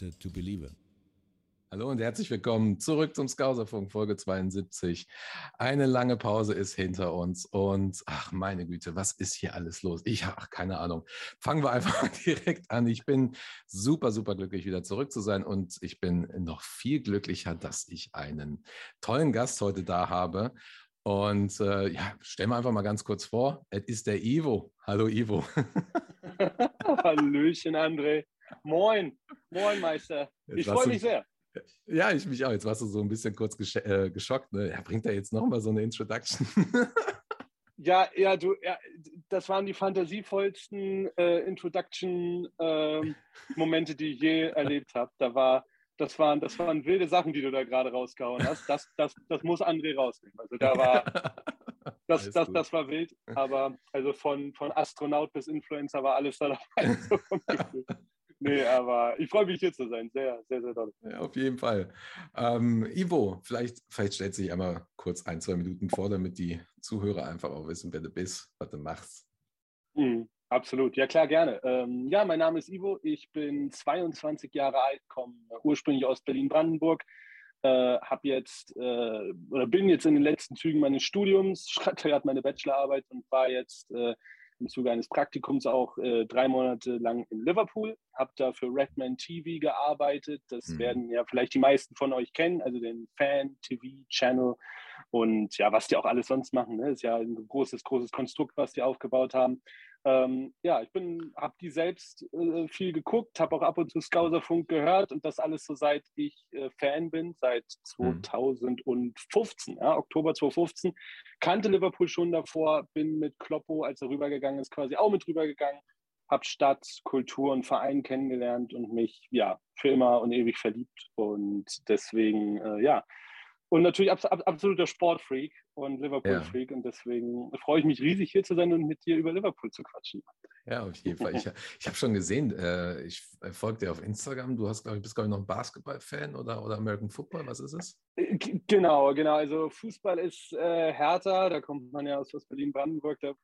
doubter to believer. Hallo und herzlich willkommen zurück zum Skauserfunk Folge 72. Eine lange Pause ist hinter uns und ach meine Güte, was ist hier alles los? Ich habe keine Ahnung. Fangen wir einfach direkt an. Ich bin super, super glücklich, wieder zurück zu sein und ich bin noch viel glücklicher, dass ich einen tollen Gast heute da habe. Und äh, ja, stellen wir einfach mal ganz kurz vor. Es ist der Ivo. Hallo Ivo. Hallöchen, André. Moin. Moin, Meister. Ich freue mich sehr. Ja, ich mich auch. Jetzt warst du so ein bisschen kurz gesch äh, geschockt. Ne? Ja, bringt er jetzt nochmal so eine Introduction? ja, ja, du, ja, das waren die fantasievollsten äh, Introduction-Momente, ähm, äh, die ich je erlebt habe. Da war, das waren, das waren wilde Sachen, die du da gerade rausgehauen hast. Das, das, das muss André rausnehmen. Also da war, das, das, das war wild. Aber also von, von Astronaut bis Influencer war alles da dabei. So Nee, aber ich freue mich hier zu sein. Sehr, sehr, sehr toll. Ja, auf jeden Fall. Ähm, Ivo, vielleicht, vielleicht stellst du dich einmal kurz ein, zwei Minuten vor, damit die Zuhörer einfach auch wissen, wer du bist, was du machst. Mhm, absolut. Ja, klar, gerne. Ähm, ja, mein Name ist Ivo. Ich bin 22 Jahre alt, komme ursprünglich aus Berlin-Brandenburg. Äh, habe jetzt äh, oder bin jetzt in den letzten Zügen meines Studiums, schreibe gerade meine Bachelorarbeit und war jetzt äh, im Zuge eines Praktikums auch äh, drei Monate lang in Liverpool, habe da für Redman TV gearbeitet. Das mhm. werden ja vielleicht die meisten von euch kennen, also den Fan TV Channel und ja, was die auch alles sonst machen. Ne? Ist ja ein großes, großes Konstrukt, was die aufgebaut haben. Ähm, ja, ich bin, habe die selbst äh, viel geguckt, habe auch ab und zu Skauserfunk gehört und das alles so seit ich äh, Fan bin, seit 2015, mhm. ja, Oktober 2015. Kannte Liverpool schon davor, bin mit Kloppo, als er rübergegangen ist, quasi auch mit rübergegangen, habe Stadt, Kultur und Verein kennengelernt und mich ja für immer und ewig verliebt und deswegen äh, ja und natürlich abs absoluter Sportfreak und Liverpool-Freak. Ja. Und deswegen freue ich mich riesig, hier zu sein und mit dir über Liverpool zu quatschen. Ja, auf jeden Fall. Ich, ich habe schon gesehen, äh, ich folge dir auf Instagram. Du hast, glaub ich, bist, glaube ich, noch ein Basketball-Fan oder, oder American Football. Was ist es? Äh, genau, genau. Also Fußball ist äh, härter. Da kommt man ja aus Berlin-Brandenburg. Da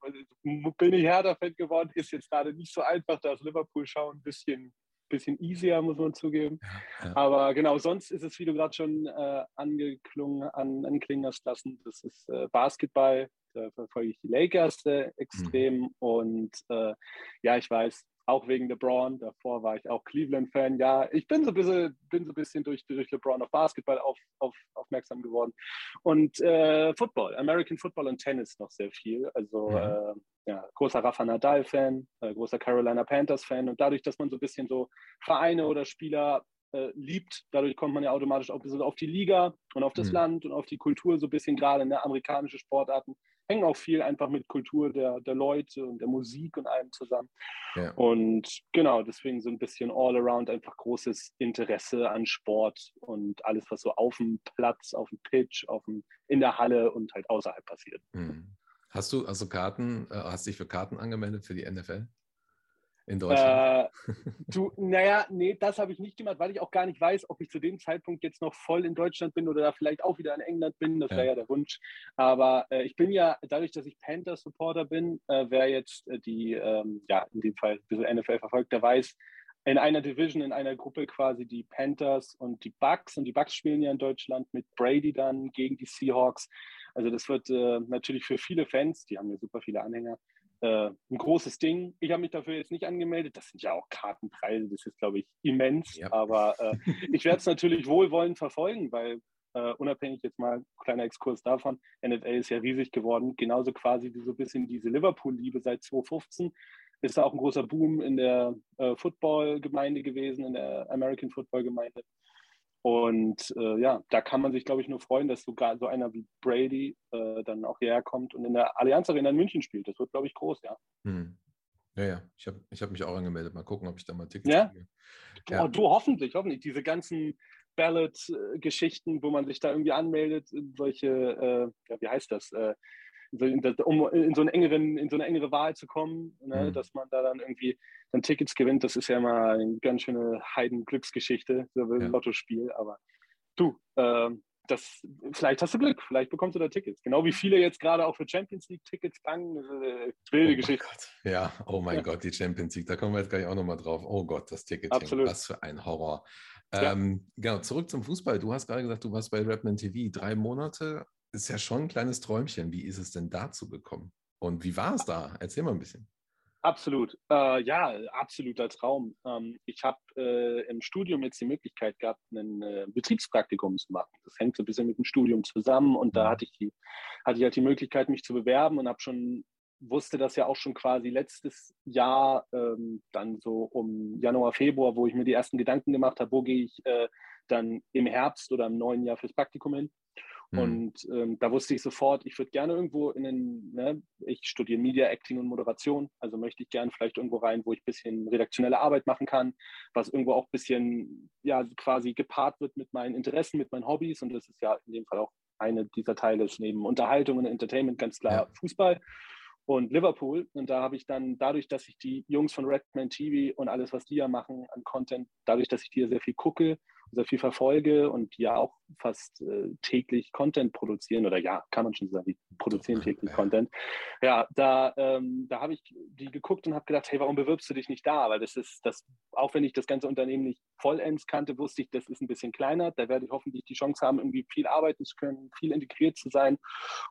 bin ich härter Fan geworden. Ist jetzt gerade nicht so einfach, da ist Liverpool schauen ein bisschen bisschen easier, muss man zugeben. Ja. Aber genau, sonst ist es, wie du gerade schon äh, angeklungen, an, anklingen hast lassen, das ist äh, Basketball. Da verfolge ich die Lakers äh, extrem. Mhm. Und äh, ja, ich weiß, auch wegen LeBron. Davor war ich auch Cleveland-Fan. Ja, ich bin so ein bisschen, bin so ein bisschen durch, durch LeBron auf Basketball auf, auf, aufmerksam geworden. Und äh, Football, American Football und Tennis noch sehr viel. Also mhm. äh, ja, großer Rafa Nadal-Fan, äh, großer Carolina Panthers-Fan. Und dadurch, dass man so ein bisschen so Vereine oder Spieler äh, liebt. Dadurch kommt man ja automatisch auch ein bisschen auf die Liga und auf das mhm. Land und auf die Kultur, so ein bisschen gerade in ne, der amerikanischen Sportarten hängen auch viel einfach mit Kultur der, der Leute und der Musik und allem zusammen. Ja. Und genau, deswegen so ein bisschen all around einfach großes Interesse an Sport und alles, was so auf dem Platz, auf dem Pitch, auf dem, in der Halle und halt außerhalb passiert. Mhm. Hast du also Karten, äh, hast dich für Karten angemeldet für die NFL? In Deutschland? Äh, du, naja, nee, das habe ich nicht gemacht, weil ich auch gar nicht weiß, ob ich zu dem Zeitpunkt jetzt noch voll in Deutschland bin oder da vielleicht auch wieder in England bin. Das wäre ja. ja der Wunsch. Aber äh, ich bin ja, dadurch, dass ich Panthers-Supporter bin, äh, wer jetzt äh, die, ähm, ja, in dem Fall ein bisschen NFL verfolgt, der weiß, in einer Division, in einer Gruppe quasi die Panthers und die Bucks. Und die Bucks spielen ja in Deutschland mit Brady dann gegen die Seahawks. Also das wird äh, natürlich für viele Fans, die haben ja super viele Anhänger, äh, ein großes Ding. Ich habe mich dafür jetzt nicht angemeldet. Das sind ja auch Kartenpreise, das ist, glaube ich, immens. Ja. Aber äh, ich werde es natürlich wohlwollend verfolgen, weil äh, unabhängig jetzt mal kleiner Exkurs davon, NFL ist ja riesig geworden. Genauso quasi so ein bisschen diese Liverpool-Liebe seit 2015 ist da auch ein großer Boom in der äh, Football-Gemeinde gewesen, in der American Football-Gemeinde. Und äh, ja, da kann man sich, glaube ich, nur freuen, dass sogar so einer wie Brady äh, dann auch hierher kommt und in der Allianz Arena in München spielt. Das wird, glaube ich, groß, ja. Hm. Ja, ja, ich habe ich hab mich auch angemeldet. Mal gucken, ob ich da mal Tickets ja? kriege. Ja. Oh, du, hoffentlich, hoffentlich. Diese ganzen Ballot-Geschichten, wo man sich da irgendwie anmeldet, solche, äh, ja, wie heißt das? Um in so, einen engeren, in so eine engere Wahl zu kommen, ne, mhm. dass man da dann irgendwie dann Tickets gewinnt, das ist ja mal eine ganz schöne Heiden-Glücksgeschichte, so ein ja. Lottospiel. Aber du, äh, das, vielleicht hast du Glück, vielleicht bekommst du da Tickets. Genau wie viele jetzt gerade auch für Champions League Tickets bangen. Äh, wilde oh Geschichte. Gott. Ja, oh mein ja. Gott, die Champions League, da kommen wir jetzt gleich auch nochmal drauf. Oh Gott, das Ticket. Was für ein Horror. Ja. Ähm, genau, zurück zum Fußball. Du hast gerade gesagt, du warst bei Redman TV. Drei Monate ist ja schon ein kleines Träumchen. Wie ist es denn dazu gekommen? Und wie war es da? Erzähl mal ein bisschen. Absolut. Äh, ja, absoluter Traum. Ähm, ich habe äh, im Studium jetzt die Möglichkeit gehabt, ein äh, Betriebspraktikum zu machen. Das hängt so ein bisschen mit dem Studium zusammen und da mhm. hatte ich, die, hatte ich halt die Möglichkeit, mich zu bewerben und habe schon wusste das ja auch schon quasi letztes Jahr, ähm, dann so um Januar, Februar, wo ich mir die ersten Gedanken gemacht habe, wo gehe ich äh, dann im Herbst oder im neuen Jahr fürs Praktikum hin. Mhm. Und ähm, da wusste ich sofort, ich würde gerne irgendwo in den, ne, ich studiere Media, Acting und Moderation, also möchte ich gerne vielleicht irgendwo rein, wo ich ein bisschen redaktionelle Arbeit machen kann, was irgendwo auch ein bisschen, ja, quasi gepaart wird mit meinen Interessen, mit meinen Hobbys. Und das ist ja in dem Fall auch eine dieser Teile ist neben Unterhaltung und Entertainment ganz klar ja. Fußball und Liverpool. Und da habe ich dann, dadurch, dass ich die Jungs von Redman TV und alles, was die ja machen an Content, dadurch, dass ich die ja sehr viel gucke, sehr viel verfolge und ja auch fast äh, täglich Content produzieren oder ja, kann man schon sagen, die produzieren täglich ja. Content. Ja, da, ähm, da habe ich die geguckt und habe gedacht, hey, warum bewirbst du dich nicht da? Weil das ist, das, auch wenn ich das ganze Unternehmen nicht vollends kannte, wusste ich, das ist ein bisschen kleiner. Da werde ich hoffentlich die Chance haben, irgendwie viel arbeiten zu können, viel integriert zu sein.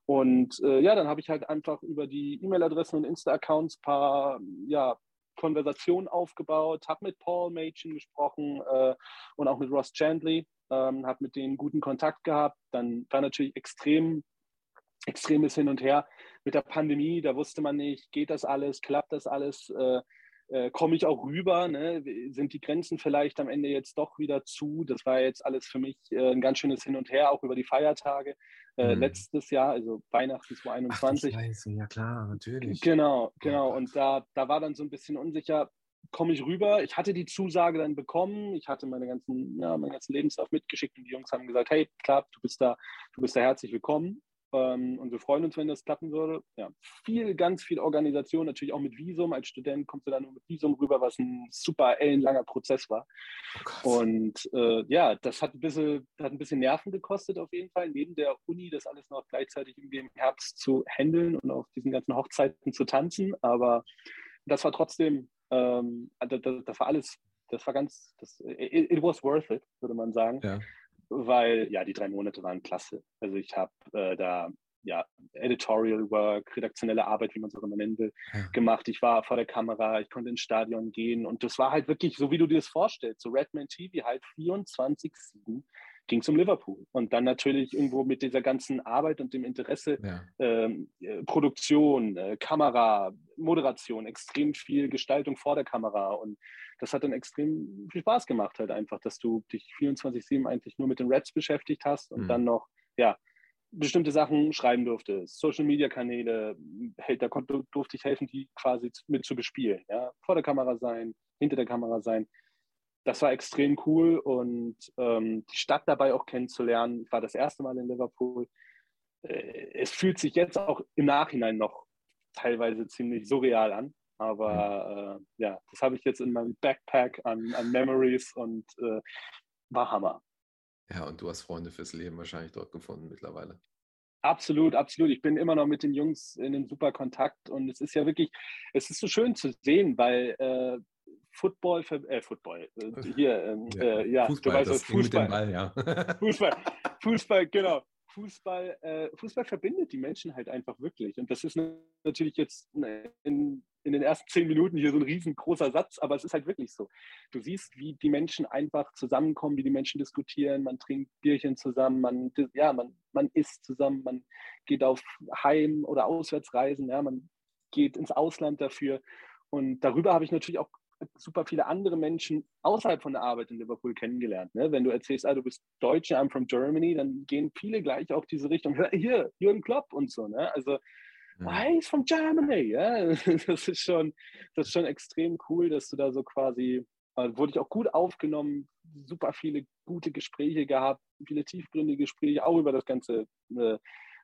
Und äh, ja, dann habe ich halt einfach über die E-Mail-Adressen und Insta-Accounts paar, ja, Konversation aufgebaut, habe mit Paul Machen gesprochen äh, und auch mit Ross Chandley, ähm, habe mit denen guten Kontakt gehabt. Dann war natürlich extrem, extremes Hin und Her mit der Pandemie. Da wusste man nicht, geht das alles, klappt das alles. Äh, äh, komme ich auch rüber? Ne? Sind die Grenzen vielleicht am Ende jetzt doch wieder zu? Das war jetzt alles für mich äh, ein ganz schönes Hin und Her, auch über die Feiertage. Äh, mhm. Letztes Jahr, also Weihnachten 2021. Ach, Scheiße, ja klar, natürlich. Genau, genau. Oh und da, da war dann so ein bisschen unsicher, komme ich rüber. Ich hatte die Zusage dann bekommen. Ich hatte meine ganzen, ja, meinen ganzen Lebenslauf mitgeschickt und die Jungs haben gesagt, hey, klar, du bist da, du bist da herzlich willkommen. Ähm, und wir freuen uns, wenn das klappen würde. Ja, viel, ganz viel Organisation, natürlich auch mit Visum. Als Student kommst du dann nur mit Visum rüber, was ein super ellenlanger Prozess war. Oh und äh, ja, das hat ein, bisschen, hat ein bisschen Nerven gekostet auf jeden Fall, neben der Uni das alles noch gleichzeitig irgendwie im Herbst zu handeln und auf diesen ganzen Hochzeiten zu tanzen. Aber das war trotzdem, ähm, das, das, war alles, das war ganz, das, it, it was worth it, würde man sagen. Ja weil ja, die drei Monate waren klasse. Also ich habe äh, da ja, Editorial Work, redaktionelle Arbeit, wie man es auch immer nennen will, ja. gemacht. Ich war vor der Kamera, ich konnte ins Stadion gehen und das war halt wirklich so, wie du dir das vorstellst. So Redman TV halt 24-7 ging es um Liverpool. Und dann natürlich irgendwo mit dieser ganzen Arbeit und dem Interesse, ja. ähm, äh, Produktion, äh, Kamera, Moderation, extrem viel Gestaltung vor der Kamera und das hat dann extrem viel Spaß gemacht, halt einfach, dass du dich 24-7 eigentlich nur mit den Reds beschäftigt hast und mhm. dann noch, ja, bestimmte Sachen schreiben durftest, Social Media Kanäle, da durfte ich helfen, die quasi mit zu bespielen. Ja? Vor der Kamera sein, hinter der Kamera sein. Das war extrem cool und ähm, die Stadt dabei auch kennenzulernen. Ich war das erste Mal in Liverpool. Äh, es fühlt sich jetzt auch im Nachhinein noch teilweise ziemlich surreal an. Aber äh, ja, das habe ich jetzt in meinem Backpack an, an Memories und äh, war Hammer. Ja, und du hast Freunde fürs Leben wahrscheinlich dort gefunden mittlerweile. Absolut, absolut. Ich bin immer noch mit den Jungs in einem super Kontakt und es ist ja wirklich, es ist so schön zu sehen, weil äh, Football, äh, Football, äh, hier, ähm, ja, äh, ja Fußball, du weißt, das Fußball, Ball, ja. Fußball, Fußball, genau. Fußball, äh, Fußball verbindet die Menschen halt einfach wirklich. Und das ist natürlich jetzt in, in den ersten zehn Minuten hier so ein riesengroßer Satz, aber es ist halt wirklich so. Du siehst, wie die Menschen einfach zusammenkommen, wie die Menschen diskutieren, man trinkt Bierchen zusammen, man, ja, man, man isst zusammen, man geht auf Heim- oder Auswärtsreisen, ja, man geht ins Ausland dafür. Und darüber habe ich natürlich auch super viele andere Menschen außerhalb von der Arbeit in Liverpool kennengelernt. Ne? Wenn du erzählst, ah, du bist Deutsche, I'm from Germany, dann gehen viele gleich auf diese Richtung. Hier, Jürgen Klopp und so. Ne? Also, mhm. oh, he's from Germany. Ja? Das, ist schon, das ist schon extrem cool, dass du da so quasi, äh, wurde ich auch gut aufgenommen, super viele gute Gespräche gehabt, viele tiefgründige Gespräche, auch über das ganze, äh,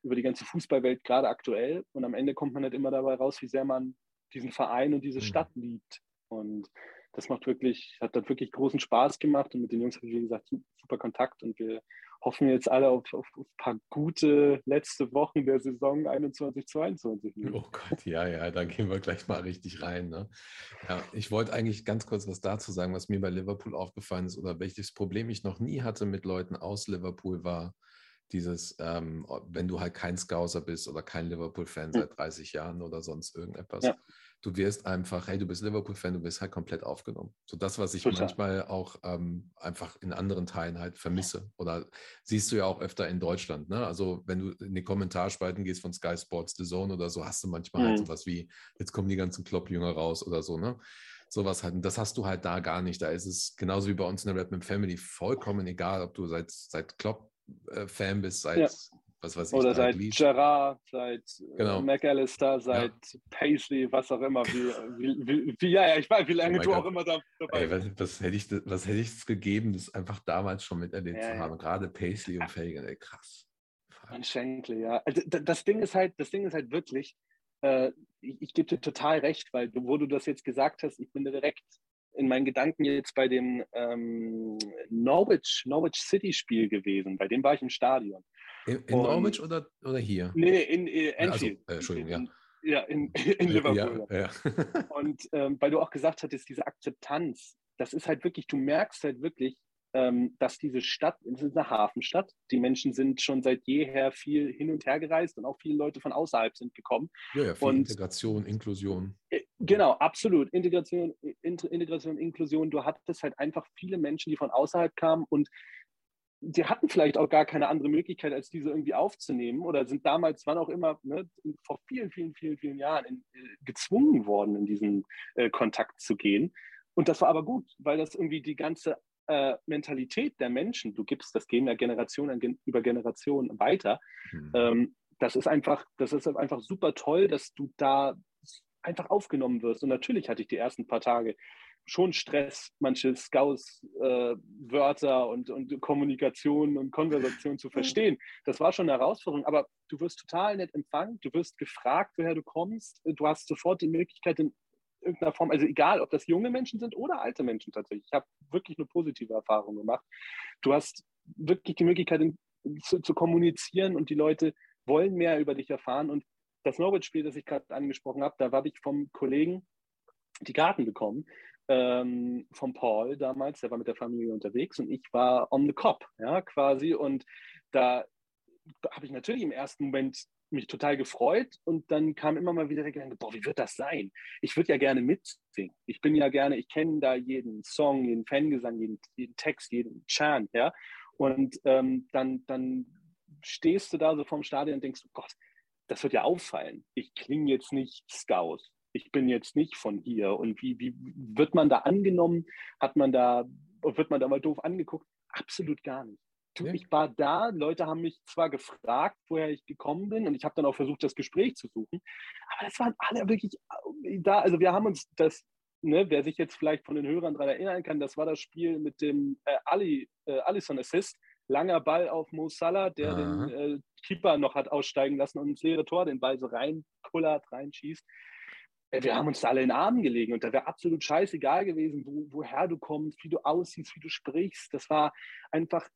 über die ganze Fußballwelt, gerade aktuell. Und am Ende kommt man nicht immer dabei raus, wie sehr man diesen Verein und diese mhm. Stadt liebt. Und das macht wirklich, hat dann wirklich großen Spaß gemacht. Und mit den Jungs habe ich, wie gesagt, super Kontakt und wir hoffen jetzt alle auf, auf, ein paar gute letzte Wochen der Saison 21, 22. Oh Gott, ja, ja, da gehen wir gleich mal richtig rein. Ne? Ja, ich wollte eigentlich ganz kurz was dazu sagen, was mir bei Liverpool aufgefallen ist oder welches Problem ich noch nie hatte mit Leuten aus Liverpool war, dieses, ähm, wenn du halt kein Scouser bist oder kein Liverpool-Fan hm. seit 30 Jahren oder sonst irgendetwas, ja du wirst einfach, hey, du bist Liverpool-Fan, du wirst halt komplett aufgenommen. So das, was ich Total. manchmal auch ähm, einfach in anderen Teilen halt vermisse. Oder siehst du ja auch öfter in Deutschland. Ne? Also wenn du in die Kommentarspalten gehst von Sky Sports, The Zone oder so, hast du manchmal halt mhm. halt sowas wie, jetzt kommen die ganzen Klopp-Jünger raus oder so. Ne? Sowas halt. Und das hast du halt da gar nicht. Da ist es genauso wie bei uns in der Redman Family vollkommen egal, ob du seit, seit Klopp-Fan äh, bist, seit ja was weiß ich. Oder seit Leach. Gerard, seit äh, genau. McAllister, seit ja. Paisley, was auch immer. Wie, wie, wie, ja, ja, ich weiß, wie lange oh du Gott. auch immer da, dabei bist. was, was, hätte ich, was hätte ich gegeben, das einfach damals schon miterlebt ja, zu haben? Gerade Paisley und Fagan, ey, krass. Und Shankly, ja. Also, das Ding ist halt, das Ding ist halt wirklich, äh, ich, ich gebe dir total recht, weil wo du das jetzt gesagt hast, ich bin direkt in meinen Gedanken jetzt bei dem ähm, Norwich, Norwich City Spiel gewesen. Bei dem war ich im Stadion. In, in Norwich oder, oder hier? Nee, in, in Anfield. Also, äh, Entschuldigung, ja. Ja, in, in Liverpool. Ja, ja. Und ähm, weil du auch gesagt hattest, diese Akzeptanz, das ist halt wirklich, du merkst halt wirklich, dass diese Stadt, es ist eine Hafenstadt, die Menschen sind schon seit jeher viel hin und her gereist und auch viele Leute von außerhalb sind gekommen. Ja, ja, und, Integration, Inklusion. Äh, genau, absolut. Integration, Integration, Inklusion. Du hattest halt einfach viele Menschen, die von außerhalb kamen und die hatten vielleicht auch gar keine andere Möglichkeit, als diese irgendwie aufzunehmen oder sind damals, wann auch immer, ne, vor vielen, vielen, vielen, vielen Jahren in, äh, gezwungen worden, in diesen äh, Kontakt zu gehen. Und das war aber gut, weil das irgendwie die ganze äh, Mentalität der Menschen, du gibst das gehen ja Generation gen über Generation weiter. Mhm. Ähm, das ist einfach, das ist einfach super toll, dass du da einfach aufgenommen wirst. Und natürlich hatte ich die ersten paar Tage schon Stress, manche Scouts-Wörter äh, und, und Kommunikation und Konversation zu verstehen. Das war schon eine Herausforderung, aber du wirst total nett empfangen, du wirst gefragt, woher du kommst, du hast sofort die Möglichkeit in irgendeiner Form, also egal, ob das junge Menschen sind oder alte Menschen tatsächlich. Ich habe wirklich eine positive Erfahrung gemacht. Du hast wirklich die Möglichkeit zu, zu kommunizieren und die Leute wollen mehr über dich erfahren und das Norwich-Spiel, das ich gerade angesprochen habe, da habe ich vom Kollegen die Garten bekommen ähm, von Paul damals, der war mit der Familie unterwegs und ich war on the cop, ja, quasi. Und da habe ich natürlich im ersten Moment mich total gefreut und dann kam immer mal wieder der Gedanke, boah, wie wird das sein? Ich würde ja gerne mitsingen. Ich bin ja gerne, ich kenne da jeden Song, jeden Fangesang, jeden, jeden Text, jeden Chant, ja. Und ähm, dann, dann stehst du da so vorm Stadion und denkst, oh Gott, das wird ja auffallen. Ich klinge jetzt nicht Scout ich bin jetzt nicht von hier. Und wie, wie wird man da angenommen? Hat man da, wird man da mal doof angeguckt? Absolut gar nicht. Ja. Ich war da, Leute haben mich zwar gefragt, woher ich gekommen bin, und ich habe dann auch versucht, das Gespräch zu suchen, aber das waren alle wirklich äh, da. Also wir haben uns das, ne, wer sich jetzt vielleicht von den Hörern daran erinnern kann, das war das Spiel mit dem äh, Ali, äh, Allison Assist, langer Ball auf Mo Salah, der Aha. den äh, Keeper noch hat aussteigen lassen und ins leere Tor den Ball so reinkullert, reinschießt. Äh, wir haben uns da alle in den Armen gelegen und da wäre absolut scheißegal gewesen, wo, woher du kommst, wie du aussiehst, wie du sprichst. Das war einfach,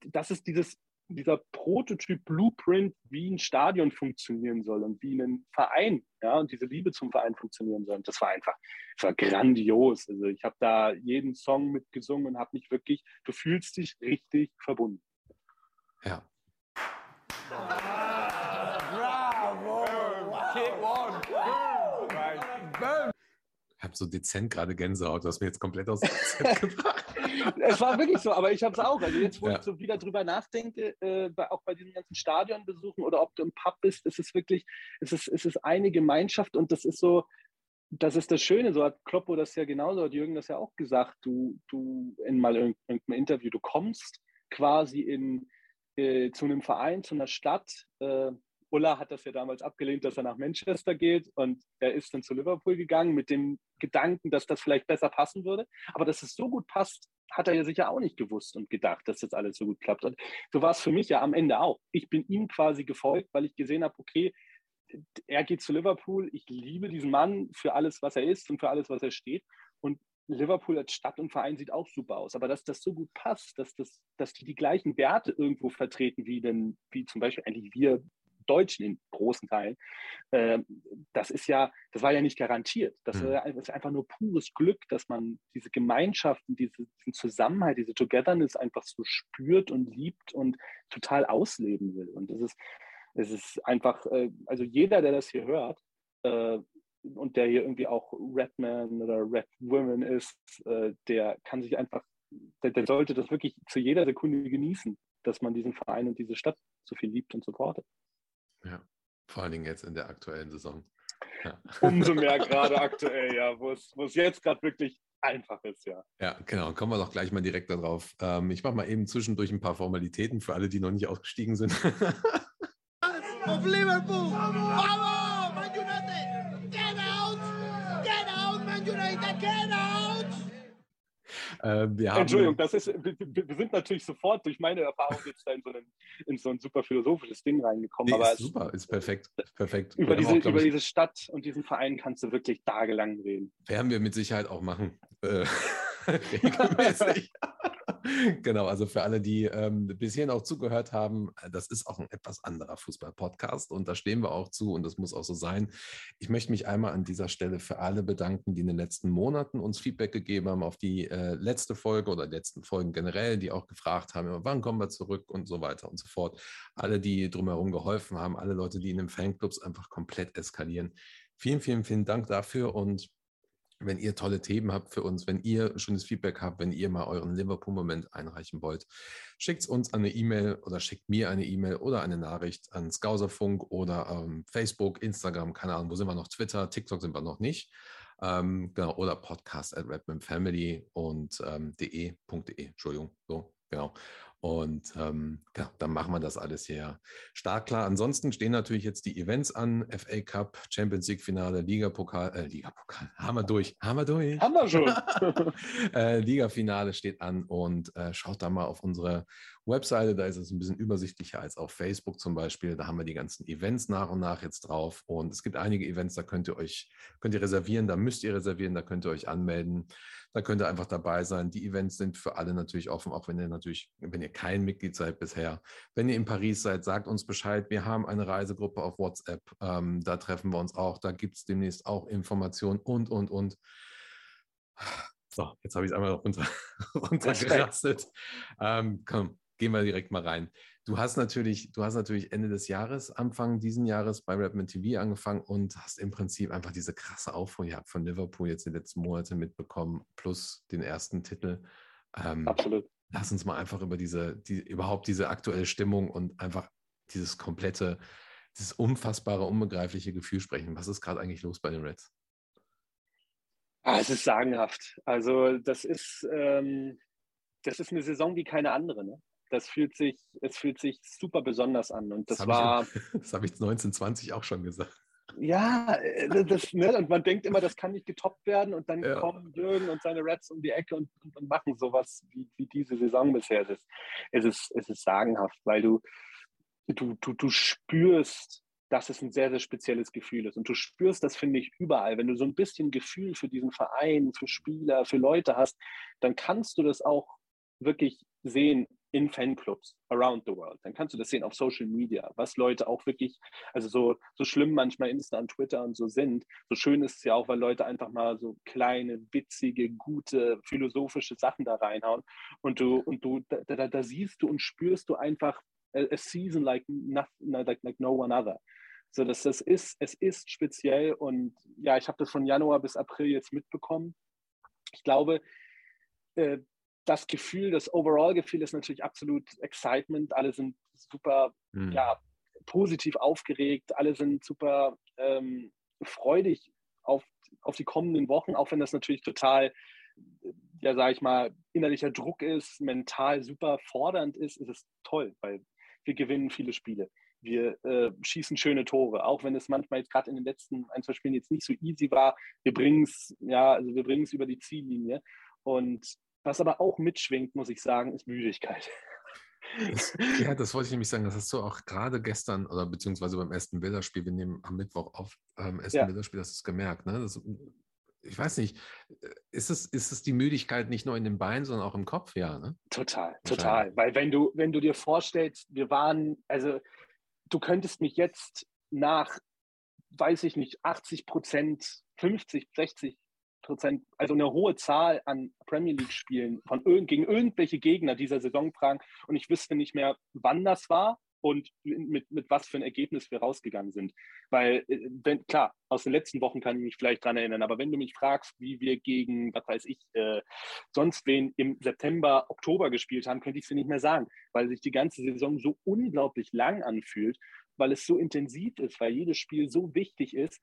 das ist dieses, dieser Prototyp Blueprint, wie ein Stadion funktionieren soll und wie ein Verein, ja, und diese Liebe zum Verein funktionieren soll. Und das war einfach, das war grandios. Also ich habe da jeden Song mitgesungen und habe mich wirklich, du fühlst dich richtig verbunden. Ja. Ich habe so dezent gerade Gänsehaut, du hast mir jetzt komplett aus dem Konzept gebracht. es war wirklich so, aber ich habe es auch. Also jetzt, wo ja. ich so wieder drüber nachdenke, äh, bei, auch bei diesen ganzen Stadionbesuchen oder ob du im Pub bist, ist es wirklich, es ist, es ist eine Gemeinschaft und das ist so, das ist das Schöne, so hat Kloppo das ja genauso, hat Jürgen das ja auch gesagt, du, du in mal irgendeinem Interview, du kommst quasi in, äh, zu einem Verein, zu einer Stadt, äh, Ulla hat das ja damals abgelehnt, dass er nach Manchester geht und er ist dann zu Liverpool gegangen mit dem Gedanken, dass das vielleicht besser passen würde. Aber dass es so gut passt, hat er ja sicher auch nicht gewusst und gedacht, dass das alles so gut klappt. Und so war es für mich ja am Ende auch. Ich bin ihm quasi gefolgt, weil ich gesehen habe, okay, er geht zu Liverpool. Ich liebe diesen Mann für alles, was er ist und für alles, was er steht. Und Liverpool als Stadt und Verein sieht auch super aus, aber dass das so gut passt, dass, das, dass die die gleichen Werte irgendwo vertreten, wie, denn, wie zum Beispiel eigentlich wir Deutschen in großen Teilen, äh, das ist ja, das war ja nicht garantiert. Das, mhm. das, ist einfach nur pures Glück, dass man diese Gemeinschaften, diese, diesen Zusammenhalt, diese Togetherness einfach so spürt und liebt und total ausleben will. Und das ist, es ist einfach, äh, also jeder, der das hier hört, äh, und der hier irgendwie auch Redman oder Redwoman ist, äh, der kann sich einfach, der, der, sollte das wirklich zu jeder Sekunde genießen, dass man diesen Verein und diese Stadt so viel liebt und supportet. Ja, vor allen Dingen jetzt in der aktuellen Saison. Ja. Umso mehr gerade aktuell, ja, wo es, wo es jetzt gerade wirklich einfach ist, ja. Ja, genau. Kommen wir doch gleich mal direkt darauf. Ähm, ich mache mal eben zwischendurch ein paar Formalitäten für alle, die noch nicht ausgestiegen sind. Auf Liverpool! Vamos! Man United! Get out! Get out, Man United! Get out! Äh, Entschuldigung, das ist, wir, wir, sind natürlich sofort durch meine Erfahrung jetzt da in so, einen, in so ein super philosophisches Ding reingekommen. Nee, aber ist super, ist perfekt. perfekt. Über, diese, auch, über ich, diese Stadt und diesen Verein kannst du wirklich tagelang reden. Werden wir mit Sicherheit auch machen. Äh, regelmäßig. genau, also für alle, die ähm, bis hierhin auch zugehört haben, äh, das ist auch ein etwas anderer Fußball-Podcast und da stehen wir auch zu und das muss auch so sein. Ich möchte mich einmal an dieser Stelle für alle bedanken, die in den letzten Monaten uns Feedback gegeben haben auf die äh, letzte Folge oder letzten Folgen generell, die auch gefragt haben, wann kommen wir zurück und so weiter und so fort. Alle, die drumherum geholfen haben, alle Leute, die in den Fanclubs einfach komplett eskalieren. Vielen, vielen, vielen Dank dafür und wenn ihr tolle Themen habt für uns, wenn ihr schönes Feedback habt, wenn ihr mal euren Liverpool-Moment einreichen wollt, schickt uns eine E-Mail oder schickt mir eine E-Mail oder eine Nachricht an Skauserfunk oder ähm, Facebook, Instagram, keine Ahnung, wo sind wir noch? Twitter, TikTok sind wir noch nicht. Ähm, genau, oder podcast at redmanfamily und ähm, de.de, de, Entschuldigung, so, genau. Und ähm, ja, dann machen wir das alles hier stark klar. Ansonsten stehen natürlich jetzt die Events an: FA Cup, Champions League Finale, Ligapokal, äh, Ligapokal, haben wir durch, haben wir durch. Haben wir schon. äh, Liga-Finale steht an und äh, schaut da mal auf unsere Webseite, da ist es ein bisschen übersichtlicher als auf Facebook zum Beispiel. Da haben wir die ganzen Events nach und nach jetzt drauf. Und es gibt einige Events, da könnt ihr euch, könnt ihr reservieren, da müsst ihr reservieren, da könnt ihr euch anmelden. Da könnt ihr einfach dabei sein. Die Events sind für alle natürlich offen, auch wenn ihr natürlich, wenn ihr kein Mitglied seid bisher. Wenn ihr in Paris seid, sagt uns Bescheid. Wir haben eine Reisegruppe auf WhatsApp. Ähm, da treffen wir uns auch. Da gibt es demnächst auch Informationen und, und, und. So, jetzt habe ich es einmal runter, runtergerastet. Ähm, komm, gehen wir direkt mal rein. Du hast natürlich, du hast natürlich Ende des Jahres, Anfang diesen Jahres bei Redman TV angefangen und hast im Prinzip einfach diese krasse Aufholjagd von Liverpool jetzt die letzten Monate mitbekommen, plus den ersten Titel. Ähm, Absolut. Lass uns mal einfach über diese, die, überhaupt diese aktuelle Stimmung und einfach dieses komplette, dieses unfassbare, unbegreifliche Gefühl sprechen. Was ist gerade eigentlich los bei den Reds? Ah, es ist sagenhaft. Also das ist, ähm, das ist eine Saison wie keine andere. Ne? das fühlt sich, es fühlt sich super besonders an. Und das, das war. Ich, das habe ich 1920 auch schon gesagt. Ja, äh, das, ne, und man denkt immer, das kann nicht getoppt werden und dann ja. kommen Jürgen und seine Reds um die Ecke und, und, und machen sowas wie, wie diese Saison bisher. Es ist, es ist, es ist sagenhaft, weil du, du, du, du spürst, dass es ein sehr, sehr spezielles Gefühl ist. Und du spürst das, finde ich, überall. Wenn du so ein bisschen Gefühl für diesen Verein, für Spieler, für Leute hast, dann kannst du das auch wirklich sehen in Fanclubs around the world. Dann kannst du das sehen auf Social Media, was Leute auch wirklich, also so, so schlimm manchmal Insta und Twitter und so sind, so schön ist es ja auch, weil Leute einfach mal so kleine, witzige, gute, philosophische Sachen da reinhauen und du, und du, da, da, da siehst du und spürst du einfach a, season like, nothing, like, like no one other. So, dass das ist, es ist speziell und ja, ich habe das von Januar bis April jetzt mitbekommen. Ich glaube, äh, das Gefühl, das Overall-Gefühl ist natürlich absolut Excitement. Alle sind super mhm. ja, positiv aufgeregt, alle sind super ähm, freudig auf, auf die kommenden Wochen, auch wenn das natürlich total, ja, sage ich mal, innerlicher Druck ist, mental super fordernd ist, ist es toll, weil wir gewinnen viele Spiele. Wir äh, schießen schöne Tore, auch wenn es manchmal jetzt gerade in den letzten ein, zwei Spielen jetzt nicht so easy war. Wir bringen es, ja, also wir bringen es über die Ziellinie. Und was aber auch mitschwingt, muss ich sagen, ist Müdigkeit. Ja, das wollte ich nämlich sagen. Das hast du auch gerade gestern oder beziehungsweise beim ersten Bilderspiel, wir nehmen am Mittwoch auf, ähm, ersten ja. Bilderspiel, hast du es gemerkt. Ne? Das, ich weiß nicht, äh, ist es, ist es die Müdigkeit nicht nur in den Beinen, sondern auch im Kopf? Ja, ne? Total, total. Weil wenn du, wenn du dir vorstellst, wir waren, also du könntest mich jetzt nach, weiß ich nicht, 80 Prozent, 50, 60 Prozent, also eine hohe Zahl an Premier League-Spielen von gegen irgendwelche Gegner dieser Saison fragen und ich wüsste nicht mehr, wann das war und mit, mit was für ein Ergebnis wir rausgegangen sind. Weil, äh, wenn, klar, aus den letzten Wochen kann ich mich vielleicht dran erinnern, aber wenn du mich fragst, wie wir gegen, was weiß ich, äh, sonst wen im September, Oktober gespielt haben, könnte ich es dir nicht mehr sagen, weil sich die ganze Saison so unglaublich lang anfühlt, weil es so intensiv ist, weil jedes Spiel so wichtig ist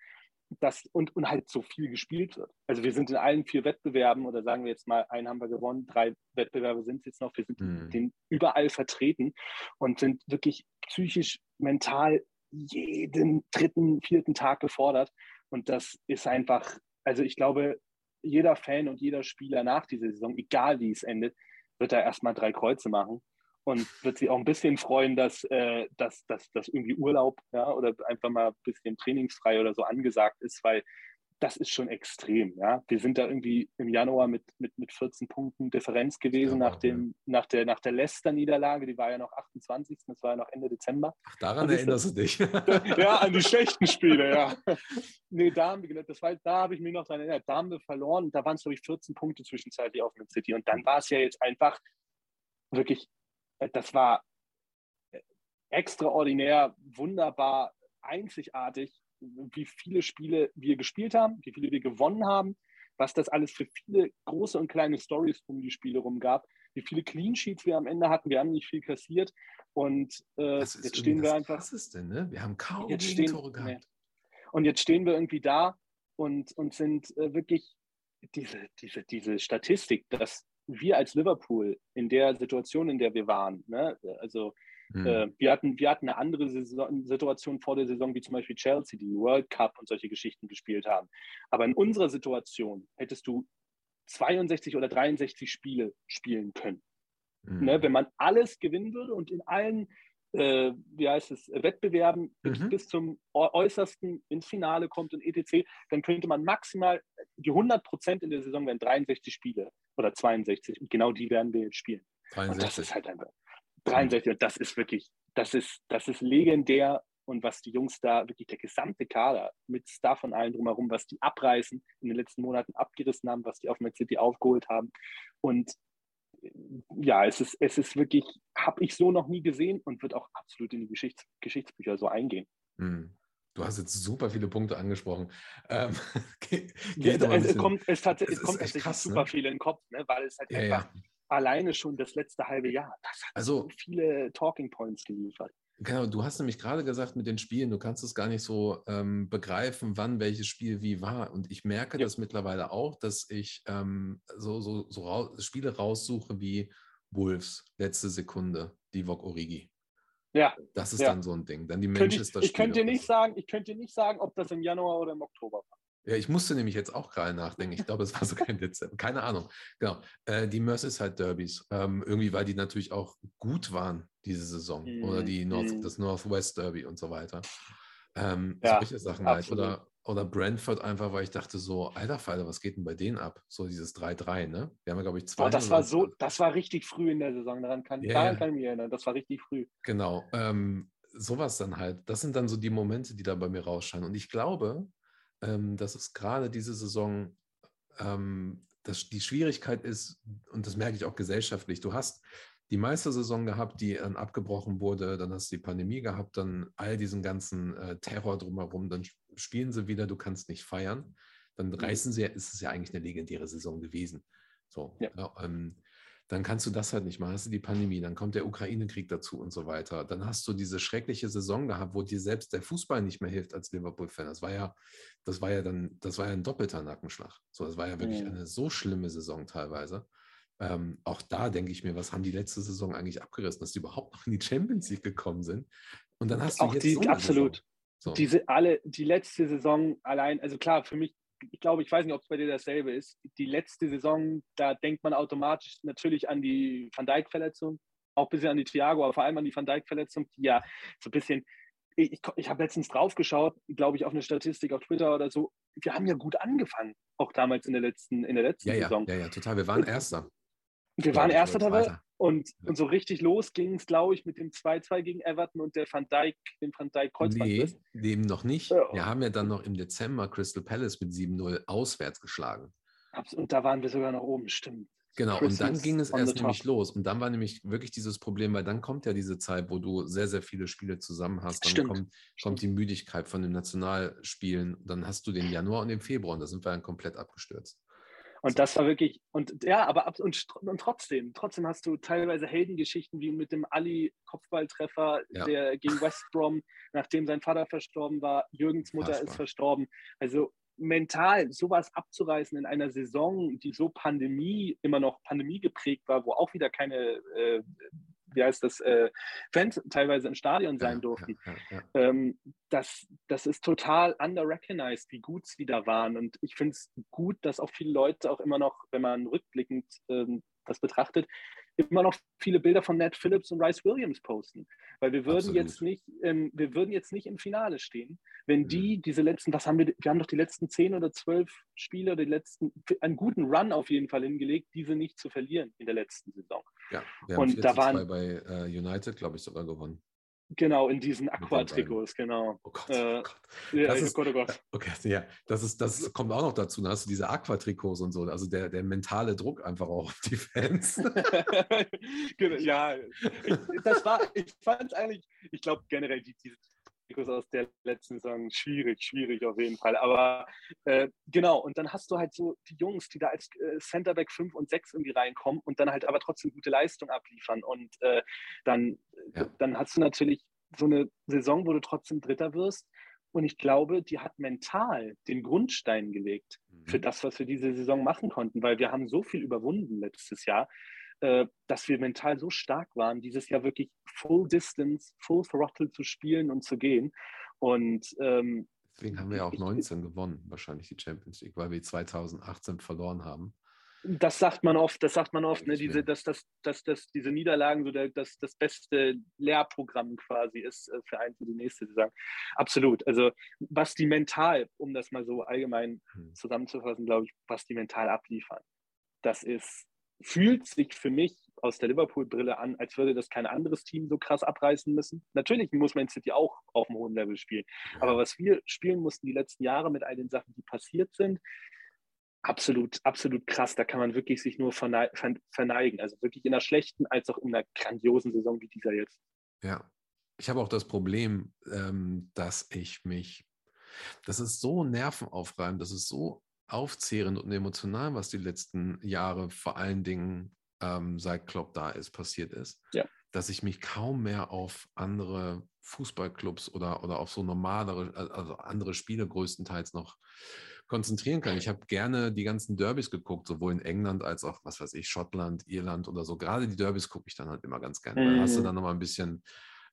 das und, und halt so viel gespielt wird. Also wir sind in allen vier Wettbewerben oder sagen wir jetzt mal, einen haben wir gewonnen, drei Wettbewerbe sind es jetzt noch, wir sind mhm. den überall vertreten und sind wirklich psychisch, mental jeden dritten, vierten Tag gefordert. Und das ist einfach, also ich glaube, jeder Fan und jeder Spieler nach dieser Saison, egal wie es endet, wird da erstmal drei Kreuze machen und wird sich auch ein bisschen freuen, dass, äh, dass, dass, dass irgendwie Urlaub ja, oder einfach mal ein bisschen trainingsfrei oder so angesagt ist, weil das ist schon extrem. Ja. Wir sind da irgendwie im Januar mit, mit, mit 14 Punkten Differenz gewesen nach, dem, ja. nach der, nach der Leicester-Niederlage. Die war ja noch 28. Das war ja noch Ende Dezember. Ach, daran erinnerst du dich. ja, an die schlechten Spiele, ja. nee, da haben wir, das war, da habe ich mich noch daran erinnert. Da haben wir verloren. Da waren es, glaube ich, 14 Punkte zwischenzeitlich auf Man City. Und dann war es ja jetzt einfach wirklich das war extraordinär, wunderbar, einzigartig, wie viele Spiele wir gespielt haben, wie viele wir gewonnen haben, was das alles für viele große und kleine Stories um die Spiele rum gab, wie viele Clean Sheets wir am Ende hatten. Wir haben nicht viel kassiert und äh, jetzt stehen wir einfach. Was ist denn, ne? Wir haben kaum jetzt stehen, gehabt. Nee. Und jetzt stehen wir irgendwie da und, und sind äh, wirklich diese, diese, diese Statistik, dass wir als Liverpool in der Situation, in der wir waren, ne? also mhm. äh, wir, hatten, wir hatten eine andere Saison, Situation vor der Saison, wie zum Beispiel Chelsea, die World Cup und solche Geschichten gespielt haben. Aber in unserer Situation hättest du 62 oder 63 Spiele spielen können. Mhm. Ne? Wenn man alles gewinnen würde und in allen äh, wie heißt es, Wettbewerben mhm. bis zum Äußersten ins Finale kommt und etc., dann könnte man maximal die 100 Prozent in der Saison wären 63 Spiele oder 62 und genau die werden wir jetzt spielen. 63. Und das ist halt einfach 63 und das ist wirklich, das ist, das ist legendär und was die Jungs da, wirklich der gesamte Kader mit Staff und allen drumherum, was die abreißen, in den letzten Monaten abgerissen haben, was die auf Man City aufgeholt haben und ja, es ist, es ist wirklich, habe ich so noch nie gesehen und wird auch absolut in die Geschichts Geschichtsbücher so eingehen. Hm. Du hast jetzt super viele Punkte angesprochen. Ähm, ja, es, es, kommt, es, hat, es, es kommt tatsächlich krass, super ne? viel in den Kopf, ne? weil es halt ja, einfach ja. alleine schon das letzte halbe Jahr, das hat also, so viele Talking Points geliefert. Genau, du hast nämlich gerade gesagt mit den Spielen, du kannst es gar nicht so ähm, begreifen, wann welches Spiel wie war. Und ich merke ja. das mittlerweile auch, dass ich ähm, so, so, so raus, Spiele raussuche wie Wolves, letzte Sekunde, Divok Origi. Ja. Das ist ja. dann so ein Ding. Dann die Manchester Ich, ich könnte nicht sagen, ich könnte nicht sagen, ob das im Januar oder im Oktober war. Ja, ich musste nämlich jetzt auch gerade nachdenken. Ich glaube, es war sogar im Dezember. Keine Ahnung. Genau. Äh, die Merseyside Derbys. Ähm, irgendwie, weil die natürlich auch gut waren diese Saison. Mm, oder die North, mm. das Northwest Derby und so weiter. Ähm, ja, solche Sachen halt. Oder, oder Brentford einfach, weil ich dachte so, alter Falter, was geht denn bei denen ab? So dieses 3-3, ne? Wir haben ja, glaube ich, zwei. Oh, das war so, das war richtig früh in der Saison. Daran kann, yeah. daran kann ich mich erinnern. Das war richtig früh. Genau. Ähm, sowas dann halt. Das sind dann so die Momente, die da bei mir rausscheinen. Und ich glaube, ähm, dass es gerade diese Saison ähm, dass die Schwierigkeit ist, und das merke ich auch gesellschaftlich, du hast die Meistersaison gehabt, die dann abgebrochen wurde, dann hast du die Pandemie gehabt, dann all diesen ganzen äh, Terror drumherum, dann spielen sie wieder, du kannst nicht feiern, dann mhm. reißen sie, ist es ja eigentlich eine legendäre Saison gewesen. So, ja. Ja, ähm, dann kannst du das halt nicht machen. Hast du die Pandemie, dann kommt der Ukraine-Krieg dazu und so weiter. Dann hast du diese schreckliche Saison gehabt, wo dir selbst der Fußball nicht mehr hilft als Liverpool-Fan. Das war ja, das war ja dann, das war ja ein doppelter Nackenschlag. So, das war ja wirklich mhm. eine so schlimme Saison teilweise. Ähm, auch da denke ich mir, was haben die letzte Saison eigentlich abgerissen, dass die überhaupt noch in die Champions League gekommen sind? Und dann hast du auch jetzt die, so absolut. So. Diese alle, die letzte Saison allein, also klar, für mich ich glaube, ich weiß nicht, ob es bei dir dasselbe ist. Die letzte Saison, da denkt man automatisch natürlich an die Van Dijk-Verletzung, auch ein bisschen an die Thiago, aber vor allem an die Van Dijk-Verletzung, die ja so ein bisschen, ich, ich habe letztens drauf geschaut, glaube ich, auf eine Statistik auf Twitter oder so, wir haben ja gut angefangen, auch damals in der letzten, in der letzten ja, ja, Saison. Ja, ja, total. Wir waren Erster. Wir waren Erster dabei und, und so richtig los ging es, glaube ich, mit dem 2-2 gegen Everton und der Van Dijk, dem Van Dijk Kreuzband. Nee, dem noch nicht. Wir haben ja dann noch im Dezember Crystal Palace mit 7-0 auswärts geschlagen. Und da waren wir sogar noch oben, stimmt. Genau, Christmas und dann ging es erst nämlich los. Und dann war nämlich wirklich dieses Problem, weil dann kommt ja diese Zeit, wo du sehr, sehr viele Spiele zusammen hast. Dann kommt, kommt, die Müdigkeit von den Nationalspielen. Dann hast du den Januar und den Februar und da sind wir dann komplett abgestürzt. Und das war wirklich, und ja, aber ab, und, und trotzdem, trotzdem hast du teilweise Heldengeschichten wie mit dem Ali-Kopfballtreffer, ja. der gegen West Brom, nachdem sein Vater verstorben war, Jürgens Mutter Fassbar. ist verstorben. Also mental sowas abzureißen in einer Saison, die so Pandemie, immer noch Pandemie geprägt war, wo auch wieder keine äh, wie heißt das, äh, Fans teilweise im Stadion sein ja, durften. Ja, ja, ähm, das, das ist total underrecognized, wie gut sie da waren. Und ich finde es gut, dass auch viele Leute auch immer noch, wenn man rückblickend ähm, das betrachtet, immer noch viele Bilder von Ned Phillips und Rice Williams posten. Weil wir würden Absolut. jetzt nicht, ähm, wir würden jetzt nicht im Finale stehen, wenn die mhm. diese letzten, was haben wir, wir haben doch die letzten zehn oder zwölf Spiele, die letzten, einen guten Run auf jeden Fall hingelegt, diese nicht zu verlieren in der letzten Saison. Ja, wir haben und da waren bei uh, United, glaube ich, sogar gewonnen. Genau, in diesen Aqua-Trikots, genau. Oh Gott, äh, oh Gott. Ja, das ist, oh Gott, oh Gott. Okay, ja, das, ist, das kommt auch noch dazu. Da hast du diese Aqua-Trikots und so. Also der, der mentale Druck einfach auch auf die Fans. genau, ja, ich, das war, ich fand es eigentlich, ich glaube generell, die, diese Trikots aus der letzten Saison schwierig, schwierig auf jeden Fall. Aber äh, genau, und dann hast du halt so die Jungs, die da als äh, Centerback 5 und 6 irgendwie reinkommen und dann halt aber trotzdem gute Leistung abliefern. Und äh, dann, ja. dann hast du natürlich so eine Saison, wo du trotzdem Dritter wirst. Und ich glaube, die hat mental den Grundstein gelegt mhm. für das, was wir diese Saison machen konnten, weil wir haben so viel überwunden letztes Jahr. Äh, dass wir mental so stark waren, dieses Jahr wirklich Full Distance, Full Throttle zu spielen und zu gehen. Und ähm, deswegen haben wir ja auch 19 gewonnen, wahrscheinlich die Champions League, weil wir 2018 verloren haben. Das sagt man oft, das sagt man oft, ne, diese, dass, dass, dass, dass diese Niederlagen so der, das, das beste Lehrprogramm quasi ist äh, für einen für die nächste Saison. Absolut. Also was die mental, um das mal so allgemein hm. zusammenzufassen, glaube ich, was die mental abliefern, das ist fühlt sich für mich aus der Liverpool-Brille an, als würde das kein anderes Team so krass abreißen müssen. Natürlich muss Man City auch auf einem hohen Level spielen. Aber was wir spielen mussten die letzten Jahre mit all den Sachen, die passiert sind, absolut, absolut krass. Da kann man wirklich sich nur verneigen. Also wirklich in einer schlechten als auch in einer grandiosen Saison wie dieser jetzt. Ja, ich habe auch das Problem, ähm, dass ich mich, das ist so nervenaufreibend, das ist so aufzehrend und emotional, was die letzten Jahre vor allen Dingen ähm, seit Klopp da ist, passiert ist, ja. dass ich mich kaum mehr auf andere Fußballclubs oder, oder auf so normalere, also andere Spiele größtenteils noch konzentrieren kann. Ich habe gerne die ganzen Derbys geguckt, sowohl in England als auch, was weiß ich, Schottland, Irland oder so. Gerade die Derbys gucke ich dann halt immer ganz gerne. Mhm. Da hast du mhm. dann nochmal ein bisschen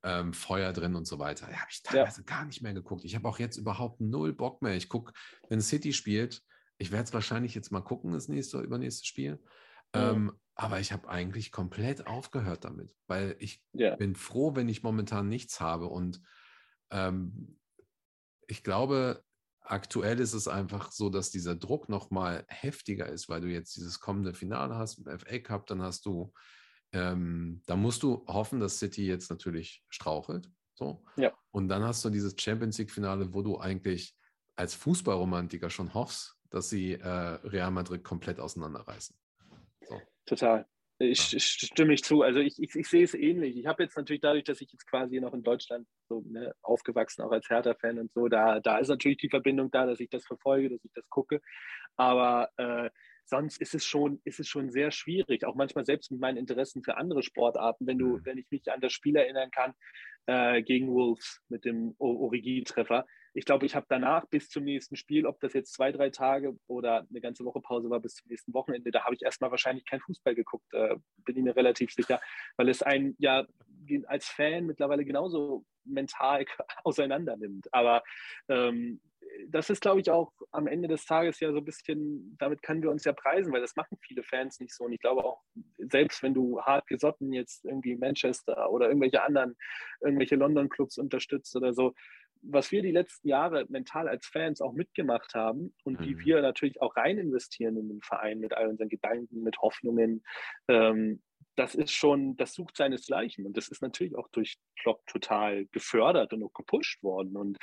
ähm, Feuer drin und so weiter. Ja, habe ich teilweise ja. gar nicht mehr geguckt. Ich habe auch jetzt überhaupt null Bock mehr. Ich gucke, wenn City spielt, ich werde es wahrscheinlich jetzt mal gucken, das nächste, übernächste Spiel. Ähm, aber ich habe eigentlich komplett aufgehört damit, weil ich ja. bin froh, wenn ich momentan nichts habe. Und ähm, ich glaube, aktuell ist es einfach so, dass dieser Druck nochmal heftiger ist, weil du jetzt dieses kommende Finale hast im FA Cup, dann hast du, ähm, da musst du hoffen, dass City jetzt natürlich strauchelt. So. Ja. Und dann hast du dieses Champions League-Finale, wo du eigentlich als Fußballromantiker schon hoffst, dass sie äh, Real Madrid komplett auseinanderreißen. So. Total. Ich, ja. stimme ich zu. Also ich, ich, ich, sehe es ähnlich. Ich habe jetzt natürlich dadurch, dass ich jetzt quasi noch in Deutschland so ne, aufgewachsen, auch als Hertha-Fan und so, da, da ist natürlich die Verbindung da, dass ich das verfolge, dass ich das gucke. Aber äh, sonst ist es schon, ist es schon sehr schwierig. Auch manchmal selbst mit meinen Interessen für andere Sportarten, wenn du, mhm. wenn ich mich an das Spiel erinnern kann, äh, gegen Wolves mit dem Origi-Treffer. Ich glaube, ich habe danach bis zum nächsten Spiel, ob das jetzt zwei, drei Tage oder eine ganze Woche Pause war, bis zum nächsten Wochenende, da habe ich erstmal wahrscheinlich kein Fußball geguckt, äh, bin ich mir relativ sicher, weil es einen ja als Fan mittlerweile genauso mental auseinander nimmt. Aber ähm, das ist, glaube ich, auch am Ende des Tages ja so ein bisschen, damit können wir uns ja preisen, weil das machen viele Fans nicht so. Und ich glaube auch, selbst wenn du hart gesotten jetzt irgendwie Manchester oder irgendwelche anderen, irgendwelche London-Clubs unterstützt oder so, was wir die letzten Jahre mental als Fans auch mitgemacht haben und wie Mhm. wir natürlich auch rein investieren in den Verein mit all unseren Gedanken, mit Hoffnungen, ähm, das ist schon, das sucht seinesgleichen. Und das ist natürlich auch durch Klopp total gefördert und auch gepusht worden. Und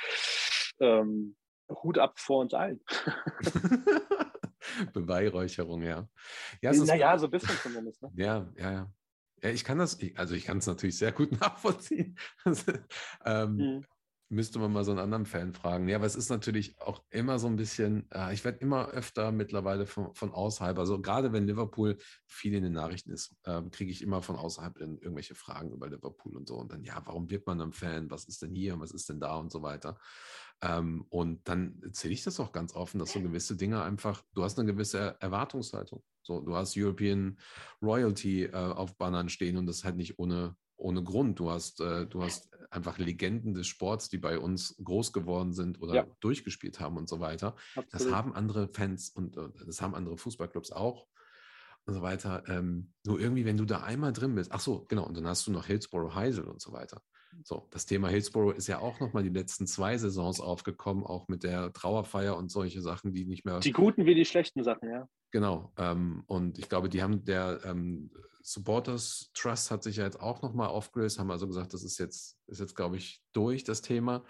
ähm, Hut ab vor uns allen. Beweihräucherung, ja. Ja, naja, so ein bisschen zumindest. Ne? ja, ja, ja. Ja, ich kann das, also ich kann es natürlich sehr gut nachvollziehen. ähm, Mhm. Müsste man mal so einen anderen Fan fragen. Ja, aber es ist natürlich auch immer so ein bisschen, äh, ich werde immer öfter mittlerweile von, von außerhalb, also gerade wenn Liverpool viel in den Nachrichten ist, ähm, kriege ich immer von außerhalb dann irgendwelche Fragen über Liverpool und so. Und dann, ja, warum wird man ein Fan? Was ist denn hier? Was ist denn da und so weiter? Ähm, und dann erzähle ich das auch ganz offen, dass so gewisse Dinge einfach, du hast eine gewisse Erwartungshaltung. So, du hast European Royalty äh, auf Bannern stehen und das halt nicht ohne, ohne Grund. Du hast, äh, du hast einfach Legenden des Sports, die bei uns groß geworden sind oder Ja. durchgespielt haben und so weiter. Das Absolut. haben andere Fans und äh, das haben andere Fußballclubs auch und so weiter. Ähm, nur irgendwie, wenn du da einmal drin bist, ach so, genau, und dann hast du noch Hillsborough Heisel und so weiter. So, das Thema Hillsborough ist ja auch nochmal die letzten zwei Saisons aufgekommen, auch mit der Trauerfeier und solche Sachen, die nicht mehr Die guten wie die schlechten Sachen, ja. Genau. Ähm, und ich glaube, die haben der ähm, Supporters Trust hat sich ja jetzt auch nochmal aufgelöst, haben also gesagt, das ist jetzt, ist jetzt, glaube ich, durch das Thema.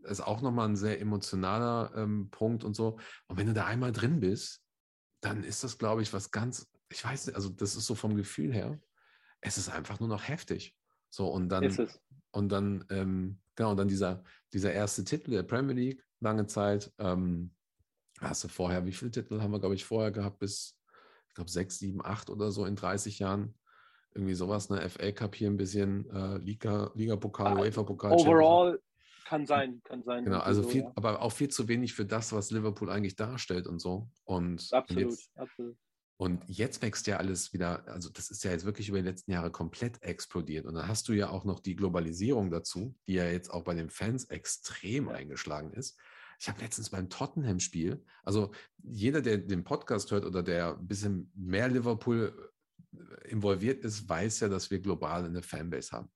Das ist auch nochmal ein sehr emotionaler ähm, Punkt und so. Und wenn du da einmal drin bist, dann ist das, glaube ich, was ganz, ich weiß nicht, also das ist so vom Gefühl her, es ist einfach nur noch heftig. So, und dann, und dann, ähm, genau, und dann dieser, dieser erste Titel der Premier League, lange Zeit. Ähm, hast du vorher, wie viele Titel haben wir, glaube ich, vorher gehabt? Bis, ich glaube, sechs, sieben, acht oder so in 30 Jahren. Irgendwie sowas, ne? FA Cup hier ein bisschen, äh, Liga, Liga-Pokal, Ah, UEFA-Pokal. Overall kann sein, kann sein. Genau, also so, viel, ja. aber auch viel zu wenig für das, was Liverpool eigentlich darstellt und so. Und, und Absolut, jetzt, absolut. und jetzt wächst ja alles wieder, also das ist ja jetzt wirklich über die letzten Jahre komplett explodiert. Und dann hast du ja auch noch die Globalisierung dazu, die ja jetzt auch bei den Fans extrem Ja. eingeschlagen ist. Ich habe letztens beim Tottenham-Spiel, also jeder, der den Podcast hört oder der ein bisschen mehr Liverpool involviert ist, weiß ja, dass wir global eine Fanbase haben.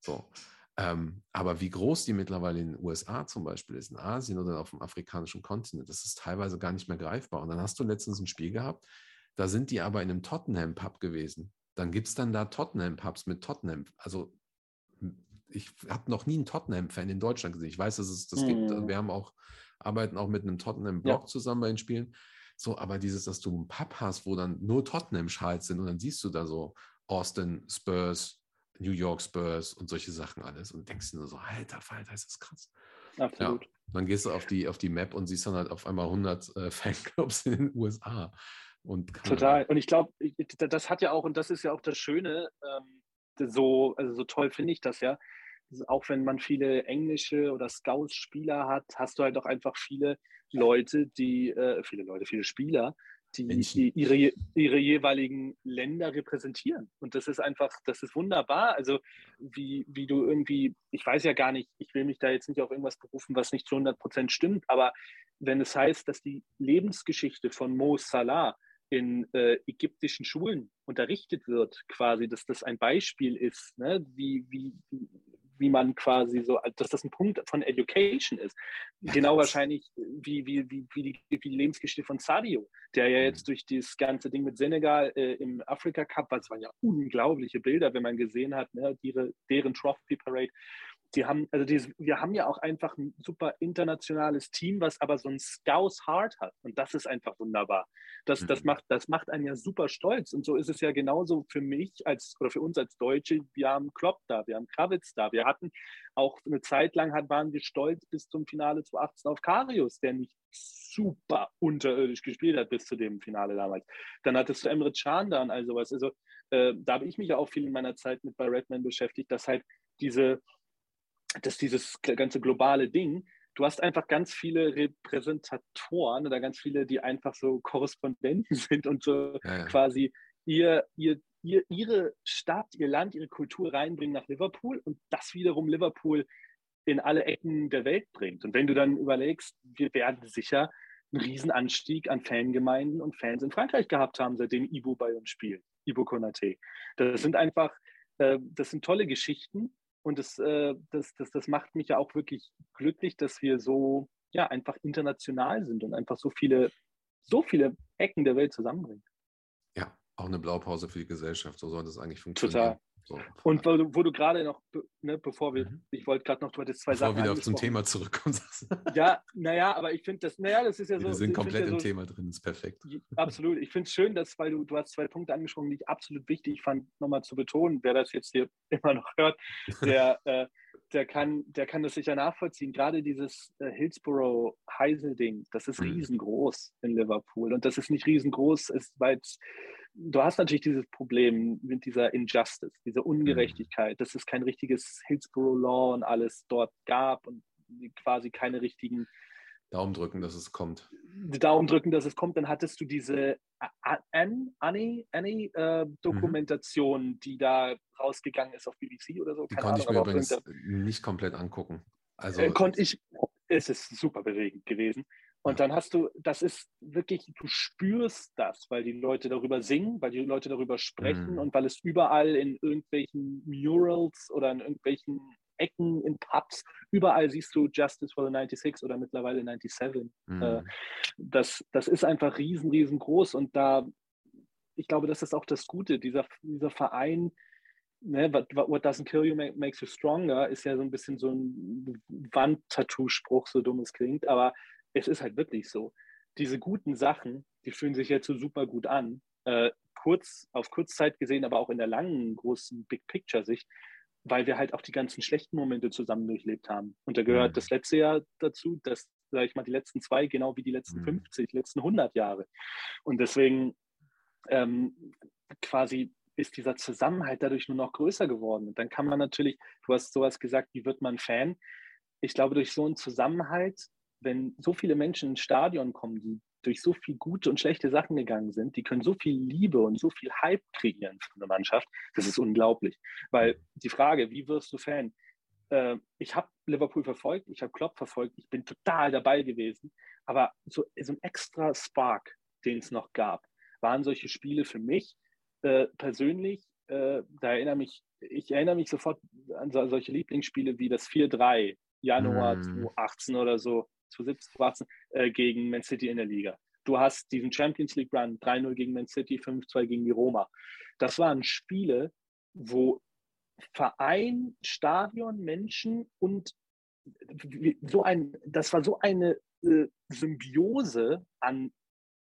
So. Ähm, aber wie groß die mittlerweile in den USA zum Beispiel ist, in Asien oder auf dem afrikanischen Kontinent, das ist teilweise gar nicht mehr greifbar. Und dann hast du letztens ein Spiel gehabt, da sind die aber in einem Tottenham-Pub gewesen. Dann gibt es dann da Tottenham-Pubs mit Tottenham. Also ich habe noch nie einen Tottenham-Fan in Deutschland gesehen. Ich weiß, dass es das gibt. Mhm. Wir haben auch, arbeiten auch mit einem Tottenham-Blog zusammen bei den Spielen. So, aber dieses, dass du einen Pub hast, wo dann nur Tottenham-Schals sind und dann siehst du da so Austin Spurs, New York Spurs und solche Sachen alles und denkst dir nur so, alter Falter, ist das krass. Absolut. Dann gehst du auf die, auf die Map und siehst dann halt auf einmal 100 äh, Fanclubs in den USA. Und Total. Und ich glaube, das hat ja auch, und das ist ja auch das Schöne, ähm, so, also so toll finde ich das ja. Also auch wenn man viele englische oder Scouts-Spieler hat, hast du halt auch einfach viele Leute, die, äh, viele Leute, viele Spieler, die, die ihre, ihre jeweiligen Länder repräsentieren. Und das ist einfach, das ist wunderbar. Also wie, wie du irgendwie, ich weiß ja gar nicht, ich will mich da jetzt nicht auf irgendwas berufen, was nicht zu 100 Prozent stimmt, aber wenn es heißt, dass die Lebensgeschichte von Mo Salah in äh, ägyptischen Schulen unterrichtet wird, quasi, dass das ein Beispiel ist, ne? wie, wie, wie man quasi so, dass das ein Punkt von Education ist. Genau wahrscheinlich wie, wie, wie, wie, die, wie die Lebensgeschichte von Sadio, der ja Mhm. jetzt durch das ganze Ding mit Senegal äh, im Afrika Cup, das waren ja unglaubliche Bilder, wenn man gesehen hat, ne? deren, deren Trophy Parade, die haben, also dieses, wir haben ja auch einfach ein super internationales Team, was aber so ein Scouse Heart hat. Und das ist einfach wunderbar. Das, das, Mhm. macht, das macht einen ja super stolz. Und so ist es ja genauso für mich als oder für uns als Deutsche. Wir haben Klopp da, wir haben Kravitz da. Wir hatten auch eine Zeit lang hat, waren wir stolz bis zum Finale 2018 auf Karius, der nicht super unterirdisch gespielt hat bis zu dem Finale damals. Dann hattest du Emre Can da und all sowas. Also äh, da habe ich mich ja auch viel in meiner Zeit mit bei Redman beschäftigt, dass halt diese dass dieses ganze globale Ding, du hast einfach ganz viele Repräsentatoren oder ganz viele, die einfach so Korrespondenten sind und so Ja, ja. quasi ihr, ihr, ihr, ihre Stadt, ihr Land, ihre Kultur reinbringen nach Liverpool und das wiederum Liverpool in alle Ecken der Welt bringt. Und wenn du dann überlegst, wir werden sicher einen Riesenanstieg an Fangemeinden und Fans in Frankreich gehabt haben, seitdem Ibo bei uns spielt, Ibo Konate. Das sind einfach, äh, das sind tolle Geschichten Und das, äh, das, das, das macht mich ja auch wirklich glücklich, dass wir so ja einfach international sind und einfach so viele, so viele Ecken der Welt zusammenbringen. Ja, auch eine Blaupause für die Gesellschaft. So sollte es eigentlich funktionieren. Total. So. Und wo du, du gerade noch, ne, bevor wir, mhm. ich wollte gerade noch, du hattest zwei bevor Sachen. Wieder zum Thema zurückkommen. ja, naja, aber ich finde das, naja, das ist ja so. Wir sind komplett im so, Thema drin, ist perfekt. Absolut. Ich finde es schön, dass, weil du, du hast zwei Punkte angesprochen, die ich absolut wichtig fand, nochmal zu betonen, wer das jetzt hier immer noch hört, der, äh, der, kann, der kann das sicher nachvollziehen. Gerade dieses äh, Hillsborough-Heisel-Ding, das ist mhm. riesengroß in Liverpool. Und das ist nicht riesengroß, weil es du hast natürlich dieses Problem mit dieser Injustice, dieser mhm. Ungerechtigkeit, dass es kein richtiges Hillsborough Law und alles dort gab und quasi keine richtigen Daumen drücken, dass es kommt. Daumen drücken, dass es kommt. Dann hattest du diese Annie-Dokumentation, mhm. die da rausgegangen ist auf BBC oder so. Die konnte ich mir übrigens nicht komplett angucken. Also, äh, konnte ich, es ist super bewegend gewesen. Und dann hast du, das ist wirklich, du spürst das, weil die Leute darüber singen, weil die Leute darüber sprechen mhm. und weil es überall in irgendwelchen Murals oder in irgendwelchen Ecken in Pubs, überall siehst du Justice for the 96 oder mittlerweile 97. Mhm. Äh, das, das ist einfach riesen, riesengroß und da, ich glaube, das ist auch das Gute, dieser, dieser Verein, ne, what, what, doesn't kill you makes you stronger, ist ja so ein bisschen so ein Wandtattoo-Spruch, so dumm es klingt, aber es ist halt wirklich so. Diese guten Sachen, die fühlen sich jetzt so super gut an. Äh, kurz, auf Kurzzeit gesehen, aber auch in der langen, großen Big Picture-Sicht, weil wir halt auch die ganzen schlechten Momente zusammen durchlebt haben. Und da gehört mhm. das letzte Jahr dazu, dass, sage ich mal, die letzten zwei, genau wie die letzten mhm. 50, die letzten 100 Jahre. Und deswegen ähm, quasi ist dieser Zusammenhalt dadurch nur noch größer geworden. Und dann kann man natürlich, du hast sowas gesagt, wie wird man Fan? Ich glaube, durch so einen Zusammenhalt wenn so viele Menschen ins Stadion kommen, die durch so viel gute und schlechte Sachen gegangen sind, die können so viel Liebe und so viel Hype kreieren für eine Mannschaft. Das ist unglaublich. Weil die Frage, wie wirst du Fan? Äh, ich habe Liverpool verfolgt, ich habe Klopp verfolgt, ich bin total dabei gewesen. Aber so, so ein extra Spark, den es noch gab, waren solche Spiele für mich äh, persönlich. Äh, da erinnere mich, ich erinnere mich sofort an so, solche Lieblingsspiele wie das 4-3 Januar mm. 2018 oder so 2017, äh, gegen Man City in der Liga. Du hast diesen Champions League Run 3-0 gegen Man City, 5-2 gegen die Roma. Das waren Spiele, wo Verein, Stadion, Menschen und so ein, das war so eine äh, Symbiose an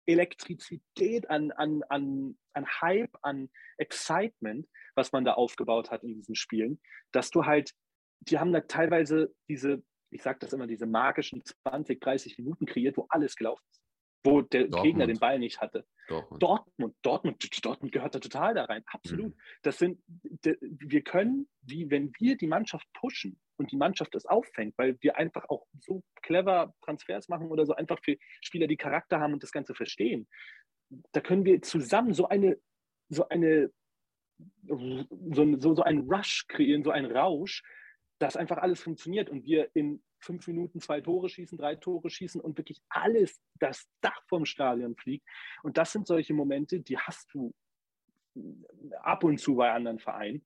Elektrizität, an, an, an, an Hype, an Excitement, was man da aufgebaut hat in diesen Spielen, dass du halt, die haben da teilweise diese ich sage das immer, diese magischen 20, 30 Minuten kreiert, wo alles gelaufen ist. Wo der Dortmund. Gegner den Ball nicht hatte. Dortmund. Dortmund, Dortmund, Dortmund gehört da total da rein. Absolut. Mhm. Das sind, wir können, wie wenn wir die Mannschaft pushen und die Mannschaft das auffängt, weil wir einfach auch so clever Transfers machen oder so einfach für Spieler, die Charakter haben und das Ganze verstehen. Da können wir zusammen so eine, so eine, so, so, so einen Rush kreieren, so einen Rausch, dass einfach alles funktioniert und wir in fünf Minuten zwei Tore schießen, drei Tore schießen und wirklich alles, das Dach vom Stadion fliegt. Und das sind solche Momente, die hast du ab und zu bei anderen Vereinen.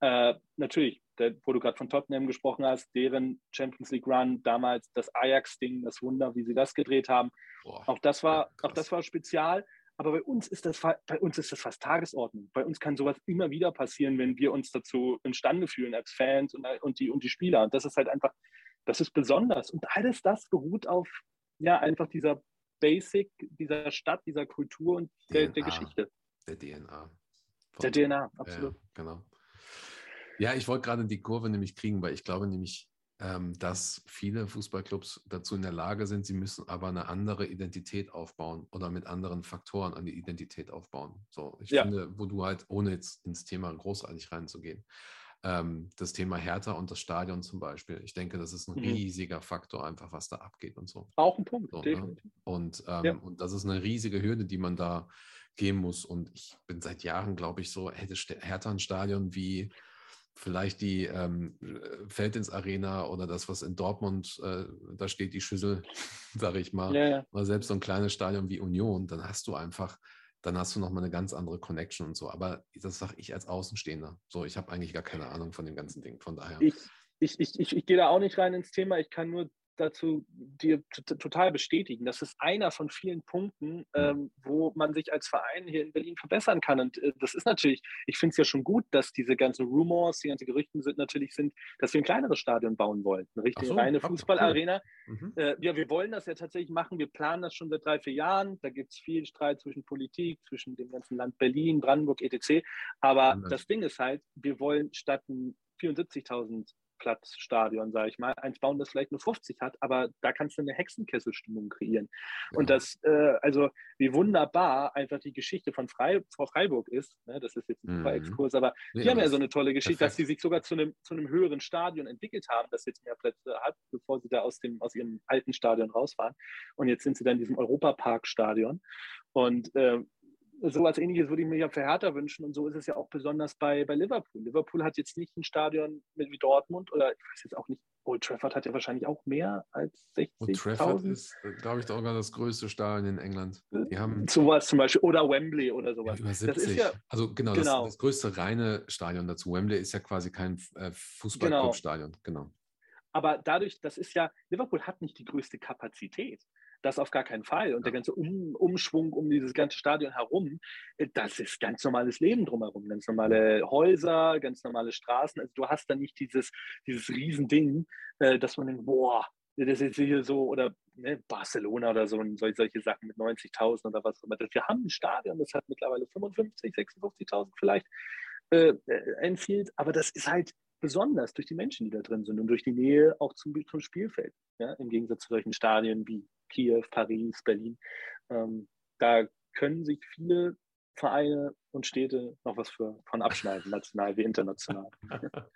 Äh, natürlich, der, wo du gerade von Tottenham gesprochen hast, deren Champions League Run, damals das Ajax-Ding, das Wunder, wie sie das gedreht haben. Boah, auch, das war, auch das war spezial. Aber bei uns ist das bei uns ist das fast Tagesordnung. Bei uns kann sowas immer wieder passieren, wenn wir uns dazu imstande fühlen als Fans und, und, die, und die Spieler. Und das ist halt einfach, das ist besonders. Und alles das beruht auf ja einfach dieser Basic, dieser Stadt, dieser Kultur und der, der Geschichte. Der DNA. der DNA, absolut. Ja, genau. Ja, ich wollte gerade die Kurve nämlich kriegen, weil ich glaube nämlich, dass viele Fußballclubs dazu in der Lage sind, sie müssen aber eine andere Identität aufbauen oder mit anderen Faktoren an die Identität aufbauen. So, ich ja. finde, wo du halt, ohne jetzt ins Thema großartig reinzugehen, ähm, das Thema Hertha und das Stadion zum Beispiel. Ich denke, das ist ein mhm. riesiger Faktor, einfach was da abgeht und so. Auch ein Punkt, so, definitiv. Ne? Und, ähm, ja. und das ist eine riesige Hürde, die man da gehen muss. Und ich bin seit Jahren, glaube ich, so, hätte Hertha ein Stadion wie vielleicht die ähm, Feldins Arena oder das, was in Dortmund, äh, da steht die Schüssel, sage ich mal, ja, ja. oder selbst so ein kleines Stadion wie Union, dann hast du einfach dann hast du nochmal eine ganz andere Connection und so. Aber das sage ich als Außenstehender. So, ich habe eigentlich gar keine Ahnung von dem ganzen Ding. Von daher. Ich, ich, ich, ich, ich gehe da auch nicht rein ins Thema. Ich kann nur dazu dir total bestätigen. Das ist einer von vielen Punkten, ähm, wo man sich als Verein hier in Berlin verbessern kann. Und äh, das ist natürlich, ich finde es ja schon gut, dass diese ganzen Rumors, die ganzen Gerüchten sind natürlich sind, dass wir ein kleineres Stadion bauen wollen. Eine richtige so, reine Fußballarena. Cool. Mhm. Äh, ja, wir wollen das ja tatsächlich machen. Wir planen das schon seit drei, vier Jahren. Da gibt es viel Streit zwischen Politik, zwischen dem ganzen Land Berlin, Brandenburg, etc. Aber mhm. das Ding ist halt, wir wollen statt 74.000 Platzstadion, sage ich mal. Eins bauen, das vielleicht nur 50 hat, aber da kannst du eine Hexenkesselstimmung kreieren. Ja. Und das, äh, also wie wunderbar einfach die Geschichte von Frei, Frau Freiburg ist, ne? das ist jetzt ein super mhm. Exkurs, aber ja, die haben ja so eine tolle Geschichte, perfekt. dass sie sich sogar zu einem, zu einem höheren Stadion entwickelt haben, das jetzt mehr Plätze hat, bevor sie da aus, dem, aus ihrem alten Stadion rausfahren. Und jetzt sind sie dann in diesem Europapark-Stadion. Und äh, sowas ähnliches würde ich mir ja für Hertha wünschen und so ist es ja auch besonders bei, bei Liverpool. Liverpool hat jetzt nicht ein Stadion mit wie Dortmund oder ich weiß jetzt auch nicht, Old Trafford hat ja wahrscheinlich auch mehr als 60.000. Old Trafford ist, äh, glaube ich, sogar das größte Stadion in England. Die haben sowas zum Beispiel oder Wembley oder sowas. Ja, über 70. Ja, also genau, genau. Das, das, größte reine Stadion dazu. Wembley ist ja quasi kein äh, Fußballclubstadion, genau. genau. Aber dadurch, das ist ja, Liverpool hat nicht die größte Kapazität. Das auf gar keinen Fall. Und der ganze um, Umschwung um dieses ganze Stadion herum, äh, das ist ganz normales Leben drumherum. Ganz normale Häuser, ganz normale Straßen. Also du hast da nicht dieses, dieses Riesending, äh, dass man denkt, boah, das ist hier so, oder ne, Barcelona oder so, solche Sachen mit 90.000 oder was. Aber wir haben ein Stadion, das hat mittlerweile 55, 56.000 vielleicht, äh, Enfield, aber das ist halt besonders durch die Menschen, die da drin sind und durch die Nähe auch zum, zum Spielfeld. Ja? Im Gegensatz zu solchen Stadien wie Kiew, Paris, Berlin. Ähm, da können sich viele Vereine und Städte noch was für, von abschneiden, national wie international.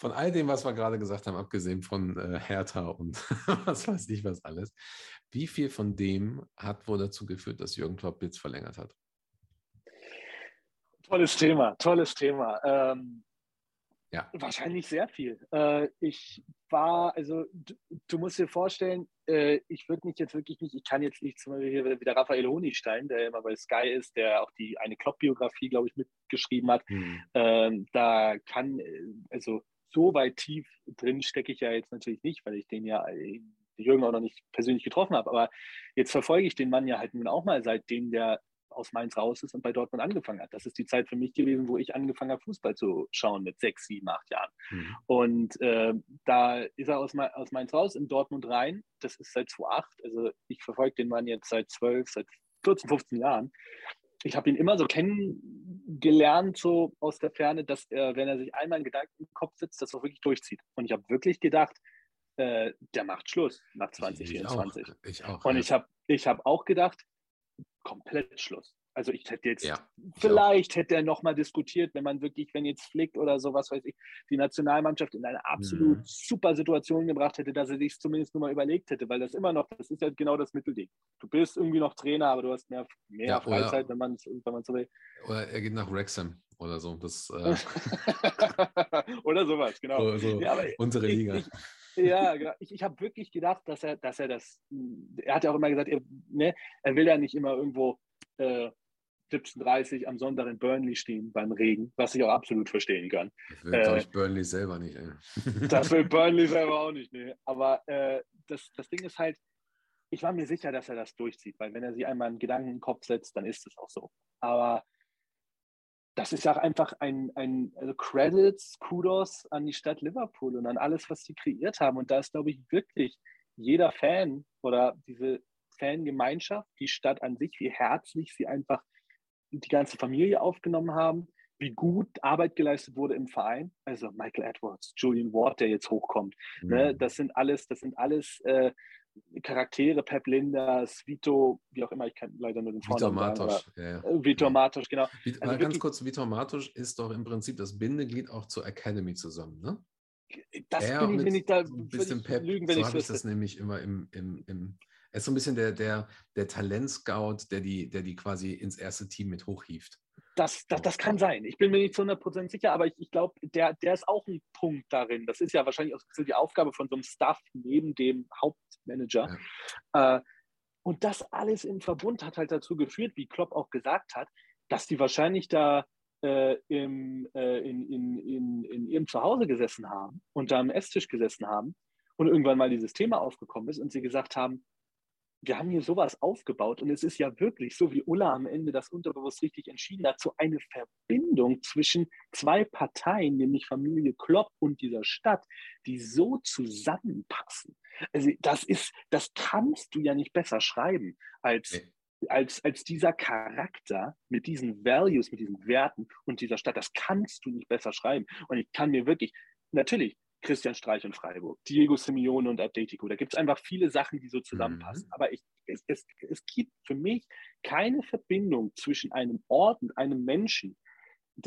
Von all dem, was wir gerade gesagt haben, abgesehen von äh, Hertha und was weiß ich was alles, wie viel von dem hat wohl dazu geführt, dass Jürgen Klopp jetzt verlängert hat? Tolles Thema, tolles Thema. Ähm, ja. Wahrscheinlich sehr viel. Äh, ich war, also du, du musst dir vorstellen, äh, ich würde mich jetzt wirklich nicht, ich kann jetzt nicht zum Beispiel hier wieder Raphael Honigstein, der immer bei Sky ist, der auch die eine Klopp-Biografie, glaube ich, mitgeschrieben hat. Mhm. Ähm, da kann, äh, also so weit tief drin stecke ich ja jetzt natürlich nicht, weil ich den ja äh, Jürgen auch noch nicht persönlich getroffen habe. Aber jetzt verfolge ich den Mann ja halt nun auch mal, seitdem der aus Mainz raus ist und bei Dortmund angefangen hat. Das ist die Zeit für mich gewesen, wo ich angefangen habe, Fußball zu schauen mit sechs, sieben, acht Jahren. Mhm. Und äh, da ist er aus, aus Mainz raus, in Dortmund rein. Das ist seit 2008. Also ich verfolge den Mann jetzt seit zwölf, seit 14, 15 Jahren. Ich habe ihn immer so kennengelernt, so aus der Ferne, dass er, wenn er sich einmal einen Gedanken im Kopf sitzt, das auch wirklich durchzieht. Und ich habe wirklich gedacht, äh, der macht Schluss nach 2024. Ich, ich auch, und ja. ich habe ich hab auch gedacht, komplett Schluss. Also ich hätte jetzt, ja, vielleicht hätte er nochmal diskutiert, wenn man wirklich, wenn jetzt Flick oder sowas weiß ich, die Nationalmannschaft in eine absolut mhm. super Situation gebracht hätte, dass er sich zumindest nur mal überlegt hätte, weil das immer noch, das ist ja genau das Mittelding. Du bist irgendwie noch Trainer, aber du hast mehr, mehr ja, Freizeit, oder, wenn man es wenn so will. Oder er geht nach Wrexham oder so. Das, äh oder sowas, genau. So, so ja, unsere Liga. Ich, ich, ja, genau. Ich, ich habe wirklich gedacht, dass er, dass er das, er hat ja auch immer gesagt, er, ne, er will ja nicht immer irgendwo äh, 17.30 am Sonntag in Burnley stehen beim Regen, was ich auch absolut verstehen kann. Das will, äh, ich, Burnley selber nicht. Ey. Das will Burnley selber auch nicht. Nee. Aber äh, das, das Ding ist halt, ich war mir sicher, dass er das durchzieht, weil wenn er sich einmal einen Gedanken in den Kopf setzt, dann ist es auch so. Aber das ist auch einfach ein, ein also Credits, Kudos an die Stadt Liverpool und an alles, was sie kreiert haben. Und da ist, glaube ich, wirklich jeder Fan oder diese Fangemeinschaft, die Stadt an sich, wie herzlich sie einfach die ganze Familie aufgenommen haben, wie gut Arbeit geleistet wurde im Verein. Also Michael Edwards, Julian Ward, der jetzt hochkommt. Ne? Mhm. Ne? Das sind alles, das sind alles äh, Charaktere, Pep Linders, Vito, wie auch immer, ich kann leider nur den Vornamen Vitor Matos. Ja, ja. Äh, Vitor Matos, genau. Also mal ganz kurz, Vitor Matos ist doch im Prinzip das Bindeglied auch zur Academy zusammen, ne? Das er bin ich mir nicht da ein bisschen Pep, lügen, wenn so habe ich das nämlich immer im, im, im er ist so ein bisschen der, der, der Talentscout, der die, der die quasi ins erste Team mit hochhieft. Das, das, das kann sein. Ich bin mir nicht zu 100% sicher, aber ich, ich glaube, der, der ist auch ein Punkt darin. Das ist ja wahrscheinlich auch die Aufgabe von so einem Staff neben dem Hauptmanager. Ja. Äh, Und das alles im Verbund hat halt dazu geführt, wie Klopp auch gesagt hat, dass die wahrscheinlich da äh, im, äh, in, in, in, in ihrem Zuhause gesessen haben und da am Esstisch gesessen haben und irgendwann mal dieses Thema aufgekommen ist und sie gesagt haben, wir haben hier sowas aufgebaut und es ist ja wirklich, so wie Ulla am Ende das unterbewusst richtig entschieden hat, so eine Verbindung zwischen zwei Parteien, nämlich Familie Klopp und dieser Stadt, die so zusammenpassen. Also das ist, das kannst du ja nicht besser schreiben als, nee. als, als dieser Charakter mit diesen Values, mit diesen Werten und dieser Stadt. Das kannst du nicht besser schreiben. Und ich kann mir wirklich, natürlich, Christian Streich und Freiburg, Diego Simeone und Atletico. Da gibt es einfach viele Sachen, die so zusammenpassen. Mhm. Aber ich, es, es, es gibt für mich keine Verbindung zwischen einem Ort und einem Menschen,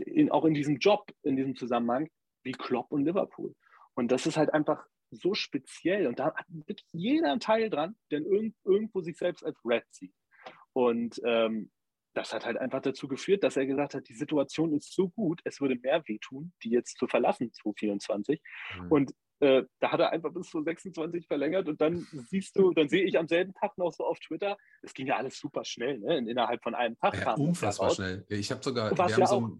in, auch in diesem Job, in diesem Zusammenhang, wie Klopp und Liverpool. Und das ist halt einfach so speziell. Und da hat wirklich jeder einen Teil dran, der irgendwo sich selbst als Red sieht. Und ähm, das hat halt einfach dazu geführt, dass er gesagt hat, die Situation ist so gut, es würde mehr wehtun, die jetzt zu verlassen, 2024. Mhm. Und äh, da hat er einfach bis zu 26 verlängert und dann siehst du, dann sehe ich am selben Tag noch so auf Twitter, es ging ja alles super schnell, ne? innerhalb von einem Tag. Ja, unfassbar schnell. Ich habe sogar, wir haben ja so,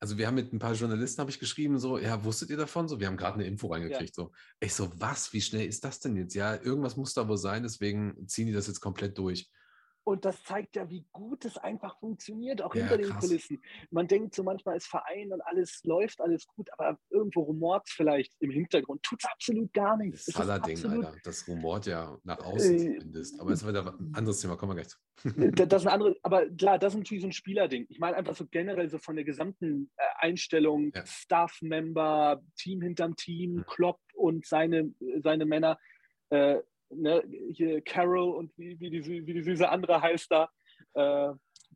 also wir haben mit ein paar Journalisten, habe ich geschrieben, so, ja, wusstet ihr davon? So, wir haben gerade eine Info reingekriegt. Ja. So, ich so, was, wie schnell ist das denn jetzt? Ja, irgendwas muss da wohl sein, deswegen ziehen die das jetzt komplett durch. Und das zeigt ja, wie gut es einfach funktioniert, auch ja, hinter den Kulissen. Man denkt so manchmal als Verein und alles läuft, alles gut, aber irgendwo rumort es vielleicht im Hintergrund, tut es absolut gar nichts. Das Salah-Ding, Alter. Das rumort ja nach außen äh, zumindest. Aber es ist wieder ein anderes Thema, kommen wir gleich zu. Äh, das ist ein anderes, aber klar, das ist natürlich so ein Spielerding. Ich meine einfach so generell so von der gesamten äh, Einstellung, ja. Staff-Member, Team hinterm Team, mhm. Klopp und seine, seine Männer. Äh, ne, hier Carol und wie, wie, die, wie die süße andere heißt da. Äh,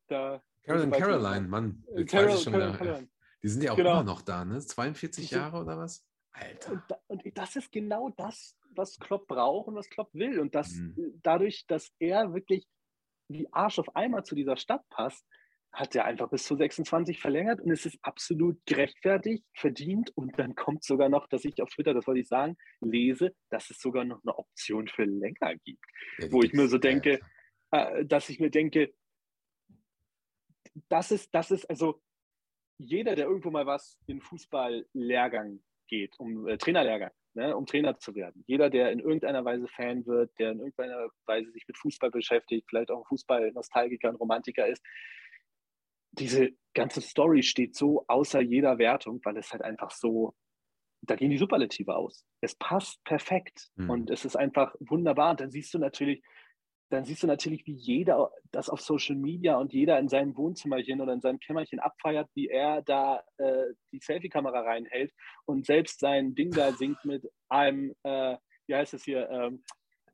da Carolyn Caroline, Mann. Jetzt Carol, weiß ich schon Carol, wieder. Die sind ja auch genau. immer noch da, ne? 42 Jahre oder was? Alter. Und, und, das ist genau das, was Klopp braucht und was Klopp will. Und das mhm. dadurch, dass er wirklich wie Arsch auf einmal zu dieser Stadt passt, hat er einfach bis zu 26 verlängert und es ist absolut gerechtfertigt, verdient. Und dann kommt sogar noch, dass ich auf Twitter, das wollte ich sagen, lese, dass es sogar noch eine Option für länger gibt. Ja, wo ich mir so denke, äh, dass ich mir denke, das ist, das ist, also jeder, der irgendwo mal was in Fußballlehrgang geht, um äh, Trainerlehrgang, ne, um Trainer zu werden. Jeder, der in irgendeiner Weise Fan wird, der in irgendeiner Weise sich mit Fußball beschäftigt, vielleicht auch Fußball-Nostalgiker und Romantiker ist, diese ganze Story steht so außer jeder Wertung, weil es halt einfach so, da gehen die Superlative aus. Es passt perfekt mhm. und es ist einfach wunderbar. Und dann siehst du natürlich, dann siehst du natürlich, wie jeder das auf Social Media und jeder in seinem Wohnzimmerchen oder in seinem Kämmerchen abfeiert, wie er da äh, die Selfie-Kamera reinhält und selbst sein Ding da singt mit einem, äh, wie heißt es hier? Ähm,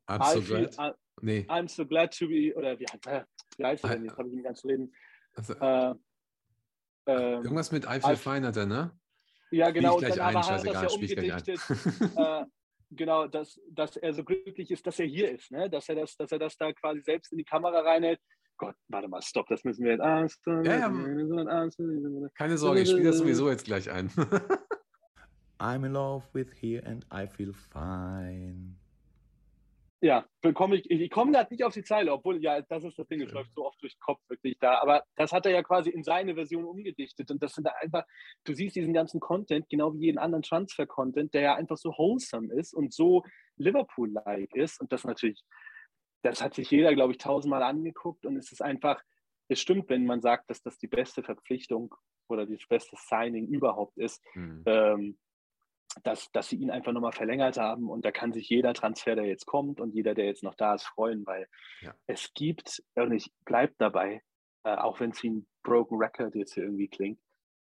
I'm so glad. I, nee. I'm so glad to be, oder wie, äh, wie heißt es denn? Jetzt habe ich ihn ganz reden. Also, äh, äh, irgendwas mit I feel fine hat er, ne? Ja, genau. Spiel ich gleich ein, scheißegal, ja spiel gleich ein. äh, genau, dass, dass er so glücklich ist, dass er hier ist, ne? dass, er das, dass er das da quasi selbst in die Kamera reinhält. Gott, warte mal, stopp, das müssen wir jetzt. Ja, ja. Keine Sorge, ich spiele das sowieso jetzt gleich ein. I'm in love with here and I feel fine. Ja, bekomme ich, ich komme gerade nicht auf die Zeile, obwohl, ja, das ist das Ding, es läuft so oft durch den Kopf wirklich da. Aber das hat er ja quasi in seine Version umgedichtet. Und das sind einfach, du siehst diesen ganzen Content, genau wie jeden anderen Transfer-Content, der ja einfach so wholesome ist und so Liverpool-like ist. Und das natürlich, das hat sich jeder, glaube ich, tausendmal angeguckt. Und es ist einfach, es stimmt, wenn man sagt, dass das die beste Verpflichtung oder das beste Signing überhaupt ist. Mhm. Ähm, dass, dass sie ihn einfach nochmal verlängert haben und da kann sich jeder Transfer, der jetzt kommt und jeder, der jetzt noch da ist, freuen, weil ja. es gibt, und ich bleibe dabei, äh, auch wenn es wie ein Broken Record jetzt hier irgendwie klingt,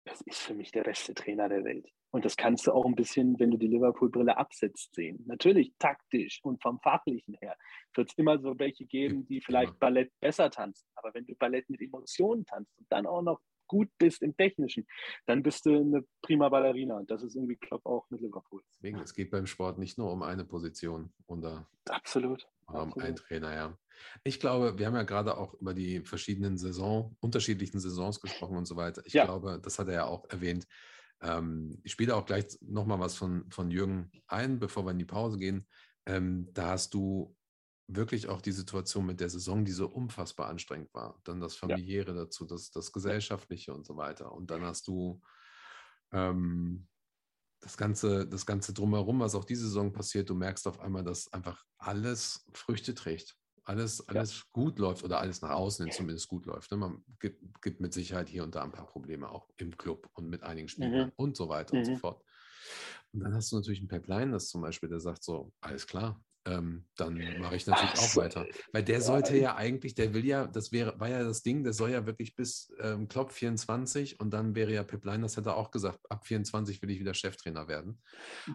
es ist für mich der beste Trainer der Welt. Und das kannst du auch ein bisschen, wenn du die Liverpool-Brille absetzt, sehen. Natürlich taktisch und vom Fachlichen her wird es immer so welche geben, die vielleicht Ballett besser tanzen. Aber wenn du Ballett mit Emotionen tanzt und dann auch noch gut bist im Technischen, dann bist du eine prima Ballerina. Und das ist irgendwie Klopp auch mit Liverpool. Deswegen, es geht beim Sport nicht nur um eine Position oder absolut, oder um einen Trainer, ja. Ich glaube, wir haben ja gerade auch über die verschiedenen Saison, unterschiedlichen Saisons gesprochen und so weiter. Ich ja. glaube, das hat er ja auch erwähnt. Ähm, ich spiele auch gleich nochmal was von, von Jürgen ein, bevor wir in die Pause gehen. Ähm, da hast du wirklich auch die Situation mit der Saison, die so unfassbar anstrengend war. Dann das Familiäre ja. dazu, das, das Gesellschaftliche und so weiter. Und dann hast du ähm, das Ganze, das Ganze drumherum, was auch diese Saison passiert, du merkst auf einmal, dass einfach alles Früchte trägt. Alles, alles ja. gut läuft oder alles nach außen hin zumindest gut läuft. Ne? Man gibt, gibt, mit Sicherheit hier und da ein paar Probleme auch im Club und mit einigen Spielern mhm. und so weiter mhm. und so mhm. fort. Und dann hast du natürlich einen Pep das zum Beispiel, der sagt so, alles klar, ähm, dann mache ich natürlich Ach, auch weiter. Weil der sollte ja eigentlich, der will ja, das wäre, war ja das Ding, der soll ja wirklich bis ähm, Klopp 24 und dann wäre ja Pep das hätte er auch gesagt, ab 24 will ich wieder Cheftrainer werden.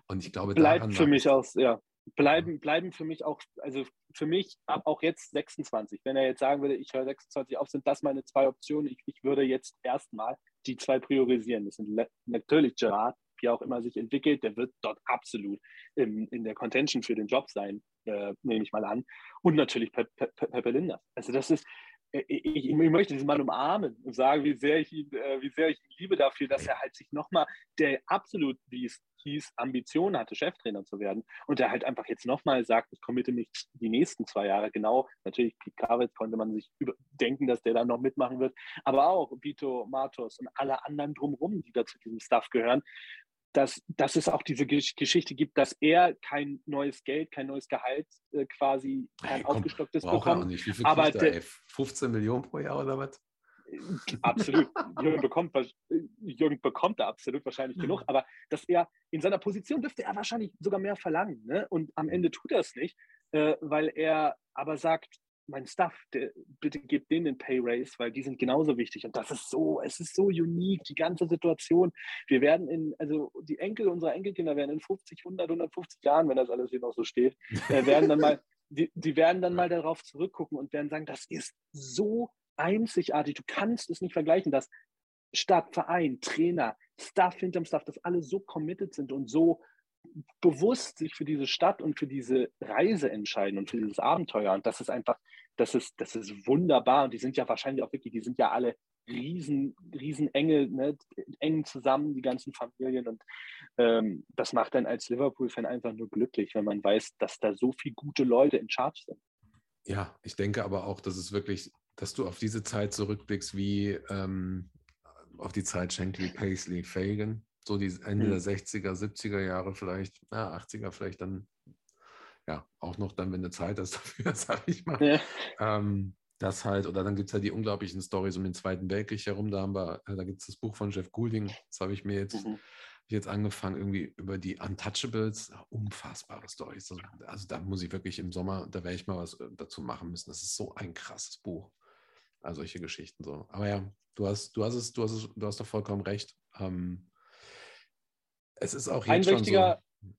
Und ich glaube, bleibt für mich auch, ja, bleiben, bleiben für mich auch, also für mich ab auch jetzt 26. Wenn er jetzt sagen würde, ich höre 26 auf, sind das meine zwei Optionen. Ich, ich würde jetzt erstmal die zwei priorisieren. Das sind natürlich Gerard wie auch immer sich entwickelt, der wird dort absolut in, in der Contention für den Job sein, äh, nehme ich mal an. Und natürlich Pepe Pe Linda. Also das ist, äh, ich, ich, möchte diesen Mann umarmen und sagen, wie sehr ich ihn, äh, wie sehr ich ihn liebe dafür, dass er halt sich nochmal, der absolut, wie es hieß, Ambitionen hatte, Cheftrainer zu werden. Und der halt einfach jetzt nochmal sagt, ich committe mich die nächsten zwei Jahre. Genau, natürlich, Pete Kravitz konnte man sich denken, dass der dann noch mitmachen wird. Aber auch Vito Matos und alle anderen drumherum, die da zu diesem Staff gehören dass, dass es auch diese Geschichte gibt, dass er kein neues Geld, kein neues Gehalt äh, quasi kein hey, aufgestocktes bekommt. Wie viel aber der, 15 Millionen pro Jahr oder was? Absolut. Jürgen bekommt, Jürgen bekommt da absolut wahrscheinlich genug, aber dass er in seiner Position dürfte er wahrscheinlich sogar mehr verlangen. Ne? Und am Ende tut er es nicht, äh, weil er aber sagt, mein Stuff, der, bitte gebt denen den Pay Raise, weil die sind genauso wichtig. Und das ist so, es ist so unique, die ganze Situation. Wir werden in, also die Enkel unserer Enkelkinder werden in 50, 100, 150 Jahren, wenn das alles hier noch so steht, äh, werden dann mal, die, die werden dann mal darauf zurückgucken und werden sagen, das ist so einzigartig. Du kannst es nicht vergleichen, dass Stadt, Verein, Trainer, Staff hinterm Staff, dass alle so committed sind und so bewusst sich für diese Stadt und für diese Reise entscheiden und für dieses Abenteuer. Und das ist einfach, das ist, das ist wunderbar. Und die sind ja wahrscheinlich auch wirklich, die sind ja alle riesen, riesen enge, ne, eng zusammen, die ganzen Familien. Und ähm, das macht dann als Liverpool-Fan einfach nur glücklich, wenn man weiß, dass da so viele gute Leute in Charge sind. Ja, ich denke aber auch, dass es wirklich, dass du auf diese Zeit zurückblickst wie ähm, auf die Zeit Shankly, Paisley, Fagan, so die Ende mhm. der 60er, 70er Jahre vielleicht, na, 80er vielleicht dann, ja, auch noch dann, wenn eine Zeit ist dafür, sag ich mal. Ja. Ähm, das halt, oder dann gibt es halt die unglaublichen Stories um den Zweiten Weltkrieg herum. Da, haben wir, äh, da gibt es das Buch von Jeff Goulding, das habe ich mir jetzt, mhm. jetzt angefangen, irgendwie über die Untouchables. Unfassbare Stories. Also, also da muss ich wirklich im Sommer, da werde ich mal was äh, dazu machen müssen. Das ist so ein krasses Buch. Also solche Geschichten so. Aber ja, du hast, du hast es, du hast es, du hast doch vollkommen recht. Ähm, es ist auch jetzt Ein schon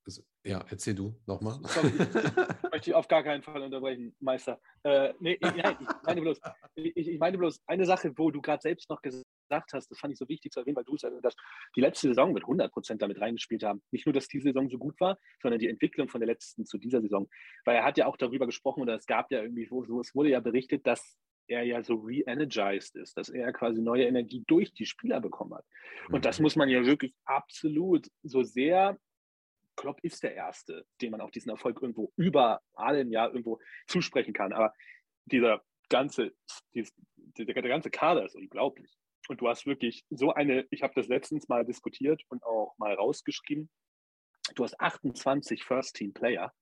so. Ja, erzähl du nochmal. Ich möchte ich auf gar keinen Fall unterbrechen, Meister. Äh, nee, nein, ich meine, bloß, ich, ich meine bloß eine Sache, wo du gerade selbst noch gesagt hast, das fand ich so wichtig zu erwähnen, weil du es dass die letzte Saison mit 100 Prozent damit reingespielt haben. Nicht nur, dass die Saison so gut war, sondern die Entwicklung von der letzten zu dieser Saison. Weil er hat ja auch darüber gesprochen oder es gab ja irgendwie, wo, es wurde ja berichtet, dass er ja so re-energized ist, dass er quasi neue Energie durch die Spieler bekommen hat. Und mhm. das muss man ja wirklich absolut so sehr. Klopp ist der Erste, dem man auch diesen Erfolg irgendwo über allen ja irgendwo zusprechen kann. Aber dieser ganze, dieses, der, der ganze Kader ist unglaublich. Und du hast wirklich so eine, ich habe das letztens mal diskutiert und auch mal rausgeschrieben. Du hast 28 First-Team-Player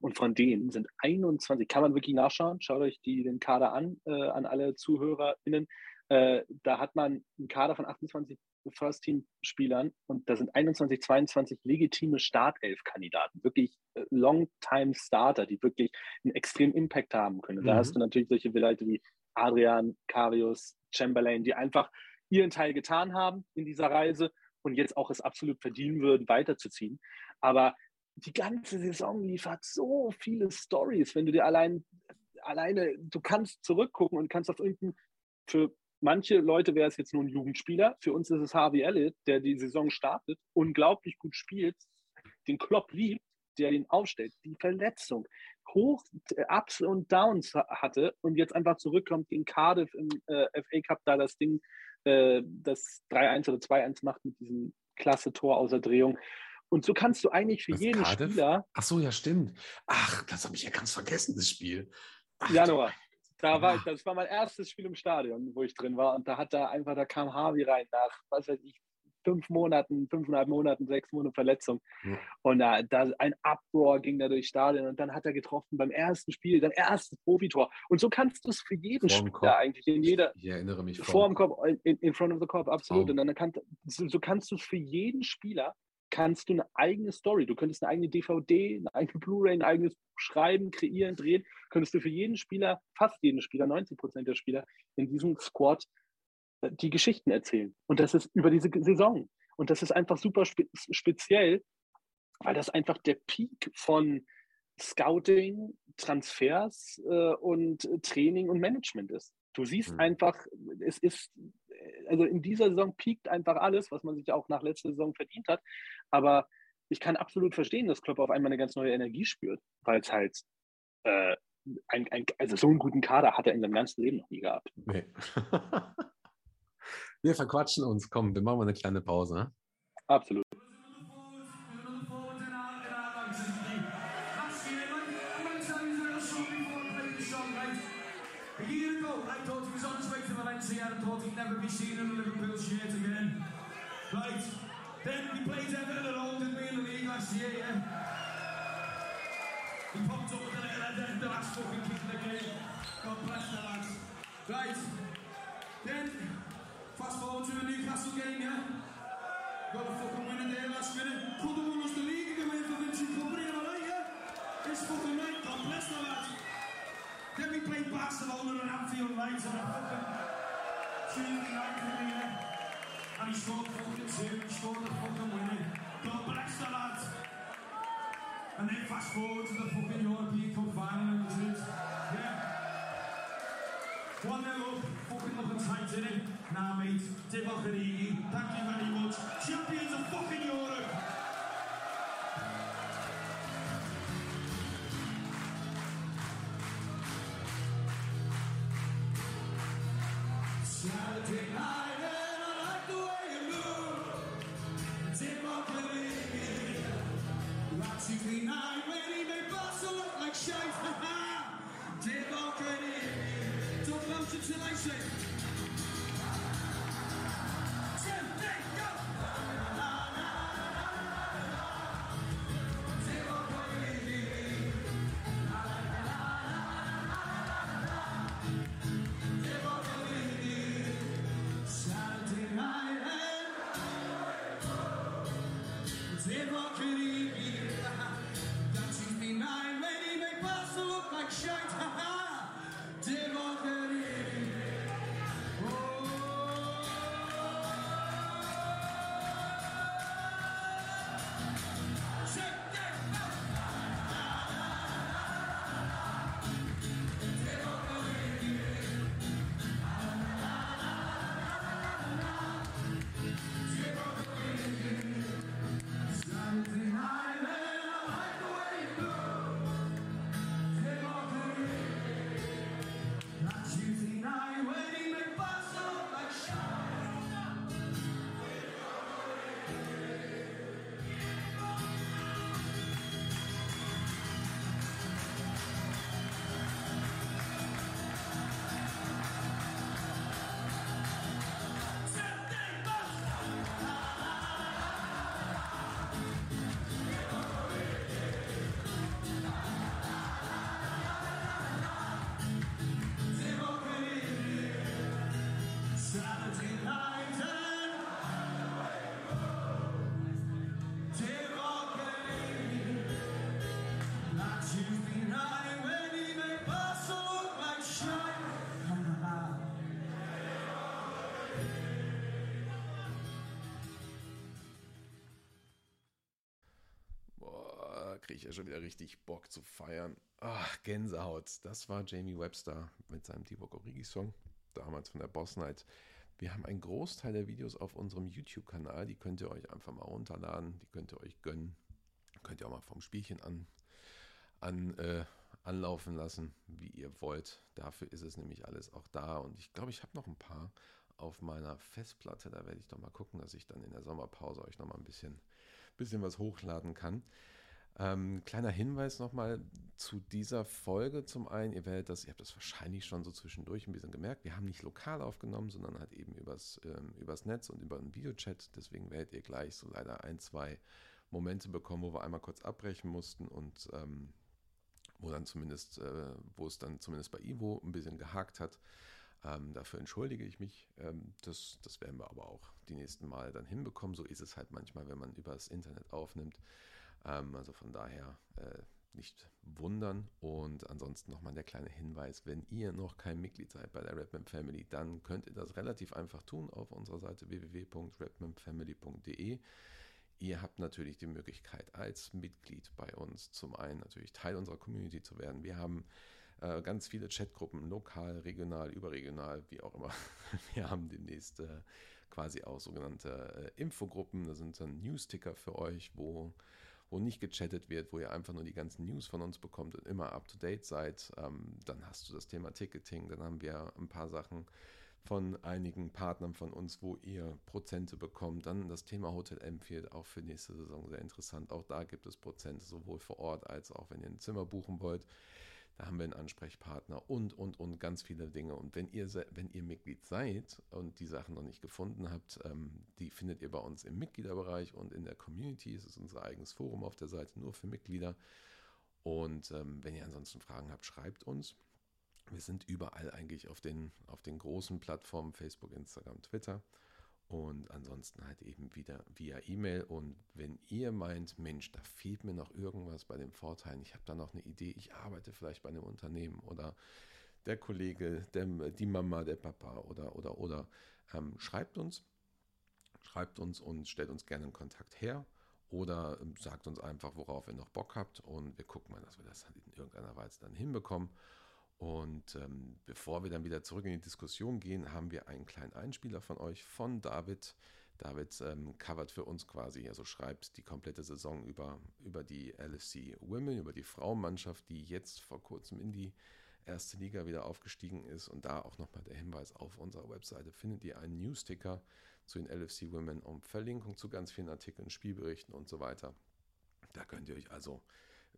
und von denen sind 21, kann man wirklich nachschauen, schaut euch die, den Kader an, äh, an alle ZuhörerInnen. Äh, da hat man einen Kader von 28 First-Team-Spielern und da sind 21, 22 legitime Startelf-Kandidaten, wirklich äh, Long-Time-Starter, die wirklich einen extremen Impact haben können. Mhm. Da hast du natürlich solche Leute wie Adrian, Karius, Chamberlain, die einfach ihren Teil getan haben in dieser Reise und jetzt auch es absolut verdienen würden, weiterzuziehen. Aber die ganze Saison liefert so viele Stories, wenn du dir allein alleine, du kannst zurückgucken und kannst auf irgendeinen, für manche Leute wäre es jetzt nur ein Jugendspieler, für uns ist es Harvey Elliott, der die Saison startet, unglaublich gut spielt, den Klopp liebt, der ihn aufstellt, die Verletzung, hoch Ups und Downs hatte und jetzt einfach zurückkommt gegen Cardiff im äh, FA Cup, da das Ding, äh, das 3-1 oder 2-1 macht mit diesem klasse Tor außer Drehung Und so kannst du eigentlich für Was, jeden Cardiff? Spieler, Ach so, ja, stimmt. Ach, das habe ich ja ganz vergessen, das Spiel. Ach, Januar, da war Ah. ich, das war mein erstes Spiel im Stadion, wo ich drin war. Und da hat da einfach, da kam Harvey rein nach, was weiß ich, fünf Monaten, fünfeinhalb Monaten, sechs Monate Verletzung. Ja. Und da, da ein Uproar ging da durchs Stadion und dann hat er getroffen beim ersten Spiel, sein erstes Profitor. Und so kannst du es für jeden Spieler Kopf. eigentlich, in jeder, Ich erinnere mich vor dem Kopf, in, in front of the Kopf, absolut. Traum. Und dann kann, so, so kannst du es für jeden Spieler, kannst du eine eigene Story, du könntest eine eigene DVD, eine eigene Blu-ray, ein eigenes Schreiben, kreieren, drehen, könntest du für jeden Spieler, fast jeden Spieler, 90 Prozent der Spieler in diesem Squad äh, die Geschichten erzählen. Und das ist über diese Saison. Und das ist einfach super spe speziell, weil das einfach der Peak von Scouting, Transfers äh, und Training und Management ist. Du siehst Mhm. einfach, es ist, äh, also in dieser Saison piekt einfach alles, was man sich auch nach letzter Saison verdient hat. Aber ich kann absolut verstehen, dass Klopp auf einmal eine ganz neue Energie spürt, weil es halt, äh, ein, ein, also so einen guten Kader hat er in seinem ganzen Leben noch nie gehabt. Nee. wir verquatschen uns. Komm, wir machen mal eine kleine Pause. Ne? Absolut. A year ago, I thought he was on his way to Valencia and thought he'd never be seen in a Liverpool shirt again. Right, then we played Everton at home, didn't in the league last year, yeah? He popped up with a little header, the last fucking kick of the game. God bless the lads. Right, then, fast forward to the Newcastle game, yeah? Got a fucking winner there last minute. Could have won us the league if it weren't for Vincent Company, am I right, yeah? It's fucking right, God bless the lads. Then we played Barcelona and Anfield right and a fucking Tuesday night in there. And he scored fucking two, he scored the fucking winner. God bless the lads. And then fast forward to the fucking European Cup final in Madrid. Yeah. One nil up, fucking looking tight in it. Nah, mate, Divock Origi, thank you very much. Champions of fucking Europe. Saturday night Anderson. Ich ja schon wieder richtig Bock zu feiern. Ach, Gänsehaut. Das war Jamie Webster mit seinem Divock Origi-Song, damals von der Boss Night. Wir haben einen Großteil der Videos auf unserem YouTube-Kanal. Die könnt ihr euch einfach mal runterladen. Die könnt ihr euch gönnen. Könnt ihr auch mal vom Spielchen an, an, äh, anlaufen lassen, wie ihr wollt. Dafür ist es nämlich alles auch da. Und ich glaube, ich habe noch ein paar auf meiner Festplatte. Da werde ich doch mal gucken, dass ich dann in der Sommerpause euch noch mal ein bisschen bisschen was hochladen kann. Ähm, kleiner Hinweis nochmal zu dieser Folge. Zum einen, ihr werdet das, ihr habt das wahrscheinlich schon so zwischendurch ein bisschen gemerkt. Wir haben nicht lokal aufgenommen, sondern halt eben übers, ähm, übers Netz und über einen Videochat. Deswegen werdet ihr gleich so leider ein, zwei Momente bekommen, wo wir einmal kurz abbrechen mussten und ähm, wo dann zumindest, äh, wo es dann zumindest bei Ivo ein bisschen gehakt hat. Ähm, dafür entschuldige ich mich. Ähm, das, das werden wir aber auch die nächsten Male dann hinbekommen. So ist es halt manchmal, wenn man übers Internet aufnimmt. Ähm, also von daher äh, nicht wundern. Und ansonsten nochmal der kleine Hinweis, wenn ihr noch kein Mitglied seid bei der Redman Family, dann könnt ihr das relativ einfach tun auf unserer Seite www.redmanfamily.de. Ihr habt natürlich die Möglichkeit, als Mitglied bei uns zum einen natürlich Teil unserer Community zu werden. Wir haben äh, ganz viele Chatgruppen, lokal, regional, überregional, wie auch immer. Wir haben demnächst äh, quasi auch sogenannte äh, Infogruppen. Das sind dann Newsticker für euch, wo wo nicht gechattet wird, wo ihr einfach nur die ganzen News von uns bekommt und immer up-to-date seid. Ähm, dann hast du das Thema Ticketing, dann haben wir ein paar Sachen von einigen Partnern von uns, wo ihr Prozente bekommt. Dann das Thema Hotel Empfield, auch für nächste Saison sehr interessant. Auch da gibt es Prozente, sowohl vor Ort als auch wenn ihr ein Zimmer buchen wollt. Da haben wir einen Ansprechpartner und, und, und ganz viele Dinge. Und wenn ihr, wenn ihr Mitglied seid und die Sachen noch nicht gefunden habt, ähm, die findet ihr bei uns im Mitgliederbereich und in der Community. Es ist unser eigenes Forum auf der Seite, nur für Mitglieder. Und ähm, wenn ihr ansonsten Fragen habt, schreibt uns. Wir sind überall eigentlich auf den, auf den großen Plattformen, Facebook, Instagram, Twitter. Und ansonsten halt eben wieder via E-Mail. Und wenn ihr meint, Mensch, da fehlt mir noch irgendwas bei den Vorteilen, ich habe da noch eine Idee, ich arbeite vielleicht bei einem Unternehmen oder der Kollege, der, die Mama, der Papa oder, oder, oder, ähm, schreibt uns, schreibt uns und stellt uns gerne einen Kontakt her oder ähm, sagt uns einfach, worauf ihr noch Bock habt und wir gucken mal, dass wir das in irgendeiner Weise dann hinbekommen. Und ähm, bevor wir dann wieder zurück in die Diskussion gehen, haben wir einen kleinen Einspieler von euch, von David. David ähm, covert für uns quasi, also schreibt die komplette Saison über, über die LFC Women, über die Frauenmannschaft, die jetzt vor kurzem in die erste Liga wieder aufgestiegen ist. Und da auch nochmal der Hinweis auf unserer Webseite findet ihr einen Newsticker zu den LFC Women um Verlinkung zu ganz vielen Artikeln, Spielberichten und so weiter. Da könnt ihr euch also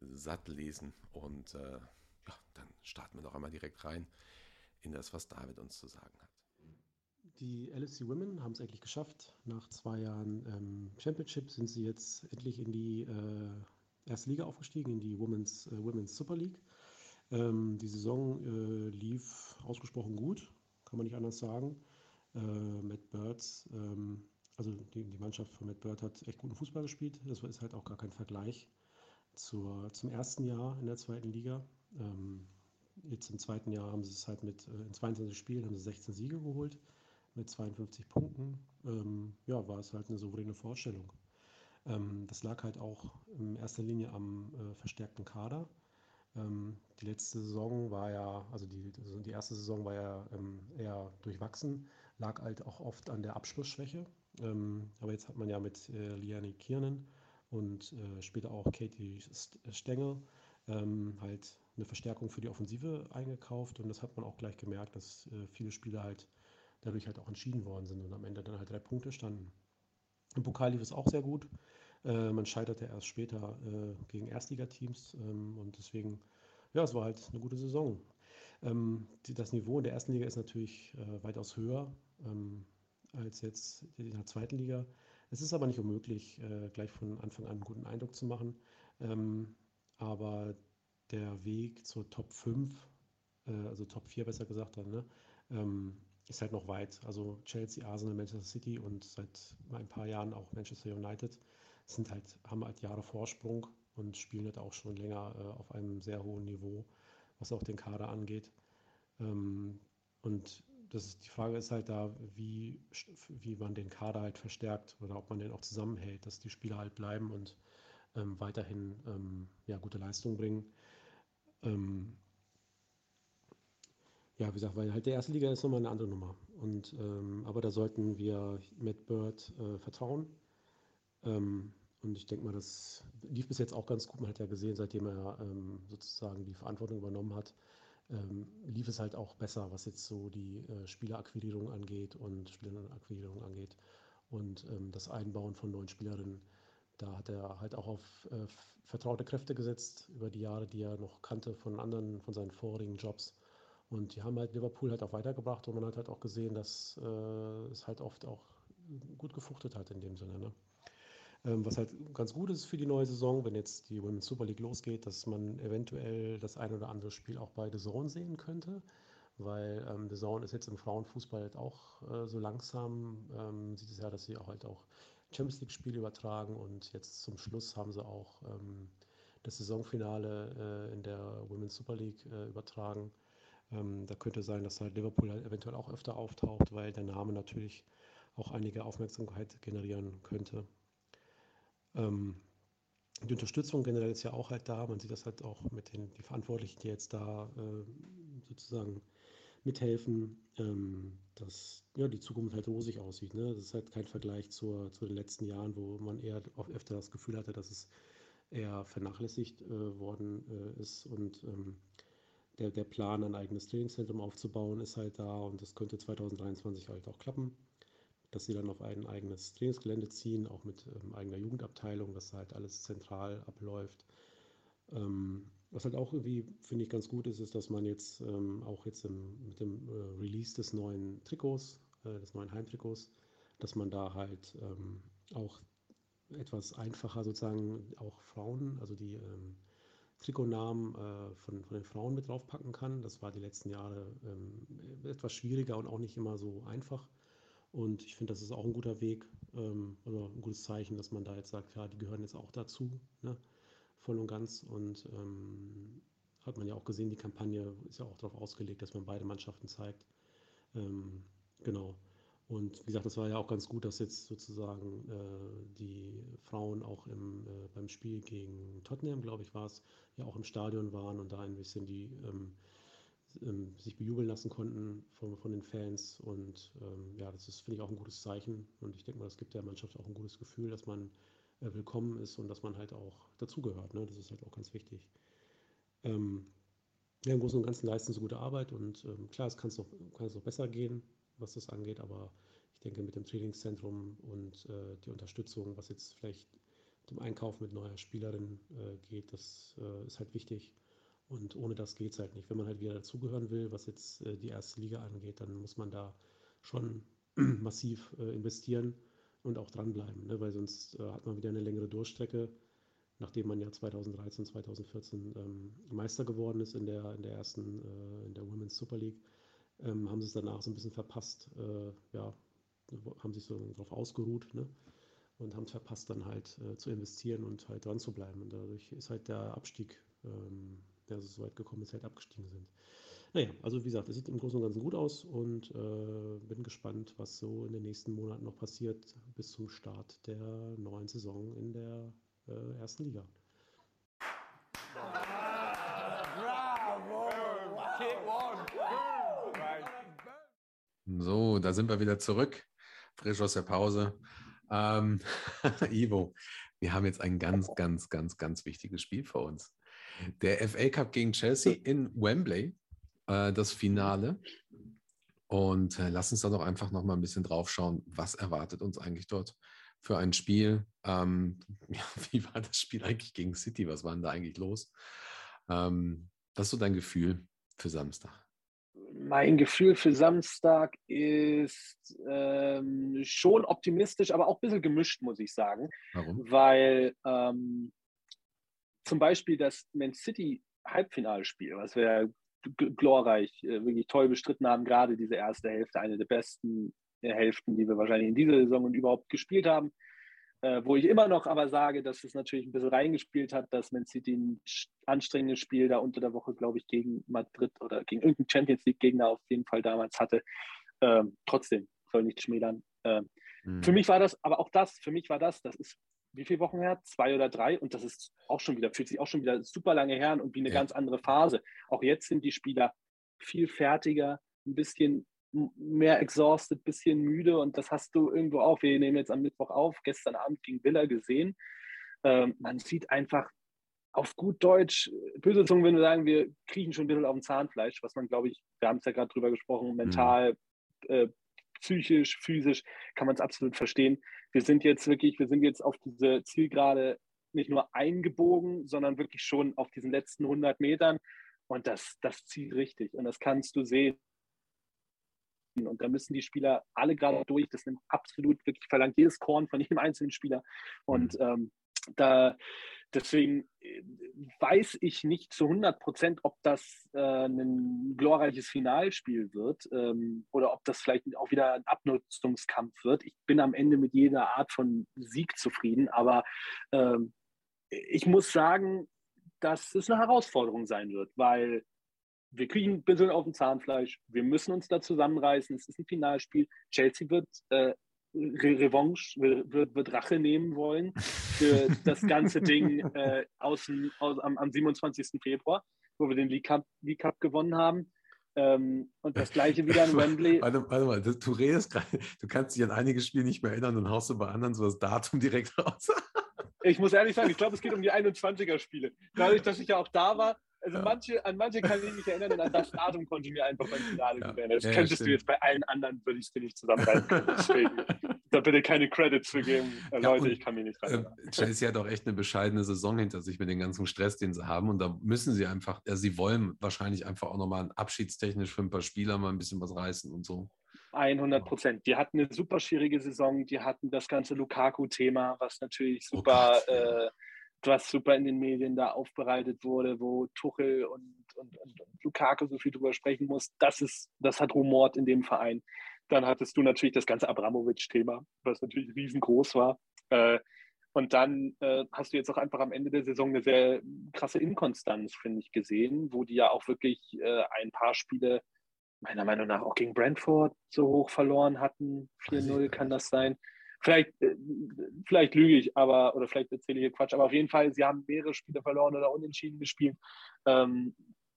satt lesen und äh, ja, dann starten wir doch einmal direkt rein in das, was David uns zu sagen hat. Die LFC Women haben es endlich geschafft. Nach zwei Jahren ähm, Championship sind sie jetzt endlich in die äh, erste Liga aufgestiegen, in die Women's, äh, Women's Super League. Ähm, die Saison äh, lief ausgesprochen gut, kann man nicht anders sagen. Äh, Matt Birds, ähm, also die, die, Mannschaft von Matt Bird hat echt guten Fußball gespielt. Das ist halt auch gar kein Vergleich zur, zum ersten Jahr in der zweiten Liga. Ähm, jetzt im zweiten Jahr haben sie es halt mit, äh, in 22 Spielen haben sie 16 Siege geholt mit 52 Punkten. Ähm, ja, war es halt eine souveräne Vorstellung. Ähm, das lag halt auch in erster Linie am äh, verstärkten Kader. Ähm, die letzte Saison war ja, also die, also die erste Saison war ja ähm, eher durchwachsen, lag halt auch oft an der Abschlussschwäche. Ähm, aber jetzt hat man ja mit äh, Liane Kiernan und äh, später auch Katie Stengel ähm, halt eine Verstärkung für die Offensive eingekauft und das hat man auch gleich gemerkt, dass äh, viele Spiele halt dadurch halt auch entschieden worden sind und am Ende dann halt drei Punkte standen. Im Pokal lief es auch sehr gut. Äh, man scheiterte erst später äh, gegen Erstligateams ähm, und deswegen, ja, es war halt eine gute Saison. Ähm, das Niveau in der ersten Liga ist natürlich weitaus höher ähm, als jetzt in der zweiten Liga. Es ist aber nicht unmöglich, gleich von Anfang an einen guten Eindruck zu machen. Aber der Weg zur Top 5, äh, also Top 4 besser gesagt dann, ne, ähm, ist halt noch weit. Also Chelsea, Arsenal, Manchester City und seit ein paar Jahren auch Manchester United sind halt, haben halt Jahre Vorsprung und spielen halt auch schon länger äh, auf einem sehr hohen Niveau, was auch den Kader angeht. Ähm, und das ist, die Frage ist halt da, wie, wie man den Kader halt verstärkt oder ob man den auch zusammenhält, dass die Spieler halt bleiben und ähm, weiterhin ähm, ja, gute Leistungen bringen. Ähm, ja, wie gesagt, weil halt der erste Liga ist nochmal eine andere Nummer. Und, ähm, aber da sollten wir Matt Bird äh, vertrauen. Ähm, und ich denke mal, das lief bis jetzt auch ganz gut. Man hat ja gesehen, seitdem er ähm, sozusagen die Verantwortung übernommen hat, lief es halt auch besser, was jetzt so die äh, Spielerakquirierung angeht und Spielerakquirierung angeht und das Einbauen von neuen Spielerinnen da hat er halt auch auf äh, vertraute Kräfte gesetzt über die Jahre, die er noch kannte von anderen, von seinen vorigen Jobs. Und die haben halt Liverpool halt auch weitergebracht und man hat halt auch gesehen, dass äh, es halt oft auch gut gefruchtet hat in dem Sinne. Ne? Ähm, was halt ganz gut ist für die neue Saison, wenn jetzt die Women's Super League losgeht, dass man eventuell das ein oder andere Spiel auch bei The Zone sehen könnte, weil ähm, The Zone ist jetzt im Frauenfußball halt auch äh, so langsam, ähm, sieht es ja, dass sie auch halt auch Champions League-Spiele übertragen und jetzt zum Schluss haben sie auch ähm, das Saisonfinale äh, in der Women's Super League äh, übertragen. Ähm, da könnte sein, dass halt Liverpool halt eventuell auch öfter auftaucht, weil der Name natürlich auch einige Aufmerksamkeit generieren könnte. Ähm, die Unterstützung generell ist ja auch halt da. Man sieht das halt auch mit den die Verantwortlichen, die jetzt da äh, sozusagen mithelfen, ähm, dass ja, die Zukunft halt rosig aussieht. Ne? Das ist halt kein Vergleich zur, zu den letzten Jahren, wo man eher oft öfter das Gefühl hatte, dass es eher vernachlässigt äh, worden äh, ist. Und ähm, der, der Plan, ein eigenes Trainingszentrum aufzubauen, ist halt da und das könnte 2023 halt auch klappen, dass sie dann auf ein eigenes Trainingsgelände ziehen, auch mit ähm, eigener Jugendabteilung, dass halt alles zentral abläuft. Ähm, was halt auch irgendwie, finde ich, ganz gut ist, ist, dass man jetzt ähm, auch jetzt im, mit dem äh, Release des neuen Trikots, äh, des neuen Heimtrikots, dass man da halt ähm, auch etwas einfacher sozusagen auch Frauen, also die ähm, Trikotnamen äh, von, von den Frauen mit draufpacken kann. Das war die letzten Jahre ähm, etwas schwieriger und auch nicht immer so einfach. Und ich finde, das ist auch ein guter Weg ähm, oder ein gutes Zeichen, dass man da jetzt sagt, ja, die gehören jetzt auch dazu. Ne? Voll und ganz. Und ähm, hat man ja auch gesehen, die Kampagne ist ja auch darauf ausgelegt, dass man beide Mannschaften zeigt. Ähm, genau. Und wie gesagt, das war ja auch ganz gut, dass jetzt sozusagen äh, die Frauen auch im, äh, beim Spiel gegen Tottenham, glaube ich, war es, ja auch im Stadion waren und da ein bisschen die ähm, ähm, sich bejubeln lassen konnten von, von den Fans. Und ähm, ja, das ist, finde ich, auch ein gutes Zeichen. Und ich denke mal, das gibt der Mannschaft auch ein gutes Gefühl, dass man willkommen ist und dass man halt auch dazugehört. Ne? Das ist halt auch ganz wichtig. Ähm, ja, im Großen und Ganzen leisten sie gute Arbeit und ähm, klar, es kann noch, es noch besser gehen, was das angeht, aber ich denke, mit dem Trainingszentrum und äh, die Unterstützung, was jetzt vielleicht dem Einkauf mit neuer Spielerin äh, geht, das äh, ist halt wichtig. Und ohne das geht es halt nicht. Wenn man halt wieder dazugehören will, was jetzt äh, die erste Liga angeht, dann muss man da schon massiv äh, investieren und auch dranbleiben, ne? weil sonst äh, hat man wieder eine längere Durchstrecke, nachdem man ja 2013, 2014 ähm, Meister geworden ist in der, in der ersten, äh, in der Women's Super League, ähm, haben sie es danach so ein bisschen verpasst, äh, ja, haben sich so darauf ausgeruht ne? und haben es verpasst, dann halt äh, zu investieren und halt dran zu bleiben. Und dadurch ist halt der Abstieg, ähm, der so weit gekommen ist, halt abgestiegen sind. Naja, also wie gesagt, es sieht im Großen und Ganzen gut aus und äh, bin gespannt, was so in den nächsten Monaten noch passiert bis zum Start der neuen Saison in der äh, ersten Liga. So, da sind wir wieder zurück, frisch aus der Pause. Ähm, Ivo, wir haben jetzt ein ganz, ganz, ganz, ganz wichtiges Spiel vor uns. Der FA Cup gegen Chelsea in Wembley äh, das Finale. Und äh, lass uns da doch einfach noch mal ein bisschen drauf schauen, was erwartet uns eigentlich dort für ein Spiel. Ähm, ja, wie war das Spiel eigentlich gegen City? Was war denn da eigentlich los? Ähm, was ist so dein Gefühl für Samstag? Mein Gefühl für Samstag ist ähm, schon optimistisch, aber auch ein bisschen gemischt, muss ich sagen. Warum? Weil ähm, zum Beispiel das Man City Halbfinalspiel, was wir glorreich, äh, wirklich toll bestritten haben. Gerade diese erste Hälfte, eine der besten äh, Hälften, die wir wahrscheinlich in dieser Saison und überhaupt gespielt haben. Äh, wo ich immer noch aber sage, dass es natürlich ein bisschen reingespielt hat, dass Man City ein anstrengendes Spiel da unter der Woche, glaube ich, gegen Madrid oder gegen irgendeinen Champions League-Gegner auf jeden Fall damals hatte. Ähm, trotzdem, soll nicht schmälern. Ähm, mhm. Für mich war das, aber auch das, für mich war das, das ist wie viele Wochen her? Zwei oder drei. Und das ist auch schon wieder, fühlt sich auch schon wieder super lange her und wie eine ja. ganz andere Phase. Auch jetzt sind die Spieler viel fertiger, ein bisschen mehr exhausted, ein bisschen müde. Und das hast du irgendwo auch. Wir nehmen jetzt am Mittwoch auf, gestern Abend gegen Villa gesehen. Ähm, man sieht einfach auf gut Deutsch, böse Zungen würden wir sagen, wir kriechen schon ein bisschen auf dem Zahnfleisch, was man, glaube ich, wir haben es ja gerade drüber gesprochen, mental, mhm. äh, psychisch, physisch, kann man es absolut verstehen. Wir sind jetzt wirklich, wir sind jetzt auf diese Zielgerade nicht nur eingebogen, sondern wirklich schon auf diesen letzten 100 Metern. Und das, das zieht richtig. Und das kannst du sehen. Und da müssen die Spieler alle gerade durch. Das nimmt absolut wirklich verlangt jedes Korn von jedem einzelnen Spieler. Und mhm. ähm, da deswegen äh, weiß ich nicht zu 100 Prozent, ob das äh, ein glorreiches Finalspiel wird ähm, oder ob das vielleicht auch wieder ein Abnutzungskampf wird. Ich bin am Ende mit jeder Art von Sieg zufrieden, aber ähm, ich muss sagen, dass es eine Herausforderung sein wird, weil wir kriegen ein bisschen auf dem Zahnfleisch. Wir müssen uns da zusammenreißen. Es ist ein Finalspiel. Chelsea wird äh, Re Revanche, wird, wird, Rache nehmen wollen für das ganze Ding äh, aus, aus, am, am 27. Februar, wo wir den League Cup, League Cup gewonnen haben. Ähm, und das gleiche wieder in Wembley. Warte, warte mal, du, du redest gerade, du kannst dich an einige Spiele nicht mehr erinnern und haust du bei anderen so das Datum direkt raus. ich muss ehrlich sagen, ich glaube, es geht um die 21er-Spiele. Dadurch, dass ich ja auch da war, also ja. manche, an manche kann ich mich erinnern und an das Datum konnte ich mir einfach beim Finale ja. gewähren. Das ja, könntest du jetzt bei allen anderen, würde ich es dir nicht zusammenreißen können. Deswegen, da bitte keine Credits für geben. Äh, Leute, ich kann mir nicht rein. Äh, Chelsea hat auch echt eine bescheidene Saison hinter sich mit dem ganzen Stress, den sie haben. Und da müssen sie einfach, ja, sie wollen wahrscheinlich einfach auch nochmal abschiedstechnisch für ein paar Spieler mal ein bisschen was reißen und so. 100 Prozent. Die hatten eine super schwierige Saison. Die hatten das ganze Lukaku-Thema, was natürlich oh super, oh Gott, äh, was super in den Medien da aufbereitet wurde, wo Tuchel und, und, und, und Lukaku so viel drüber sprechen muss. Das ist, das hat rumort in dem Verein. Dann hattest du natürlich das ganze Abramovic-Thema, was natürlich riesengroß war. Äh, und dann äh, hast du jetzt auch einfach am Ende der Saison eine sehr krasse Inkonstanz, finde ich, gesehen, wo die ja auch wirklich äh, ein paar Spiele meiner Meinung nach auch gegen Brentford so hoch verloren hatten. 4-0 kann das sein. Vielleicht, äh, vielleicht lüge ich, aber, oder vielleicht erzähle ich hier Quatsch, aber auf jeden Fall, sie haben mehrere Spiele verloren oder unentschieden gespielt. Ähm,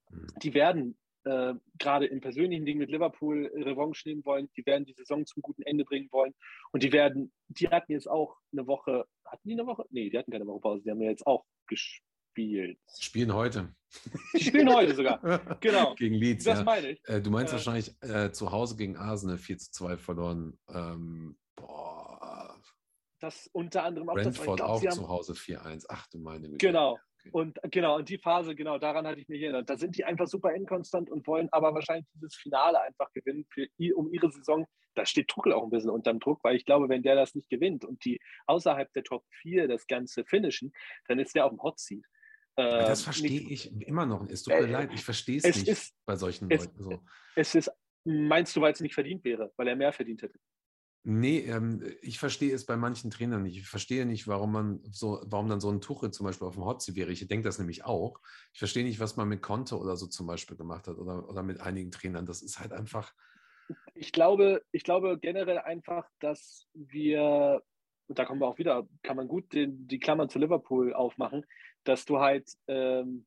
mhm. Die werden äh, gerade im persönlichen Ding mit Liverpool Revanche nehmen wollen. Die werden die Saison zum guten Ende bringen wollen. Und die werden, die hatten jetzt auch eine Woche, hatten die eine Woche? Nee, die hatten keine Woche Pause. Die haben ja jetzt auch gespielt spielt. Spielen heute. Die spielen heute sogar. Genau. gegen Leeds. Das ja. meine ich. Äh, du meinst äh, wahrscheinlich äh, zu Hause gegen Arsenal 4 zu 2 verloren. Ähm, boah. Das unter anderem auch Brentford das, glaub, auch zu Hause 4-1. Ach du meine Güte. Genau. Okay. Und genau, und die Phase, genau, daran hatte ich mich erinnert. Da sind die einfach super inkonstant und wollen aber wahrscheinlich dieses Finale einfach gewinnen für, um ihre Saison. Da steht Tuchel auch ein bisschen unterm Druck, weil ich glaube, wenn der das nicht gewinnt und die außerhalb der Top 4 das Ganze finishen, dann ist der auf dem Hot Seat. Äh, das verstehe ich immer noch. Es tut mir äh, leid, ich verstehe es nicht ist, bei solchen es, Leuten. So. Es ist, meinst du, weil es nicht verdient wäre, weil er mehr verdient hätte? Nee, ähm, ich verstehe es bei manchen Trainern nicht. Ich verstehe nicht, warum man so, warum dann so ein Tuche zum Beispiel auf dem Hotseat wäre. Ich denke das nämlich auch. Ich verstehe nicht, was man mit Conte oder so zum Beispiel gemacht hat oder, oder mit einigen Trainern. Das ist halt einfach. Ich glaube, ich glaube generell einfach, dass wir, und da kommen wir auch wieder, kann man gut den, die Klammern zu Liverpool aufmachen, dass du halt, ähm,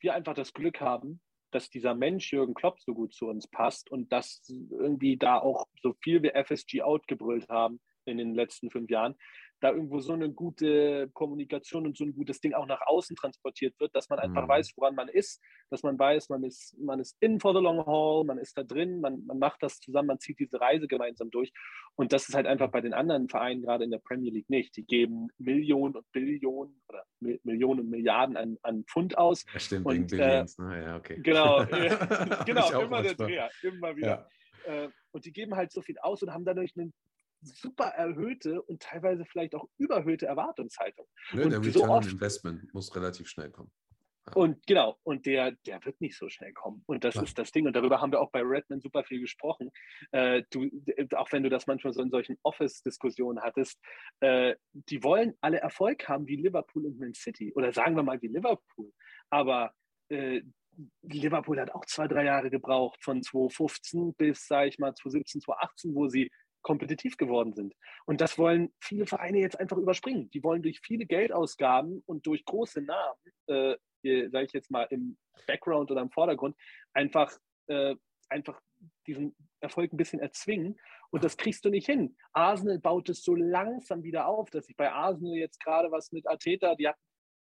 wir einfach das Glück haben, dass dieser Mensch Jürgen Klopp so gut zu uns passt und dass irgendwie da auch so viel wir FSG outgebrüllt haben in den letzten fünf Jahren, da irgendwo so eine gute Kommunikation und so ein gutes Ding auch nach außen transportiert wird, dass man einfach mhm. weiß, woran man ist, dass man weiß, man ist, man ist in for the long haul, man ist da drin, man, man macht das zusammen, man zieht diese Reise gemeinsam durch. Und das ist halt einfach bei den anderen Vereinen, gerade in der Premier League, nicht. Die geben Millionen und Billionen oder Millionen und Milliarden an, an Pfund aus. Ja, stimmt, und, wegen Billions, äh, ne? Ja, okay. Genau, genau, immer der Dreher, immer wieder. Ja. Äh, und die geben halt so viel aus und haben dadurch einen super erhöhte und teilweise vielleicht auch überhöhte Erwartungshaltung. Nö, und der Return so oft, Investment muss relativ schnell kommen. Ja. Und genau, und der, der wird nicht so schnell kommen. Und das ja. ist das Ding. Und darüber haben wir auch bei Redmond super viel gesprochen. Äh, du, auch wenn du das manchmal so in solchen Office-Diskussionen hattest, äh, die wollen alle Erfolg haben wie Liverpool und Man City. Oder sagen wir mal wie Liverpool. Aber äh, Liverpool hat auch zwei, drei Jahre gebraucht, von 2015 bis, sage ich mal, 2017, 2018, wo sie kompetitiv geworden sind. Und das wollen viele Vereine jetzt einfach überspringen. Die wollen durch viele Geldausgaben und durch große Namen, äh, sage ich jetzt mal im Background oder im Vordergrund, einfach, äh, einfach diesen Erfolg ein bisschen erzwingen. Und das kriegst du nicht hin. Arsenal baut es so langsam wieder auf, dass ich bei Arsenal jetzt gerade was mit Ateta, die hatten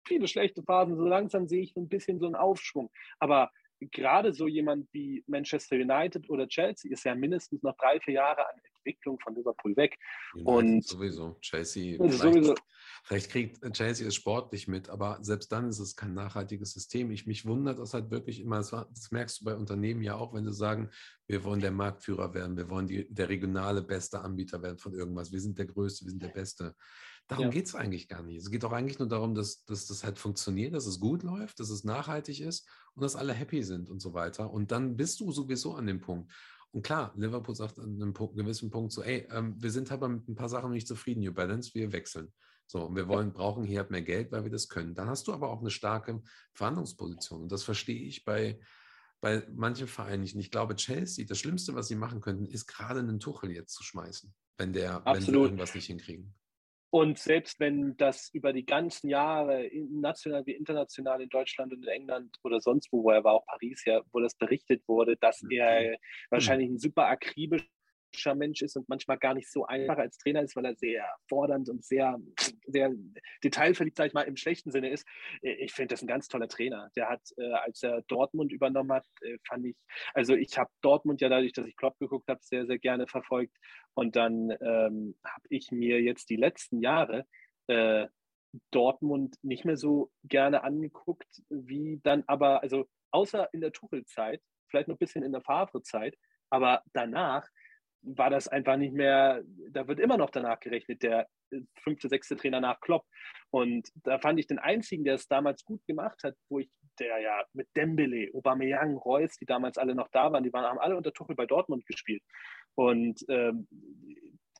viele schlechte Phasen, so langsam sehe ich so ein bisschen so einen Aufschwung. Aber gerade so jemand wie Manchester United oder Chelsea ist ja mindestens noch drei, vier Jahre an Entwicklung von Liverpool weg. United Und sowieso. Chelsea, vielleicht, sowieso. vielleicht kriegt Chelsea es sportlich mit, aber selbst dann ist es kein nachhaltiges System. Ich mich wundert das halt wirklich immer. Das merkst du bei Unternehmen ja auch, wenn sie sagen, wir wollen der Marktführer werden, wir wollen die, der regionale beste Anbieter werden von irgendwas. Wir sind der Größte, wir sind der Beste. Darum Ja. geht es eigentlich gar nicht. Es geht auch eigentlich nur darum, dass, dass das halt funktioniert, dass es gut läuft, dass es nachhaltig ist und dass alle happy sind und so weiter. Und dann bist du sowieso an dem Punkt. Und klar, Liverpool sagt an einem Punkt, gewissen Punkt so, ey, ähm, wir sind aber mit ein paar Sachen nicht zufrieden, New Balance, wir wechseln. So, und wir wollen, brauchen hier halt mehr Geld, weil wir das können. Dann hast du aber auch eine starke Verhandlungsposition. Und das verstehe ich bei, bei manchen Vereinen nicht. Und ich glaube, Chelsea, das Schlimmste, was sie machen könnten, ist gerade einen Tuchel jetzt zu schmeißen, wenn der, wenn sie Absolut. irgendwas nicht hinkriegen. Und selbst wenn das über die ganzen Jahre, national wie international in Deutschland und in England oder sonst wo, wo er war, auch Paris, ja, wo das berichtet wurde, dass er wahrscheinlich ein super akribischer Mensch ist und manchmal gar nicht so einfach als Trainer ist, weil er sehr fordernd und sehr, sehr detailverliebt, sag ich mal, im schlechten Sinne ist. Ich finde das ein ganz toller Trainer. Der hat, äh, als er Dortmund übernommen hat, äh, fand ich, also ich habe Dortmund ja dadurch, dass ich Klopp geguckt habe, sehr, sehr gerne verfolgt. Und dann ähm, habe ich mir jetzt die letzten Jahre äh, Dortmund nicht mehr so gerne angeguckt, wie dann aber, also außer in der Tuchel-Zeit, vielleicht noch ein bisschen in der Favre-Zeit, aber danach war das einfach nicht mehr, da wird immer noch danach gerechnet, der äh, fünfte, sechste Trainer nach Klopp. Und da fand ich den einzigen, der es damals gut gemacht hat, wo ich, der ja mit Dembele, Aubameyang, Reus, die damals alle noch da waren, die waren, haben alle unter Tuchel bei Dortmund gespielt. Und ähm,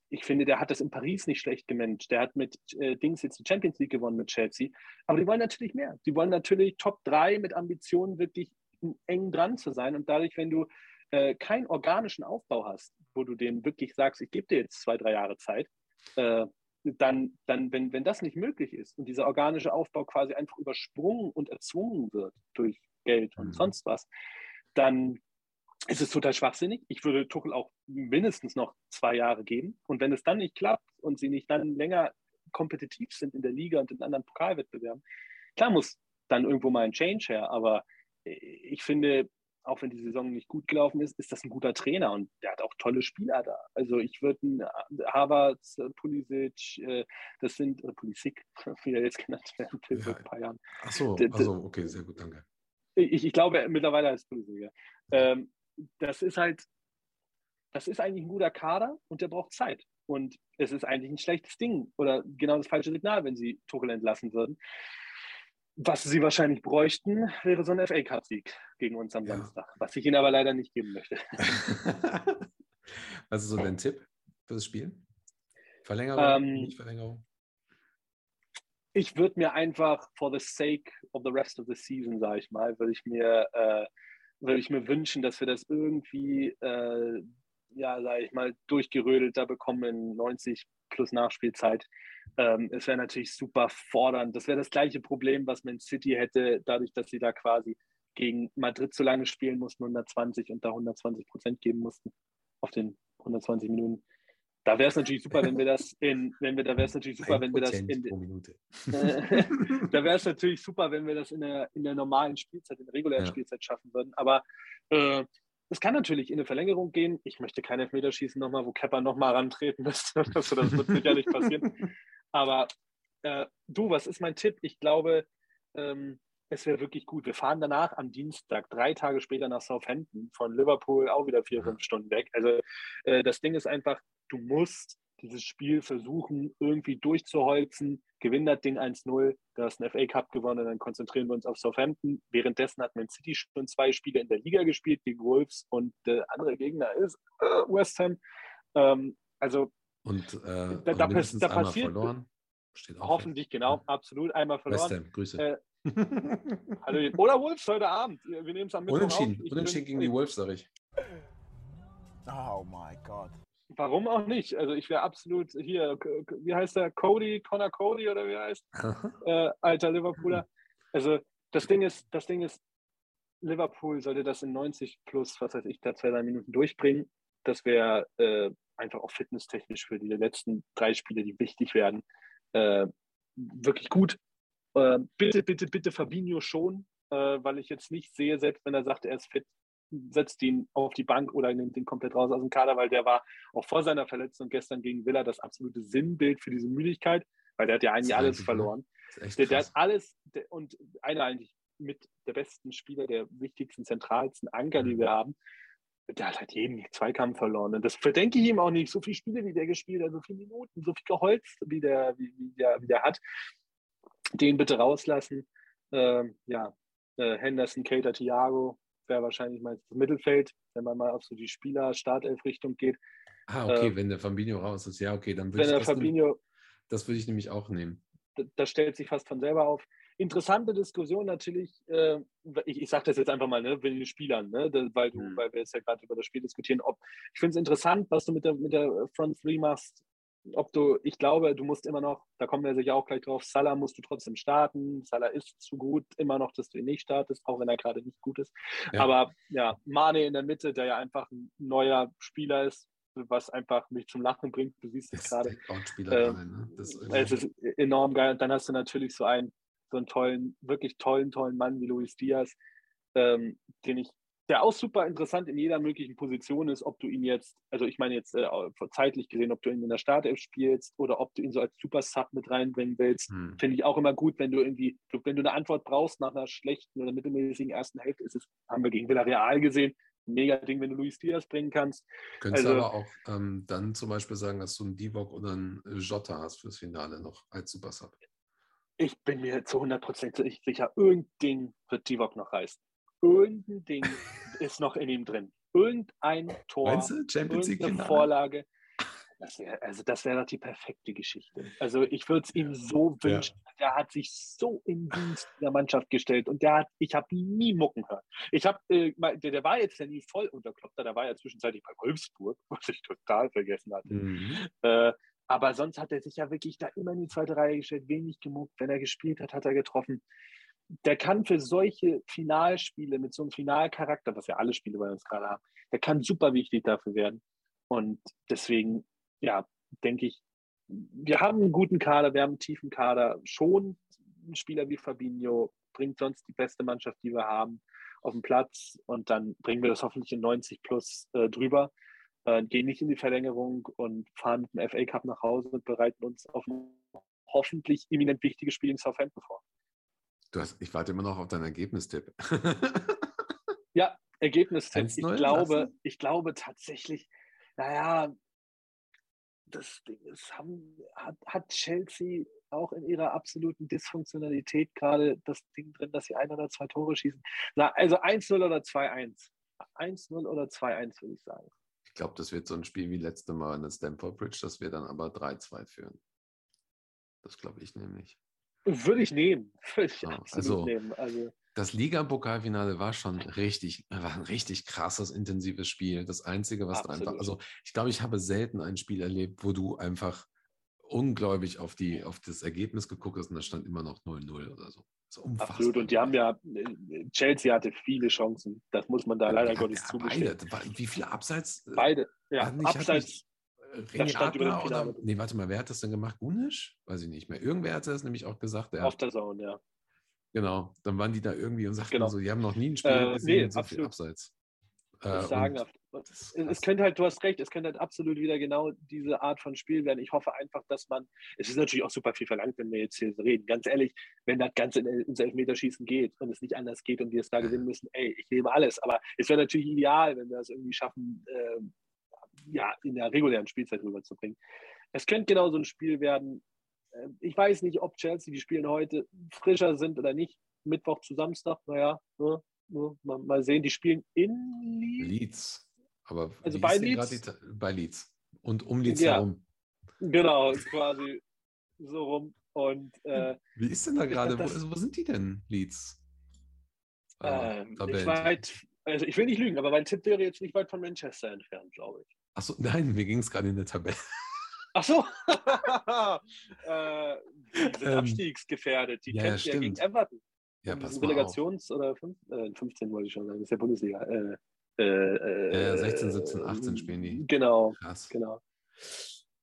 ich finde, der hat das in Paris nicht schlecht gemanagt. Der hat mit äh, Dings jetzt die Champions League gewonnen mit Chelsea. Aber die wollen natürlich mehr. Die wollen natürlich Top 3 mit Ambitionen wirklich eng dran zu sein. Und dadurch, wenn du äh, keinen organischen Aufbau hast, wo du dem wirklich sagst, ich gebe dir jetzt zwei, drei Jahre Zeit, äh, dann, dann wenn, wenn das nicht möglich ist und dieser organische Aufbau quasi einfach übersprungen und erzwungen wird durch Geld und Mhm. sonst was, dann ist es total schwachsinnig. Ich würde Tuchel auch mindestens noch zwei Jahre geben. Und wenn es dann nicht klappt und sie nicht dann länger kompetitiv sind in der Liga und in anderen Pokalwettbewerben, klar muss dann irgendwo mal ein Change her. Aber ich finde, auch wenn die Saison nicht gut gelaufen ist, ist das ein guter Trainer und der hat auch tolle Spieler da. Also ich würde einen Havertz, äh, Pulisic, äh, das sind, oder Pulisic, wie er jetzt genannt werden will, Ja. vor ein paar Jahren. Ach so, D- d- also, okay, sehr gut, danke. Ich, ich glaube, mittlerweile heißt Pulisic. ja. Ähm, das ist halt, das ist eigentlich ein guter Kader und der braucht Zeit. Und es ist eigentlich ein schlechtes Ding oder genau das falsche Signal, wenn sie Tuchel entlassen würden. Was sie wahrscheinlich bräuchten, wäre so ein FA Cup-Sieg gegen uns am Ja. Samstag, was ich ihnen aber leider nicht geben möchte. Was ist so dein Tipp für das Spiel? Verlängerung, Ähm, nicht Verlängerung? ich würde mir einfach for the sake of the rest of the season, sage ich mal, würde ich mir, äh, würde ich mir wünschen, dass wir das irgendwie, äh, ja, sage ich mal, durchgerödelter bekommen in 90 plus Nachspielzeit. Ähm, es wäre natürlich super fordernd. Das wäre das gleiche Problem, was Man City hätte, dadurch, dass sie da quasi gegen Madrid so lange spielen mussten, 120 und da 120 Prozent geben mussten auf den 120 Minuten. Da wäre es natürlich super, wenn wir das in, wenn wir, da wäre es natürlich super, wenn wir das 1% in, pro Minute. da wäre es natürlich super, wenn wir das in der, in der normalen Spielzeit, in der regulären Ja. Spielzeit schaffen würden. Aber äh, es kann natürlich in eine Verlängerung gehen. Ich möchte kein Elfmeterschießen nochmal, wo Kepper nochmal rantreten müsste. Also das wird sicherlich passieren. Aber äh, du, was ist mein Tipp? Ich glaube, ähm, es wäre wirklich gut. Wir fahren danach am Dienstag, drei Tage später nach Southampton, von Liverpool auch wieder vier, fünf Stunden weg. Also äh, das Ding ist einfach, du musst dieses Spiel versuchen, irgendwie durchzuholzen. Gewinn das Ding 1-0, du hast einen FA Cup gewonnen, dann konzentrieren wir uns auf Southampton. Währenddessen hat Man City schon zwei Spiele in der Liga gespielt gegen Wolves und der andere Gegner ist äh, West Ham. Ähm, also Und äh, Da- da pass- da einmal passiert- verloren. Steht auch hoffentlich genau, absolut einmal fest. West verloren. Ham, Grüße. Äh, Hallo, oder Wolves heute Abend. Wir nehmen es am Mittwoch Unentschieden, unentschieden gegen die Wolves, sag ich. Oh my God. Warum auch nicht? Also ich wäre absolut hier, wie heißt der? Cody, Connor Cody oder wie er heißt? äh, alter Liverpooler. Also das Ding ist, das Ding ist, Liverpool sollte das in 90 plus, was weiß ich, da zwei, drei Minuten durchbringen. Das wäre äh, einfach auch fitnesstechnisch für die letzten drei Spiele, die wichtig werden, äh, wirklich gut. Äh, bitte, bitte, bitte Fabinho schon. äh, weil ich jetzt nicht sehe, selbst wenn er sagt, er ist fit, setzt ihn auf die Bank oder nimmt ihn komplett raus aus dem Kader, weil der war auch vor seiner Verletzung gestern gegen Villa das absolute Sinnbild für diese Müdigkeit, weil der hat ja eigentlich alles ne? verloren. Der, der hat alles der, und einer eigentlich mit der besten Spieler, der wichtigsten, zentralsten Anker, die Mhm. wir haben. Der hat halt jeden Zweikampf verloren. Und das verdenke ich ihm auch nicht. So viele Spiele, wie der gespielt hat, so viele Minuten, so viel geholzt, wie der, wie, wie der, wie der hat. Den bitte rauslassen. Ähm, ja, äh, Henderson, Cater, Thiago wäre wahrscheinlich mal das Mittelfeld, wenn man mal auf so die Spieler-Startelf-Richtung geht. Ah, okay, ähm, wenn der Fabinho raus ist. Ja, okay, dann würde ich der das, nehmen- Fabinho das würde ich nämlich auch nehmen. da- das stellt sich fast von selber auf. Interessante Diskussion natürlich, äh, ich, ich sage das jetzt einfach mal, ne, wegen den Spielern, ne, weil, du, Hm. weil wir jetzt ja gerade über das Spiel diskutieren, ob ich finde es interessant, was du mit der, mit der Front 3 machst. Ob du, ich glaube, du musst immer noch, da kommen wir sicher auch gleich drauf, Salah musst du trotzdem starten. Salah ist zu gut, immer noch, dass du ihn nicht startest, auch wenn er gerade nicht gut ist. Ja. Aber ja, Mane in der Mitte, der ja einfach ein neuer Spieler ist, was einfach mich zum Lachen bringt. Du siehst es gerade. Äh, ne? Das ist Es ist enorm geil. Und dann hast du natürlich so einen, so einen tollen, wirklich tollen, tollen Mann wie Luis Diaz, ähm, den ich, der auch super interessant in jeder möglichen Position ist, ob du ihn jetzt, also ich meine jetzt äh, zeitlich gesehen, ob du ihn in der Startelf spielst oder ob du ihn so als Super Sub mit reinbringen willst. hm. Finde ich auch immer gut, wenn du irgendwie, wenn du eine Antwort brauchst nach einer schlechten oder mittelmäßigen ersten Hälfte, ist es, haben wir gegen Villarreal gesehen, ein mega Ding, wenn du Luis Diaz bringen kannst. Könntest Also- aber auch ähm, dann zum Beispiel sagen, dass du einen Divok oder einen äh, Jota hast fürs Finale noch als Super Sub. Ich bin mir zu 100% sicher, irgendein Ding wird Divock noch reißen. Irgendein Ding ist noch in ihm drin. Irgendein Tor, Meinst du? Champions League irgendeine? Vorlage. Das wär, also das wäre doch die perfekte Geschichte. Also ich würde es ihm so Ja. wünschen. Der hat sich so in Dienst der Mannschaft gestellt und der hat, ich habe nie mucken hören. Ich habe, äh, der, der war jetzt ja nie voll unter Klopp, der war ja zwischenzeitlich bei Wolfsburg, was ich total vergessen hatte. Mhm. Äh, aber sonst hat er sich ja wirklich da immer in die zweite Reihe gestellt, wenig gemuckt. Wenn er gespielt hat, hat er getroffen. Der kann für solche Finalspiele mit so einem Finalcharakter, was ja alle Spiele bei uns gerade haben, der kann super wichtig dafür werden. Und deswegen, ja, denke ich, wir haben einen guten Kader, wir haben einen tiefen Kader. Schon ein Spieler wie Fabinho bringt sonst die beste Mannschaft, die wir haben, auf den Platz und dann bringen wir das hoffentlich in 90 plus äh, drüber äh, gehen nicht in die Verlängerung und fahren mit dem FA Cup nach Hause und bereiten uns auf ein hoffentlich eminent wichtiges Spiel in Southampton vor. Du hast, ich warte immer noch auf deinen Ergebnistipp. Ja, Ergebnis. Ich 1-0 glaube, lassen? ich glaube tatsächlich, naja, das Ding ist, haben, hat, hat Chelsea auch in ihrer absoluten Dysfunktionalität gerade das Ding drin, dass sie ein oder zwei Tore schießen. Also 1-0 oder 2-1. 1-0 oder 2-1, würde ich sagen. ich glaube, das wird so ein Spiel wie letzte Mal in der Stamford Bridge, dass wir dann aber 3-2 führen. Das glaube ich nämlich. Würde ich nehmen. Würde ich Ja, absolut also- nehmen. Also, Das Liga-Pokalfinale war schon richtig, war ein richtig krasses, intensives Spiel. Das Einzige, was du einfach, Absolut. also ich glaube, ich habe selten ein Spiel erlebt, wo du einfach ungläubig auf, die, auf das Ergebnis geguckt hast und da stand immer noch 0-0 oder so. Das ist unfassbar. Absolut. Und die haben ja, äh, Chelsea hatte viele Chancen. Das muss man da leider Ja, Gottes ja, zugestehen. beide. Wie viele Abseits? äh, Beide. Ja, nicht- abseits. René Adler oder, nee, warte mal, wer hat das denn gemacht? Gunisch? Weiß ich nicht mehr. Irgendwer hat das nämlich auch gesagt. Der, Auf der Zone, ja. genau, dann waren die da irgendwie und sagten Genau. so, die haben noch nie ein Spiel Äh, gesehen nee, so viel absolut. Abseits. Das Äh, ist sagenhaft. Es, es könnte halt, du hast recht, es könnte halt absolut wieder genau diese Art von Spiel werden. Ich hoffe einfach, dass man, es ist natürlich auch super viel verlangt, wenn wir jetzt hier reden. Ganz ehrlich, wenn das Ganze in, ins Elfmeterschießen geht und es nicht anders geht und wir es da Ja. gewinnen müssen, ey, ich nehme alles. Aber es wäre natürlich ideal, wenn wir es irgendwie schaffen, äh, ja, in der regulären Spielzeit rüberzubringen. Es könnte genau so ein Spiel werden. Äh, Ich weiß nicht, ob Chelsea, die spielen heute, frischer sind oder nicht. Mittwoch zu Samstag, naja, ne, ne, mal, mal sehen. Die spielen in Leeds. Leeds. Aber Also bei Leeds? die bei Leeds. Und um Leeds Ja. herum. Genau, quasi so rum. Und äh, Wie ist denn da gerade? Wo, also, wo sind die denn, Leeds? Äh, ähm, ich, weit, also ich will nicht lügen, aber mein Tipp wäre jetzt nicht weit von Manchester entfernt, glaube ich. Achso, nein, mir ging es gerade in der Tabelle. Ach so. äh, die sind Ähm, abstiegsgefährdet. Die ja, kämpfen ja gegen Everton. Ja, pass. Relegations- oder fünf, äh, 15 wollte ich schon sagen, das ist ja Bundesliga. Äh, äh, 16, 17, 18 spielen die. Genau, Krass. genau.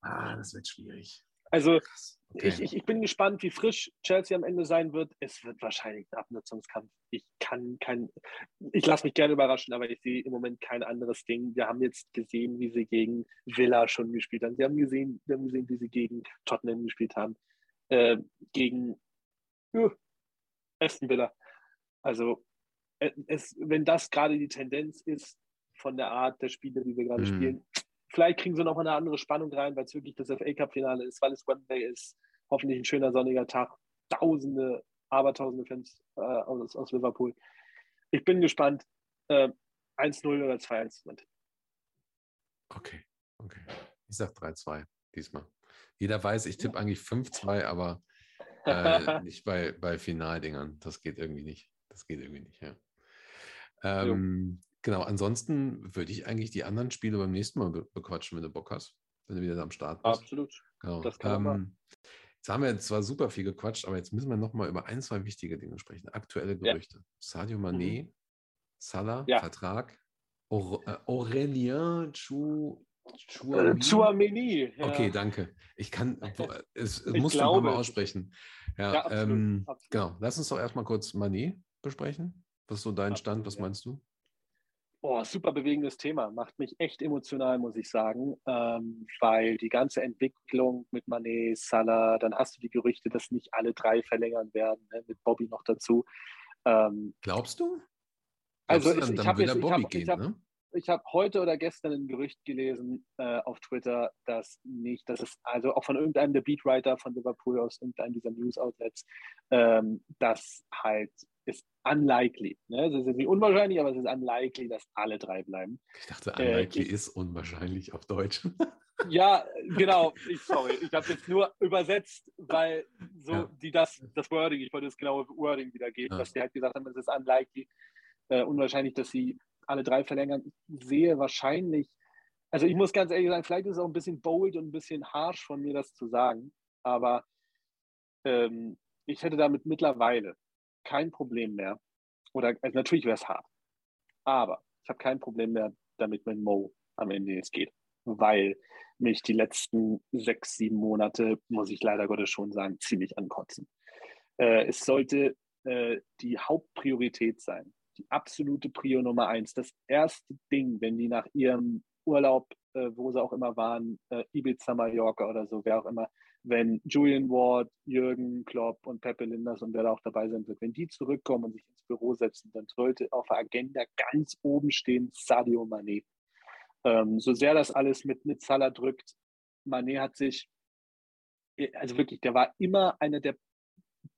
Ah, das wird schwierig. Also Krass. Okay. Ich, ich, ich bin gespannt, wie frisch Chelsea am Ende sein wird. Es wird wahrscheinlich ein Abnutzungskampf. Ich kann kein, ich lasse mich gerne überraschen, aber ich sehe im Moment kein anderes Ding. Wir haben jetzt gesehen, wie sie gegen Villa schon gespielt haben. Wir haben gesehen, wir haben gesehen, wie sie gegen Tottenham gespielt haben. Äh, gegen uh, Aston Villa. Also, äh, es, wenn das gerade die Tendenz ist von der Art der Spiele, die wir gerade Mhm. spielen, vielleicht kriegen sie noch eine andere Spannung rein, weil es wirklich das FA Cup-Finale ist, weil es Wembley ist. Hoffentlich ein schöner sonniger Tag. Tausende, abertausende Fans äh, aus, aus Liverpool. Ich bin gespannt. Äh, 1-0 oder 2-1 wird. Okay, okay. Ich sag 3-2 diesmal. Jeder weiß, ich tippe eigentlich 5-2, aber äh, nicht bei, bei Finaldingern. Das geht irgendwie nicht. Das geht irgendwie nicht, ja. Ähm, genau, ansonsten würde ich eigentlich die anderen Spiele beim nächsten Mal be bequatschen, wenn du Bock hast, wenn du wieder am Start bist. Absolut. Genau. das kann man ähm, jetzt haben wir zwar super viel gequatscht, aber jetzt müssen wir nochmal über ein, zwei wichtige Dinge sprechen. Aktuelle Gerüchte. Sadio Mané, Salah, Mhm. Ja. Vertrag, äh, Aurelien Chou Äh, Chouameni. Chouameni. Ja. Okay, danke. Ich kann, es, Ich ein paar Mal aussprechen. Ja, Ja, absolut, ähm, absolut. genau. Lass uns doch erstmal kurz Mané besprechen. Was ist so dein Stand? Absolut, Was ja. meinst du? Oh, super bewegendes Thema. Macht mich echt emotional, muss ich sagen. Ähm, weil die ganze Entwicklung mit Mané, Salah, dann hast du die Gerüchte, dass nicht alle drei verlängern werden, ne, mit Bobby noch dazu. Ähm, Glaubst du? Also Glaubst du, ich- dann, ich dann hab will jetzt- der ich hab- gehen, ich hab- ne? ich habe heute oder gestern ein Gerücht gelesen äh, auf Twitter, dass nicht, dass es also auch von irgendeinem der Beatwriter von Liverpool aus irgendeinem dieser News-Outlets, ähm, dass halt ist unlikely. Ne? Es ist nicht unwahrscheinlich, aber es ist unlikely, dass alle drei bleiben. Ich dachte, Äh, unlikely ich- ist unwahrscheinlich auf Deutsch. Ja, genau. Ich, sorry, ich habe jetzt nur übersetzt, weil so Ja. die das, das Wording, ich wollte das genaue Wording wiedergeben, Ja. dass die halt gesagt haben, es ist unlikely, äh, unwahrscheinlich, dass sie alle drei verlängern. Ich sehe wahrscheinlich, also ich muss ganz ehrlich sagen, vielleicht ist es auch ein bisschen bold und ein bisschen harsh von mir, das zu sagen, aber ähm, ich hätte damit mittlerweile kein Problem mehr. Oder also natürlich wäre es hart, aber ich habe kein Problem mehr damit, wenn Mo am Ende jetzt geht, weil mich die letzten sechs, sieben Monate, muss ich leider Gottes schon sagen, ziemlich ankotzen. Äh, es sollte äh, die Hauptpriorität sein, die absolute Prio Nummer eins. Das erste Ding, wenn die nach ihrem Urlaub, äh, wo sie auch immer waren, äh, Ibiza, Mallorca oder so, wer auch immer, wenn Julian Ward, Jürgen Klopp und Pepe Linders und wer da auch dabei sein wird, wenn die zurückkommen und sich ins Büro setzen, dann sollte auf der Agenda ganz oben stehen Sadio Mané. Ähm, so sehr das alles mit, mit Salah drückt, Mané hat sich, äh, also wirklich, der war immer einer der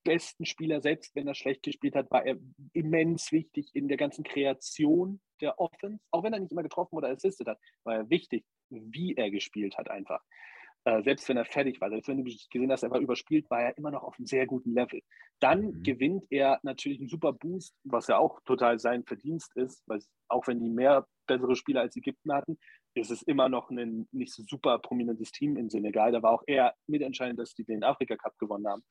besten Spieler, selbst wenn er schlecht gespielt hat, war er immens wichtig in der ganzen Kreation der Offense. Auch wenn er nicht immer getroffen oder assistet hat, war er wichtig, wie er gespielt hat einfach. Äh, selbst wenn er fertig war, selbst wenn du gesehen hast, er war überspielt, war er immer noch auf einem sehr guten Level. Dann Mhm. gewinnt er natürlich einen super Boost, was ja auch total sein Verdienst ist, weil auch wenn die mehr bessere Spieler als Ägypten hatten, ist es immer noch ein nicht so super prominentes Team in Senegal. Da war auch er mitentscheidend, dass die den Afrika Cup gewonnen haben.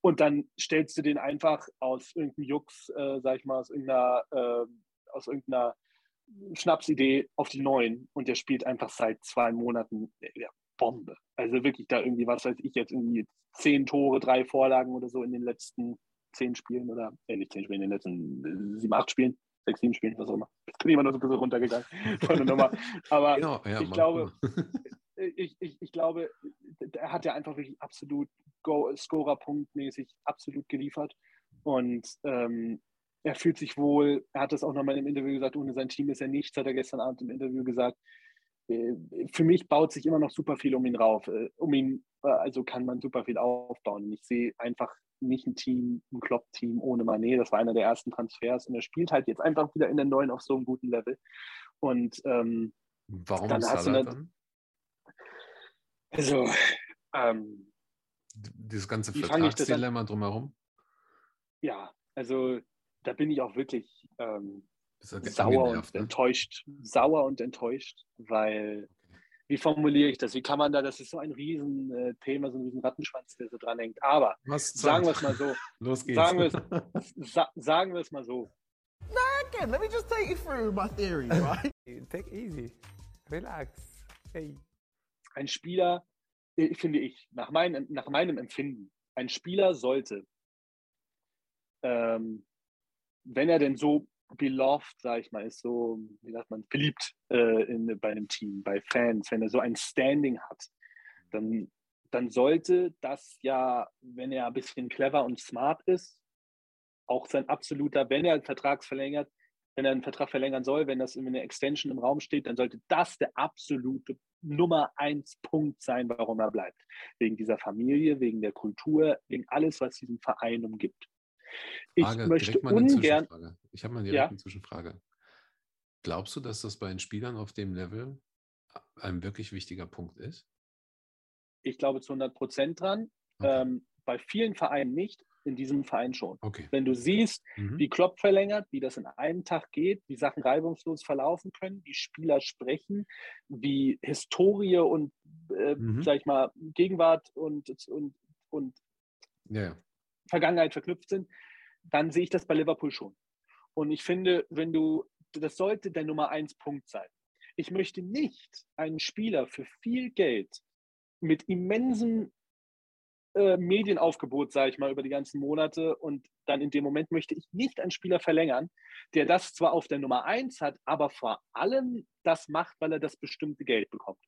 Und dann stellst du den einfach aus irgendeinem Jux, äh, sag ich mal, aus irgendeiner, äh, aus irgendeiner Schnapsidee auf die Neuen und der spielt einfach seit zwei Monaten äh, ja, Bombe. Also wirklich da irgendwie, was weiß ich jetzt, irgendwie zehn Tore, drei Vorlagen oder so in den letzten zehn Spielen oder, äh, nicht zehn Spielen, in den letzten äh, sieben, acht Spielen, sechs, sieben Spielen, was auch immer. Ich bin immer noch so ein bisschen runtergegangen von der Nummer. Aber Genau, ja, ich glaube, mal. ich, ich, ich glaube, er hat ja einfach wirklich absolut Scorer-punktmäßig absolut geliefert. Und ähm, er fühlt sich wohl, er hat das auch nochmal im Interview gesagt, ohne sein Team ist er nichts, hat er gestern Abend im Interview gesagt. Äh, Für mich baut sich immer noch super viel um ihn rauf. Äh, Um ihn, äh, also kann man super viel aufbauen. Ich sehe einfach nicht ein Team, ein Klopp-Team ohne Mané. Das war einer der ersten Transfers. Und er spielt halt jetzt einfach wieder in der neuen auf so einem guten Level. Und ähm, Warum dann hast du Salah eine- dann? also, ähm, Dieses ganze? Vertragsdilemma drumherum? ja, also da bin ich auch wirklich ähm, du sauer und ne? enttäuscht. Sauer und enttäuscht, weil, wie formuliere ich das? Wie kann man da, das ist so ein Riesenthema, so ein riesen Rattenschwanz, der so dran hängt. Aber sagen wir es mal so, Los geht's. sagen wir es- sa sagen wir es mal so. Again, let me just take you through my theory, right? Take it easy. Relax. Hey. Ein Spieler, äh, finde ich, nach, mein, nach meinem Empfinden, ein Spieler sollte, ähm, wenn er denn so beloved, sage ich mal, ist so, wie sagt man, beliebt äh, in, bei einem Team, bei Fans, wenn er so ein Standing hat, dann, dann sollte das ja, wenn er ein bisschen clever und smart ist, auch sein absoluter, wenn er einen Vertrag verlängert, wenn er einen Vertrag verlängern soll, wenn das in eine Extension im Raum steht, dann sollte das der absolute Nummer eins Punkt sein, warum er bleibt. Wegen dieser Familie, wegen der Kultur, wegen alles, was diesen Verein umgibt. Ich Frage, möchte direkt mal eine ungern, Zwischenfrage. Ich habe mal direkt Ja. eine Zwischenfrage. Glaubst du, dass das bei den Spielern auf dem Level ein wirklich wichtiger Punkt ist? ich glaube zu 100 Prozent dran, Okay. ähm, bei vielen Vereinen nicht, in diesem Verein schon. okay. Wenn du siehst, Mhm. wie Klopp verlängert, wie das in einem Tag geht, wie Sachen reibungslos verlaufen können, wie Spieler sprechen, wie Historie und, äh, Mhm. sag ich mal, Gegenwart und, und, und Ja, ja. Vergangenheit verknüpft sind, dann sehe ich das bei Liverpool schon. Und ich finde, wenn du, das sollte der Nummer eins Punkt sein. Ich möchte nicht einen Spieler für viel Geld mit immensem äh, Medienaufgebot, sage ich mal, über die ganzen Monate und dann in dem Moment möchte ich nicht einen Spieler verlängern, der das zwar auf der Nummer eins hat, aber vor allem das macht, weil er das bestimmte Geld bekommt.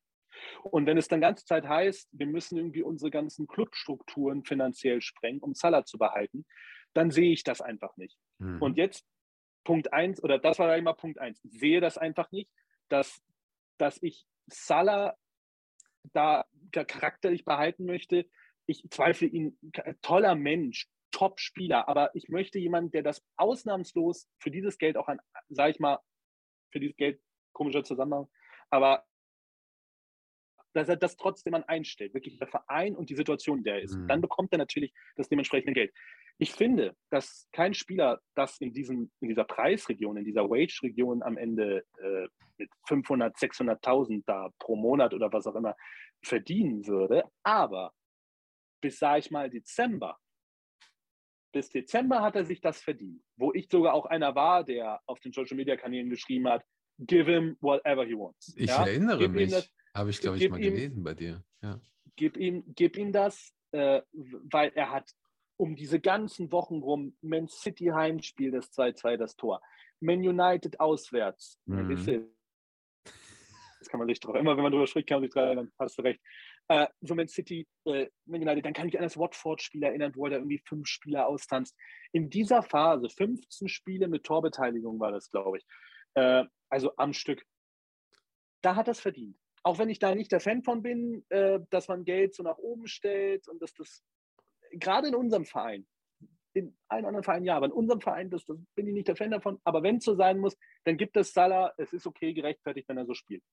Und wenn es dann ganze Zeit heißt, wir müssen irgendwie unsere ganzen Clubstrukturen finanziell sprengen, um Salah zu behalten, dann sehe ich das einfach nicht. Mhm. Und jetzt Punkt eins oder das war immer Punkt eins. Sehe das einfach nicht, dass, dass ich Salah da charakterlich behalten möchte. Ich zweifle ihn, toller Mensch, Top-Spieler, aber ich möchte jemanden, der das ausnahmslos für dieses Geld auch an, sage ich mal, für dieses Geld, komischer Zusammenhang, aber dass er das trotzdem an einstellt, wirklich der Verein und die Situation, in der er ist. Mhm. Dann bekommt er natürlich das dementsprechende Geld. Ich finde, dass kein Spieler das in, diesem, in dieser Preisregion, in dieser Wage-Region am Ende äh, mit 500, 600.000 da pro Monat oder was auch immer verdienen würde. Aber bis, sage ich mal, Dezember, bis Dezember hat er sich das verdient. Wo ich sogar auch einer war, der auf den Social-Media-Kanälen geschrieben hat, give him whatever he wants. Ich Ja? erinnere Gib mich. das- Habe ich, glaube ich, mal ihm- gelesen bei dir. Ja. gib ihm, gib ihm das, äh, weil er hat um diese ganzen Wochen rum Man City Heimspiel, das 2-2, das Tor. Man United auswärts. Mhm. Das kann man sich drauf. Immer wenn man drüber spricht, kann man sich dran erinnern. Hast du recht. Äh, so Man City, äh, Man United, dann kann ich mich an das Watford-Spiel erinnern, wo er da irgendwie fünf Spieler austanzt. In dieser Phase, 15 Spiele mit Torbeteiligung war das, glaube ich. Äh, also am Stück. Da hat er es verdient auch wenn ich da nicht der Fan von bin, äh, dass man Geld so nach oben stellt und dass das gerade in unserem Verein, in allen anderen Vereinen ja, aber in unserem Verein, das, das bin ich nicht der Fan davon. Aber wenn es so sein muss, dann gibt es Salah, es ist okay, gerechtfertigt, wenn er so spielt.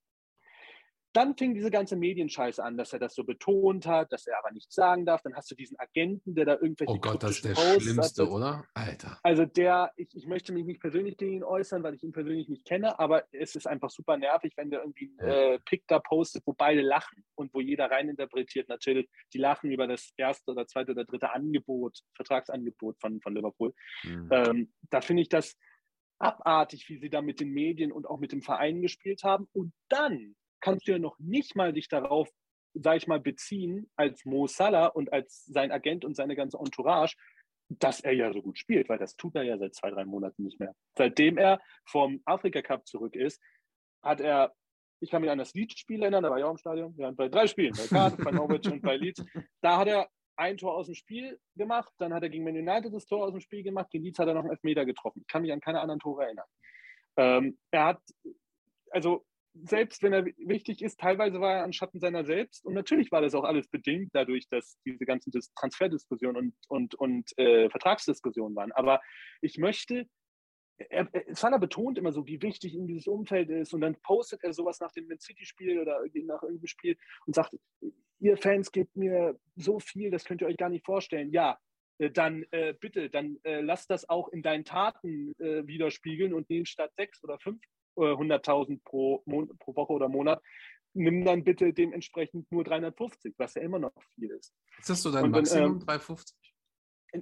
Dann fing diese ganze Medienscheiße an, dass er das so betont hat, dass er aber nichts sagen darf. Dann hast du diesen Agenten, der da irgendwelche Oh Gott, das ist der Posts Schlimmste, hat. oder? Alter. Also der, ich, ich möchte mich nicht persönlich gegen ihn äußern, weil ich ihn persönlich nicht kenne, aber es ist einfach super nervig, wenn der irgendwie Ja. äh, Pick da postet, wo beide lachen und wo jeder reininterpretiert natürlich, die lachen über das erste oder zweite oder dritte Angebot, Vertragsangebot von, von Liverpool. Mhm. Ähm, da finde ich das abartig, wie sie da mit den Medien und auch mit dem Verein gespielt haben. Und dann kannst du ja noch nicht mal dich darauf, sag ich mal, beziehen, als Mo Salah und als sein Agent und seine ganze Entourage, dass er ja so gut spielt, weil das tut er ja seit zwei, drei Monaten nicht mehr. Seitdem er vom Afrika Cup zurück ist, hat er, ich kann mich an das Leeds-Spiel erinnern, da war ich auch im Stadion, ja, bei drei Spielen, bei Cardiff, bei Norwich und bei Leeds, da hat er ein Tor aus dem Spiel gemacht, dann hat er gegen Man United das Tor aus dem Spiel gemacht, gegen Leeds hat er noch einen Elfmeter getroffen. Ich kann mich an keine anderen Tore erinnern. Ähm, er hat, also selbst wenn er wichtig ist, teilweise war er an Schatten seiner selbst. Und natürlich war das auch alles bedingt dadurch, dass diese ganzen Dis Transferdiskussionen und, und, und äh, Vertragsdiskussionen waren. Aber ich möchte, er, Salah betont immer so, wie wichtig ihm dieses Umfeld ist. Und dann postet er sowas nach dem Man City-Spiel oder nach irgendeinem Spiel und sagt, ihr Fans gebt mir so viel, das könnt ihr euch gar nicht vorstellen. Ja, äh, dann äh, bitte, dann äh, lasst das auch in deinen Taten äh, widerspiegeln und nehmen statt sechs oder fünf 100.000 pro, Mon- pro Woche oder Monat, nimm dann bitte dementsprechend nur 350, was ja immer noch viel ist. Ist das so dein Und Maximum, ähm, 350?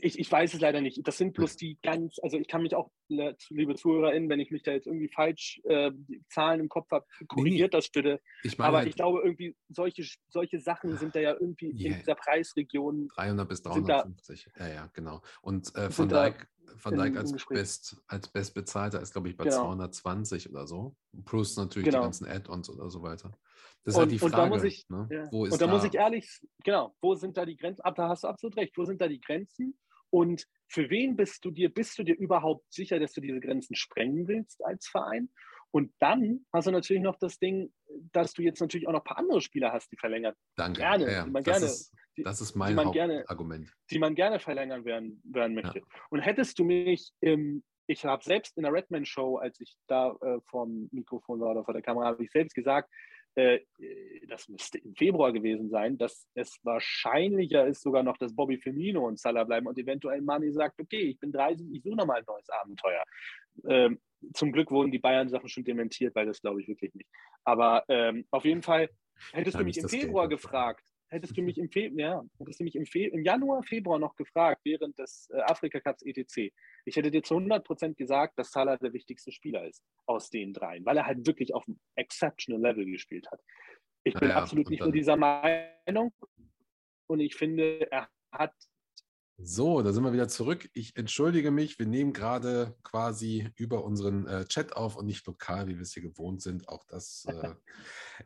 ich, ich weiß es leider nicht. Das sind bloß die ganz, also ich kann mich auch, liebe ZuhörerInnen, wenn ich mich da jetzt irgendwie falsch äh, die Zahlen im Kopf habe, korrigiert das bitte. Ich meine, Aber halt ich glaube irgendwie, solche, solche Sachen sind da ja irgendwie Ja. in dieser Preisregion 300 bis sind da- 350. Ja, ja, genau. Und äh, da Dijk, Van Dijk als. Best, als Bestbezahlter ist, glaube ich, bei Genau. 220 oder so. Plus natürlich Genau. die ganzen Add-ons oder so weiter. Das ist halt Und- die und da Frage. muss ich- ne? Ja. Wo ist und da, muss da- ich ehrlich, genau, wo sind da die Grenzen? Ab, da hast du absolut recht. Wo sind da die Grenzen? Und für wen bist du dir, bist du dir überhaupt sicher, dass du diese Grenzen sprengen willst als Verein? Und dann hast du natürlich noch das Ding, dass du jetzt natürlich auch noch ein paar andere Spieler hast, die verlängern, Danke. gerne, Ja, ja. die man das, gerne- ist, die- das ist die mein man gerne- Hauptargument. die man gerne verlängern werden, werden möchte. Und hättest du mich im, ich habe selbst in der Redman Show, als ich da äh, vom Mikrofon war oder vor der Kamera, habe ich selbst gesagt, äh, das müsste im Februar gewesen sein, dass es wahrscheinlicher ist sogar noch, dass Bobby Firmino und Salah bleiben und eventuell Mani sagt, okay, ich bin 30, ich suche nochmal ein neues Abenteuer. Ähm, zum Glück wurden die Bayern-Sachen schon dementiert, weil das glaube ich wirklich nicht. Aber ähm, auf jeden Fall hättest du mich im Februar gefragt, hättest du mich im, Fe ja, hättest du mich im, Fe im Januar, Februar noch gefragt, während des äh, Afrika Cups ETC, ich hätte dir zu 100% gesagt, dass Salah der wichtigste Spieler ist aus den dreien, weil er halt wirklich auf einem exceptional Level gespielt hat. Ich bin Ja, absolut nicht nur dieser Meinung und ich finde, er hat So, da sind wir wieder zurück. Ich entschuldige mich, wir nehmen gerade quasi über unseren äh, Chat auf und nicht lokal, wie wir es hier gewohnt sind. Auch das äh,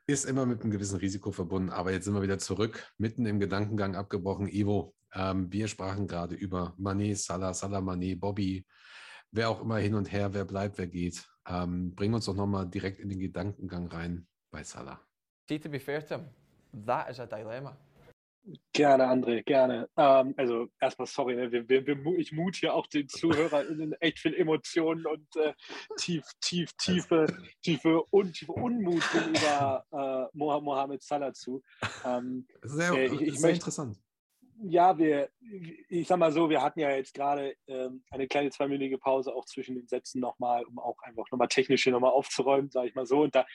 ist immer mit einem gewissen Risiko verbunden. Aber jetzt sind wir wieder zurück, mitten im Gedankengang abgebrochen. Ivo, ähm, wir sprachen gerade über Mané, Salah, Salah, Mané, Bobby, wer auch immer hin und her, wer bleibt, wer geht. Ähm, bring uns doch nochmal direkt in den Gedankengang rein bei Salah. See, to be fair to him, that is a dilemma. Gerne, André, gerne. Ähm, also erstmal sorry, ne? wir, wir, wir, ich mut hier auch den ZuhörerInnen echt viel Emotionen und äh, tief, tief, tiefe, tiefe, un, tiefe Unmut gegenüber äh, Moha- Mohamed Salah zu. Ähm, Sehr, Äh, ich- ich sehr möchte- interessant. Ja, wir, ich sag mal so, wir hatten ja jetzt gerade ähm, eine kleine zweiminütige Pause auch zwischen den Sätzen nochmal, um auch einfach nochmal technisch hier nochmal aufzuräumen, sage ich mal so. Und da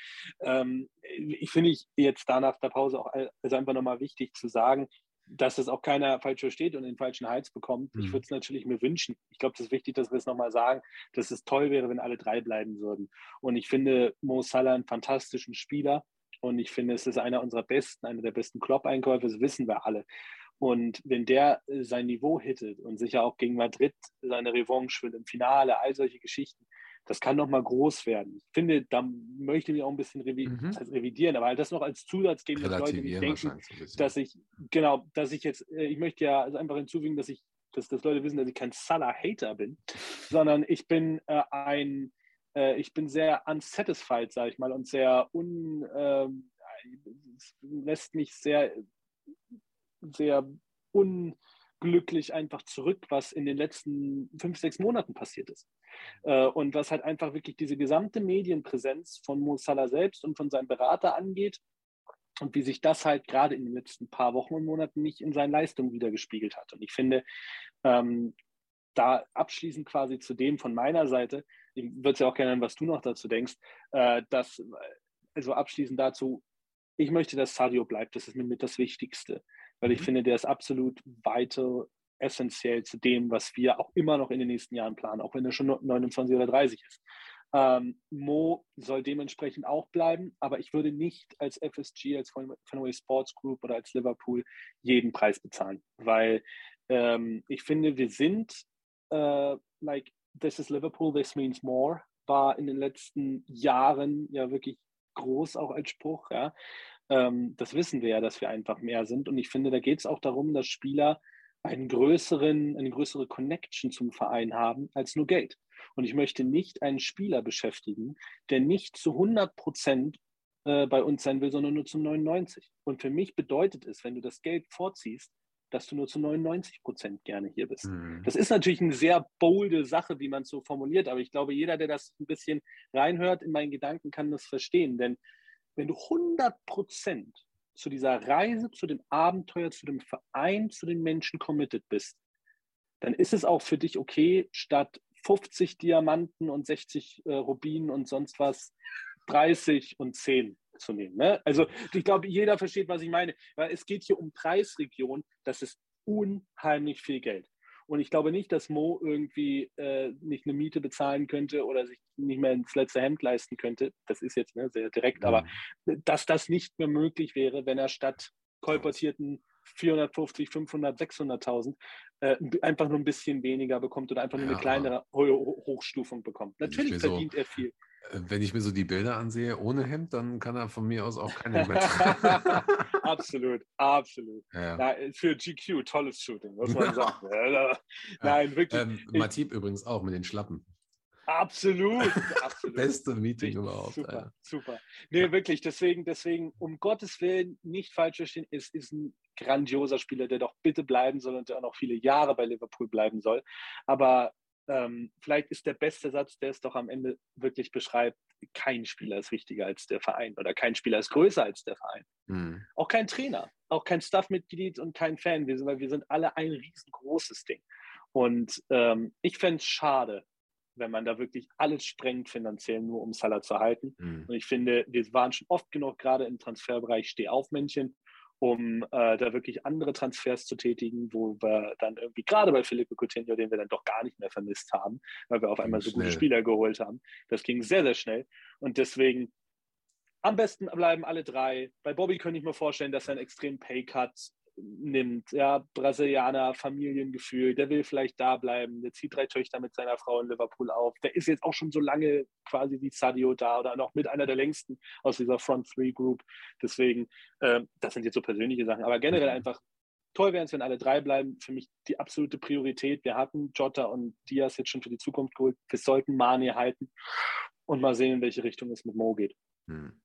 ähm, ich finde ich jetzt da nach der Pause auch also einfach nochmal wichtig zu sagen, dass es auch keiner falsch versteht und den falschen Hals bekommt. Ich Mhm. würde es natürlich mir wünschen. Ich glaube, das ist wichtig, dass wir es nochmal sagen, dass es toll wäre, wenn alle drei bleiben würden. Und ich finde Mo Salah einen fantastischen Spieler. Und ich finde, es ist einer unserer besten, einer der besten Klopp-Einkäufe, das wissen wir alle. Und wenn der äh, sein Niveau hittet und sicher auch gegen Madrid seine Revanche will im Finale, all solche Geschichten, das kann nochmal groß werden. Ich finde, da möchte ich mich auch ein bisschen revi Mhm. das heißt revidieren, aber das noch als Zusatz geben, dass Leute nicht denken, dass ich, genau, dass ich jetzt, äh, ich möchte ja also einfach hinzufügen, dass ich, dass, dass Leute wissen, dass ich kein Salah-Hater bin, sondern ich bin äh, ein, äh, ich bin sehr unsatisfied, sage ich mal, und sehr un, es lässt mich sehr, sehr unglücklich einfach zurück, was in den letzten fünf, sechs Monaten passiert ist. Äh, und was halt einfach wirklich diese gesamte Medienpräsenz von Mo Salah selbst und von seinem Berater angeht und wie sich das halt gerade in den letzten paar Wochen und Monaten nicht in seinen Leistungen wiedergespiegelt hat. Und ich finde, ähm, da abschließend quasi zu dem von meiner Seite, ich würde es ja auch gerne hören, was du noch dazu denkst, äh, dass, also abschließend dazu, ich möchte, dass Sadio bleibt, das ist mir mit das Wichtigste, weil ich Mhm. finde, der ist absolut weiter essentiell zu dem, was wir auch immer noch in den nächsten Jahren planen, auch wenn er schon 29 oder 30 ist. Ähm, Mo soll dementsprechend auch bleiben, aber ich würde nicht als FSG, als Fenway Sports Group oder als Liverpool jeden Preis bezahlen, weil ähm, ich finde, wir sind äh, like this is Liverpool, this means more, war in den letzten Jahren ja wirklich groß auch als Spruch. Ja. Ähm, das wissen wir ja, dass wir einfach mehr sind. Und ich finde, da geht es auch darum, dass Spieler einen größeren, eine größere Connection zum Verein haben als nur Geld. Und ich möchte nicht einen Spieler beschäftigen, der nicht zu 100 Prozent äh, bei uns sein will, sondern nur zu 99. Und für mich bedeutet es, wenn du das Geld vorziehst, dass du nur zu 99 Prozent gerne hier bist. Mhm. Das ist natürlich eine sehr bolde Sache, wie man es so formuliert, aber ich glaube, jeder, der das ein bisschen reinhört in meinen Gedanken, kann das verstehen. Denn wenn du 100 Prozent zu dieser Reise, zu dem Abenteuer, zu dem Verein, zu den Menschen committed bist, dann ist es auch für dich okay, statt 50 Diamanten und 60 äh, Rubinen und sonst was 30 und 10 zu nehmen. Ne? Also ich glaube, jeder versteht, was ich meine. Weil es geht hier um Preisregion, das ist unheimlich viel Geld. Und ich glaube nicht, dass Mo irgendwie äh, nicht eine Miete bezahlen könnte oder sich nicht mehr ins letzte Hemd leisten könnte. Das ist jetzt ne, sehr direkt, aber Mhm. dass das nicht mehr möglich wäre, wenn er statt kolportierten 450, 500, 600.000 äh, einfach nur ein bisschen weniger bekommt oder einfach nur Ja, eine kleinere Ho Hochstufung bekommt. Natürlich mir so- verdient er viel. Äh, Wenn ich mir so die Bilder ansehe ohne Hemd, dann kann er von mir aus auch kein Hemd mehr tragen. absolut, absolut. ja. Ja, für GQ tolles Shooting, muss man sagen. Ja, Nein, wirklich. Ähm, Matip übrigens auch mit den Schlappen. Absolut, absolut. Beste Meeting überhaupt. Super, Alter. super. Nee, wirklich, deswegen, deswegen, um Gottes Willen, nicht falsch verstehen, es ist ein grandioser Spieler, der doch bitte bleiben soll und der auch noch viele Jahre bei Liverpool bleiben soll. Aber ähm, vielleicht ist der beste Satz, der es doch am Ende wirklich beschreibt, kein Spieler ist wichtiger als der Verein oder kein Spieler ist größer als der Verein. Hm. Auch kein Trainer, auch kein Staffmitglied und kein Fan, wir sind, weil wir sind alle ein riesengroßes Ding. Und ähm, ich fände es schade, wenn man da wirklich alles sprengt finanziell, nur um Salah zu halten. Hm. Und ich finde, wir waren schon oft genug gerade im Transferbereich Stehaufmännchen, um äh, da wirklich andere Transfers zu tätigen, wo wir dann irgendwie, gerade bei Felipe Coutinho, den wir dann doch gar nicht mehr vermisst haben, weil wir auf einmal so gute. Spieler geholt haben. Das ging sehr, sehr schnell. Und deswegen am besten bleiben alle drei. Bei Bobby könnte ich mir vorstellen, dass er einen extremen Paycut nimmt. Ja, Brasilianer, Familiengefühl, der will vielleicht da bleiben. Der zieht drei Töchter mit seiner Frau in Liverpool auf. Der ist jetzt auch schon so lange quasi wie Sadio da oder noch mit einer der längsten aus dieser Front Three Group. Deswegen, äh, das sind jetzt so persönliche Sachen. Aber generell Mhm. einfach toll wäre es, wenn alle drei bleiben. Für mich die absolute Priorität. Wir hatten Jota und Diaz jetzt schon für die Zukunft geholt. Wir sollten Mane halten und mal sehen, in welche Richtung es mit Mo geht. Hm.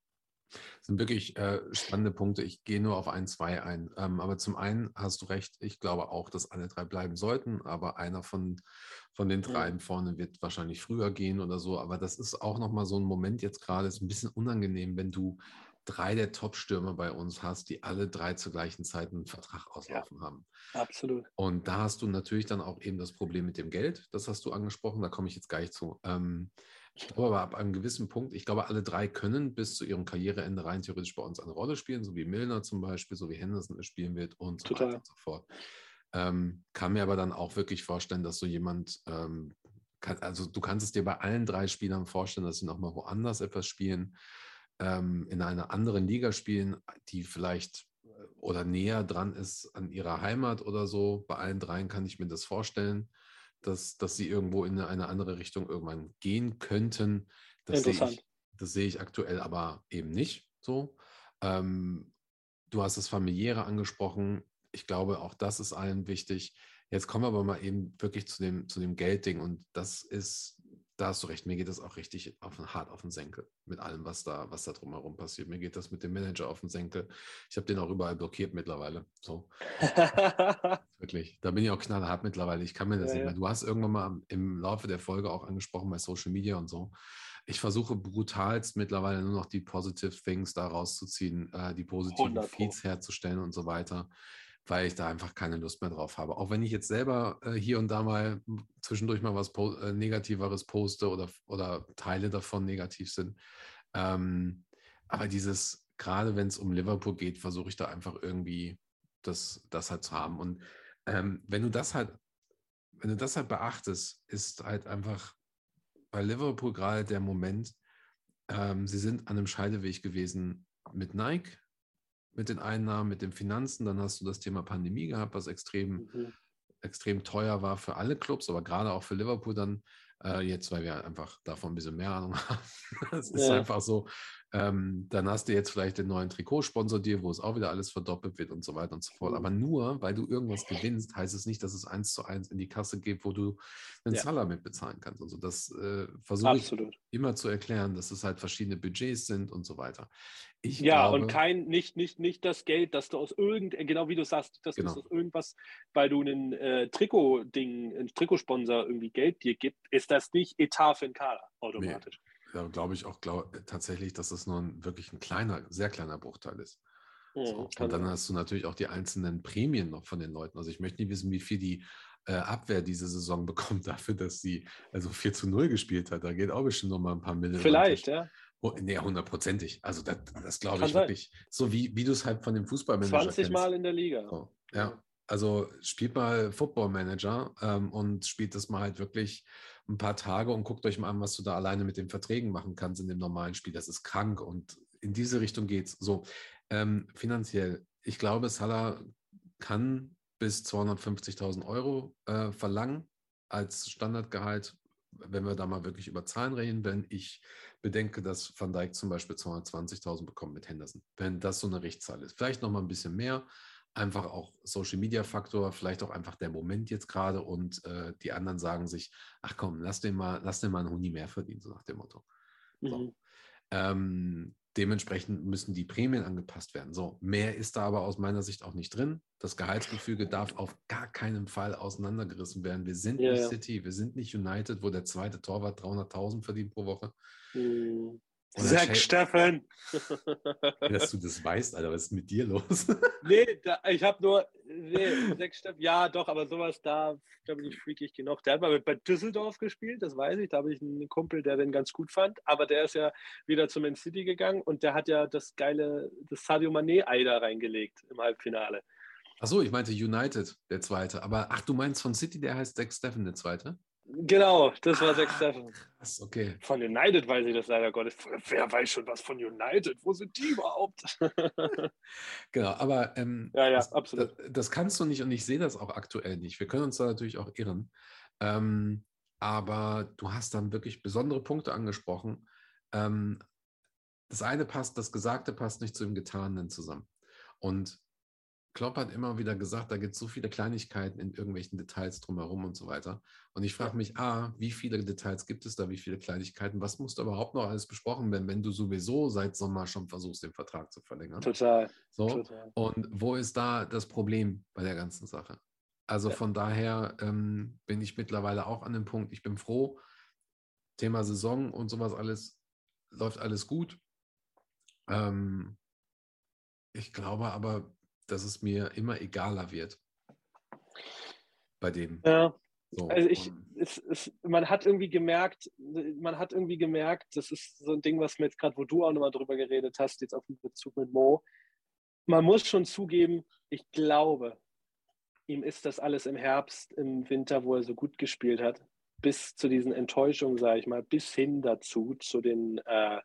Das sind wirklich äh, spannende Punkte. Ich gehe nur auf ein, zwei ein. Ähm, aber zum einen hast du recht, ich glaube auch, dass alle drei bleiben sollten, aber einer von, von den dreien vorne wird wahrscheinlich früher gehen oder so. Aber das ist auch nochmal so ein Moment jetzt gerade, ist ein bisschen unangenehm, wenn du drei der Top-Stürmer bei uns hast, die alle drei zur gleichen Zeit einen Vertrag auslaufen haben. Absolut. Und da hast du natürlich dann auch eben das Problem mit dem Geld. Das hast du angesprochen, da komme ich jetzt gleich zu. Ähm, ich glaube aber ab einem gewissen Punkt, ich glaube, alle drei können bis zu ihrem Karriereende rein theoretisch bei uns eine Rolle spielen, so wie Milner zum Beispiel, so wie Henderson es spielen wird und so Total. weiter und so fort. Ähm, kann mir aber dann auch wirklich vorstellen, dass so jemand, ähm, kann, also du kannst es dir bei allen drei Spielern vorstellen, dass sie nochmal woanders etwas spielen, ähm, in einer anderen Liga spielen, die vielleicht äh, oder näher dran ist an ihrer Heimat oder so. Bei allen dreien kann ich mir das vorstellen, dass, dass sie irgendwo in eine, andere Richtung irgendwann gehen könnten. Das sehe Interessant. ich, das sehe ich aktuell aber eben nicht so. Ähm, du hast das Familiäre angesprochen. Ich glaube, auch das ist allen wichtig. Jetzt kommen wir aber mal eben wirklich zu dem, zu dem Geldding und das ist, da hast du recht, mir geht das auch richtig auf, den- hart auf den Senkel mit allem, was da, was da drumherum passiert. Mir geht das mit dem Manager auf den Senkel. Ich habe den auch überall blockiert mittlerweile. So, wirklich. Da bin ich auch knallhart mittlerweile. Ich kann mir das Ja, nicht mehr. Du hast irgendwann mal im Laufe der Folge auch angesprochen bei Social Media und so. Ich versuche brutalst mittlerweile nur noch die Positive Things da rauszuziehen, äh, die positiven 100 Pro. Feeds herzustellen und so weiter, weil ich da einfach keine Lust mehr drauf habe. Auch wenn ich jetzt selber äh, hier und da mal zwischendurch mal was po äh, Negativeres poste oder, oder Teile davon negativ sind. Ähm, aber dieses, gerade wenn es um Liverpool geht, versuche ich da einfach irgendwie das, das halt zu haben. Und ähm, wenn du das halt, wenn du das halt beachtest, ist halt einfach bei Liverpool gerade der Moment, ähm, sie sind an einem Scheideweg gewesen mit Nike, mit den Einnahmen, mit den Finanzen. Dann hast du das Thema Pandemie gehabt, was extrem, Mhm. extrem teuer war für alle Clubs, aber gerade auch für Liverpool dann. Äh, jetzt, weil wir einfach davon ein bisschen mehr Ahnung haben. Ist Ja. einfach so. Ähm, dann hast du jetzt vielleicht den neuen Trikotsponsor dir, wo es auch wieder alles verdoppelt wird und so weiter und so fort. Mhm. Aber nur, weil du irgendwas gewinnst, heißt es nicht, dass es eins zu eins in die Kasse geht, wo du einen Ja. Salah mit bezahlen kannst. Also das äh, versuche ich immer zu erklären, dass es halt verschiedene Budgets sind und so weiter. Ich Ja, glaube, und kein, nicht, nicht, nicht das Geld, das du aus irgend, äh, genau wie du sagst, dass Genau. du aus irgendwas, weil du einen äh, Trikot-Ding, einen Trikotsponsor irgendwie Geld dir gibt, ist das nicht Etat für den Kader automatisch. Da glaube ich auch glaub, tatsächlich, dass es nur ein, wirklich ein kleiner, sehr kleiner Bruchteil ist. Mhm, So. kann Und dann hast du natürlich auch die einzelnen Prämien noch von den Leuten. Also ich möchte nicht wissen, wie viel die äh, Abwehr diese Saison bekommt dafür, dass sie also 4 zu 0 gespielt hat. Da geht auch bestimmt noch mal ein paar Millionen. Vielleicht, ja. Oh, nee, hundertprozentig. Also das, das glaube ich sein. wirklich. So wie, wie du es halt von dem Fußballmanager 20 kennst. Mal in der Liga. So, ja, Also spielt mal Football Manager ähm, und spielt das mal halt wirklich ein paar Tage und guckt euch mal an, was du da alleine mit den Verträgen machen kannst in dem normalen Spiel. Das ist krank und in diese Richtung geht's. So, ähm, finanziell, ich glaube, Salah kann bis 250.000 Euro äh, verlangen als Standardgehalt, wenn wir da mal wirklich über Zahlen reden, wenn ich bedenke, dass Van Dijk zum Beispiel 220.000 bekommt mit Henderson, wenn das so eine Richtzahl ist. Vielleicht noch mal ein bisschen mehr, einfach auch Social Media Faktor, vielleicht auch einfach der Moment jetzt gerade und äh, die anderen sagen sich, ach komm, lass den mal, lass den mal einen Huni mehr verdienen, so nach dem Motto. So. Mhm. Ähm, dementsprechend müssen die Prämien angepasst werden. So, mehr ist da aber aus meiner Sicht auch nicht drin. Das Gehaltsgefüge darf auf gar keinen Fall auseinandergerissen werden. Wir sind Ja, nicht ja. City, wir sind nicht United, wo der zweite Torwart 300.000 verdient pro Woche. Mhm. Zack Shay- Steffen. Dass du das weißt, Alter, was ist mit dir los? nee, da, ich habe nur nee, Zack Steffen. Ja, doch, aber sowas da, da bin ich freakig genug. Der hat mal mit, bei Düsseldorf gespielt, das weiß ich. Da habe ich einen Kumpel, der den ganz gut fand. Aber der ist ja wieder zu Man City gegangen und der hat ja das geile, das Sadio Mané-Ei da reingelegt im Halbfinale. Achso, ich meinte United, der zweite. Aber ach, du meinst von City, der heißt Zach Steffen, der zweite? Genau, das war Zack Ah, Steffen. Krass, okay. Von United weiß ich das leider Gottes. Wer weiß schon was von United? Wo sind die überhaupt? Genau, aber ähm, Ja, ja, das, absolut. Das, das kannst du nicht und ich sehe das auch aktuell nicht. Wir können uns da natürlich auch irren. Ähm, aber du hast dann wirklich besondere Punkte angesprochen. Ähm, das eine passt, das Gesagte passt nicht zu dem Getanen zusammen. Und Klopp hat immer wieder gesagt, da gibt es so viele Kleinigkeiten in irgendwelchen Details drumherum und so weiter. Und ich frage mich, A, wie viele Details gibt es da, wie viele Kleinigkeiten, was muss da überhaupt noch alles besprochen werden, wenn du sowieso seit Sommer schon versuchst, den Vertrag zu verlängern? Total, So. total. Und wo ist da das Problem bei der ganzen Sache? Also Ja. von daher ähm, bin ich mittlerweile auch an dem Punkt, ich bin froh, Thema Saison und sowas alles, läuft alles gut. Ähm, ich glaube aber, dass es mir immer egaler wird bei dem. Ja, So, also ich, es, es, man hat irgendwie gemerkt, man hat irgendwie gemerkt, das ist so ein Ding, was mir jetzt gerade, wo du auch nochmal drüber geredet hast, jetzt auf den Bezug mit Mo. Man muss schon zugeben, ich glaube, ihm ist das alles im Herbst, im Winter, wo er so gut gespielt hat, bis zu diesen Enttäuschungen, sage ich mal, bis hin dazu, zu den äh,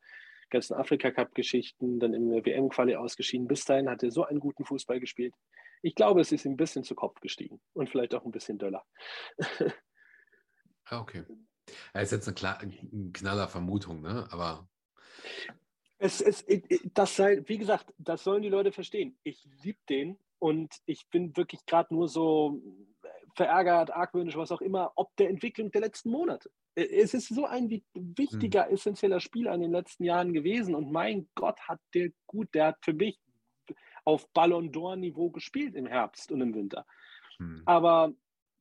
ganzen Afrika-Cup-Geschichten, dann im WM-Quali ausgeschieden. Bis dahin hat er so einen guten Fußball gespielt. Ich glaube, es ist ihm ein bisschen zu Kopf gestiegen und vielleicht auch ein bisschen döller. Ah, okay. Ja, ist jetzt eine, klar, eine knaller Vermutung, ne? Aber Es, es, das sei, wie gesagt, das sollen die Leute verstehen. Ich liebe den und ich bin wirklich gerade nur so verärgert, argwöhnisch, was auch immer, ob der Entwicklung der letzten Monate. Es ist so ein wi- wichtiger, essentieller Spieler in den letzten Jahren gewesen und mein Gott, hat der gut, der hat für mich auf Ballon d'Or-Niveau gespielt im Herbst und im Winter. hm. Aber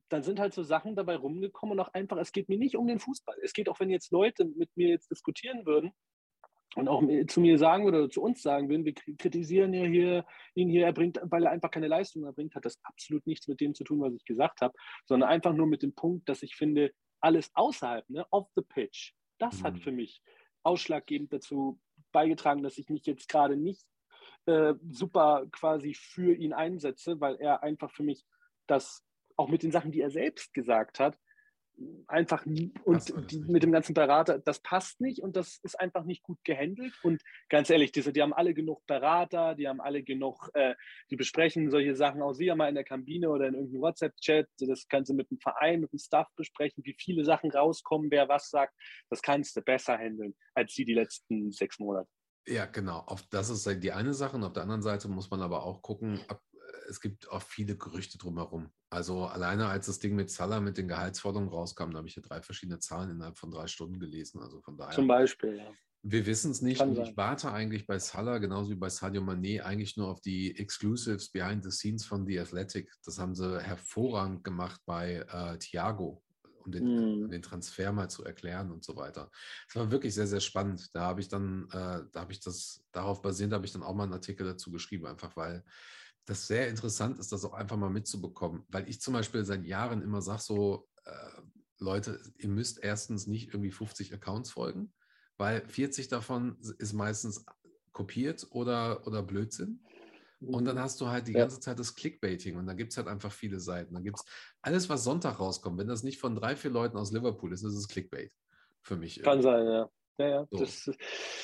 dann sind halt so Sachen dabei rumgekommen und auch einfach, es geht mir nicht um den Fußball. Es geht auch, wenn jetzt Leute mit mir jetzt diskutieren würden und auch zu mir sagen würden oder zu uns sagen würden, wir kri- kritisieren ja hier, ihn hier, er bringt, weil er einfach keine Leistung erbringt, hat das absolut nichts mit dem zu tun, was ich gesagt habe, sondern einfach nur mit dem Punkt, dass ich finde, alles außerhalb, ne, off the pitch, das Mhm. hat für mich ausschlaggebend dazu beigetragen, dass ich mich jetzt gerade nicht äh, super quasi für ihn einsetze, weil er einfach für mich das auch mit den Sachen, die er selbst gesagt hat, einfach nicht. mit dem ganzen Berater, das passt nicht und das ist einfach nicht gut gehandelt. Und ganz ehrlich, diese, die haben alle genug Berater, die haben alle genug, äh, die besprechen solche Sachen auch sicher mal in der Kabine oder in irgendeinem WhatsApp-Chat. Das kannst du mit dem Verein, mit dem Staff besprechen, wie viele Sachen rauskommen, wer was sagt. Das kannst du besser handeln als sie die letzten sechs Monate. Ja, genau. Auf, das ist die eine Sache. Und auf der anderen Seite muss man aber auch gucken, ab, es gibt auch viele Gerüchte drumherum. Also alleine als das Ding mit Salah mit den Gehaltsforderungen rauskam, da habe ich ja drei verschiedene Zahlen innerhalb von drei Stunden gelesen. Also von daher. Zum Beispiel, ja. Wir wissen es nicht ich warte eigentlich bei Salah, genauso wie bei Sadio Mané, eigentlich nur auf die Exclusives behind the scenes von The Athletic. Das haben sie hervorragend gemacht bei äh, Thiago, um den, um den Transfer mal zu erklären und so weiter. Es war wirklich sehr, sehr spannend. Da habe ich dann, äh, da habe ich das, darauf basierend habe ich dann auch mal einen Artikel dazu geschrieben, einfach weil das sehr interessant ist, das auch einfach mal mitzubekommen. Weil ich zum Beispiel seit Jahren immer sage so, äh, Leute, ihr müsst erstens nicht irgendwie 50 Accounts folgen weil 40 davon ist meistens kopiert oder, oder Blödsinn. Und dann hast du halt die Ja. ganze Zeit das Clickbaiting und da gibt es halt einfach viele Seiten. Da gibt es alles, was Sonntag rauskommt. Wenn das nicht von drei, vier Leuten aus Liverpool ist, ist es Clickbait für mich. Kann sein, ja. Ja, ja. So. Das, Ne?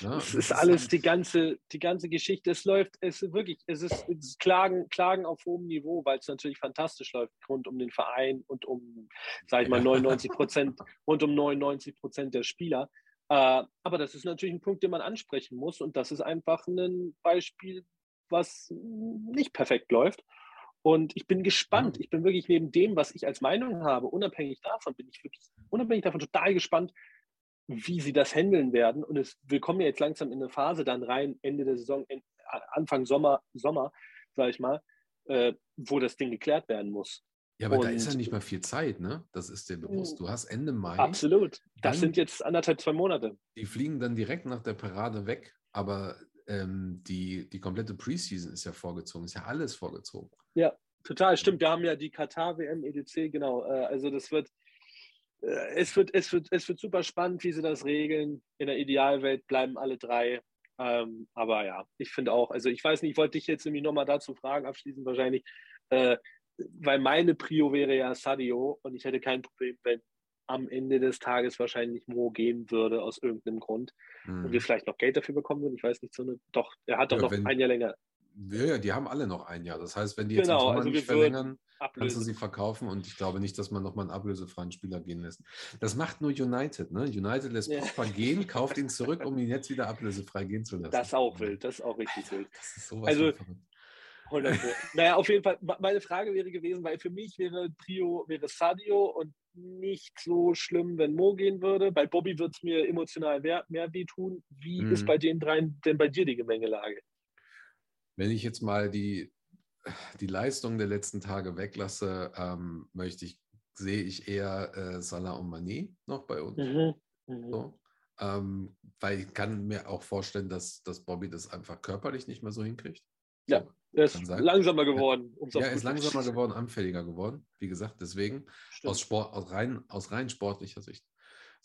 das ist alles halt- die ganze, die ganze Geschichte. Es läuft, es ist wirklich, es ist, es ist Klagen, Klagen auf hohem Niveau, weil es natürlich fantastisch läuft rund um den Verein und um, sage ich mal, Ja. 99 Prozent, rund um 99 Prozent der Spieler. Äh, aber das ist natürlich ein Punkt, den man ansprechen muss und das ist einfach ein Beispiel, was nicht perfekt läuft. Und ich bin gespannt. Ja. Ich bin wirklich neben dem, was ich als Meinung habe, unabhängig davon, bin ich wirklich unabhängig davon total gespannt, wie sie das handeln werden. Und es, wir kommen ja jetzt langsam in eine Phase dann rein, Ende der Saison, Anfang Sommer, Sommer, sage ich mal, äh, wo das Ding geklärt werden muss. Ja, aber da ist Und- ja nicht mal viel Zeit, ne? Das ist dir bewusst. Du hast Ende Mai, Absolut. Das sind jetzt anderthalb, zwei Monate. die fliegen dann direkt nach der Parade weg, aber ähm, die, die komplette Preseason ist ja vorgezogen, ist ja alles vorgezogen. Total, stimmt. Wir haben ja die Katar-WM, EDC, genau. Äh, also das wird, es wird, es wird, es wird super spannend, wie sie das regeln. In der Idealwelt bleiben alle drei. Ähm, aber ja, ich finde auch, also ich weiß nicht, ich wollte dich jetzt nämlich nochmal dazu fragen, abschließend wahrscheinlich, äh, weil meine Prio wäre ja Sadio und ich hätte kein Problem, wenn am Ende des Tages wahrscheinlich Mo gehen würde aus irgendeinem Grund und wir Mhm. vielleicht noch Geld dafür bekommen würden. Ich weiß nicht, so eine, doch, er hat doch Ja, noch wenn- ein Jahr länger Ja, ja, die haben alle noch ein Jahr. Das heißt, wenn die jetzt Genau, im Sommer also nicht verlängern, kannst du sie verkaufen und ich glaube nicht, dass man nochmal einen ablösefreien Spieler gehen lässt. Das macht nur United, ne? United lässt Ja. Pogba gehen, kauft ihn zurück, um ihn jetzt wieder ablösefrei gehen zu lassen. Das ist auch wild, das ist auch richtig wild. Das ist sowas Also- von verrückt. 100 Pro. naja, auf jeden Fall, me- meine Frage wäre gewesen, weil für mich wäre Trio, wäre Sadio und nicht so schlimm, wenn Mo gehen würde. Bei Bobby wird es mir emotional mehr, mehr wehtun. Wie Mhm. ist bei den dreien denn bei dir die Gemengelage? Wenn ich jetzt mal die, die Leistung der letzten Tage weglasse, ähm, möchte ich, sehe ich eher äh, Salah und Mané noch bei uns. Mhm. Mhm. So. Ähm, weil ich kann mir auch vorstellen, dass, dass Bobby das einfach körperlich nicht mehr so hinkriegt. Ja, So. Er ist langsamer geworden. Ja, er ist langsamer geworden, anfälliger geworden. Wie gesagt, deswegen aus, Sport, aus, rein, aus rein sportlicher Sicht.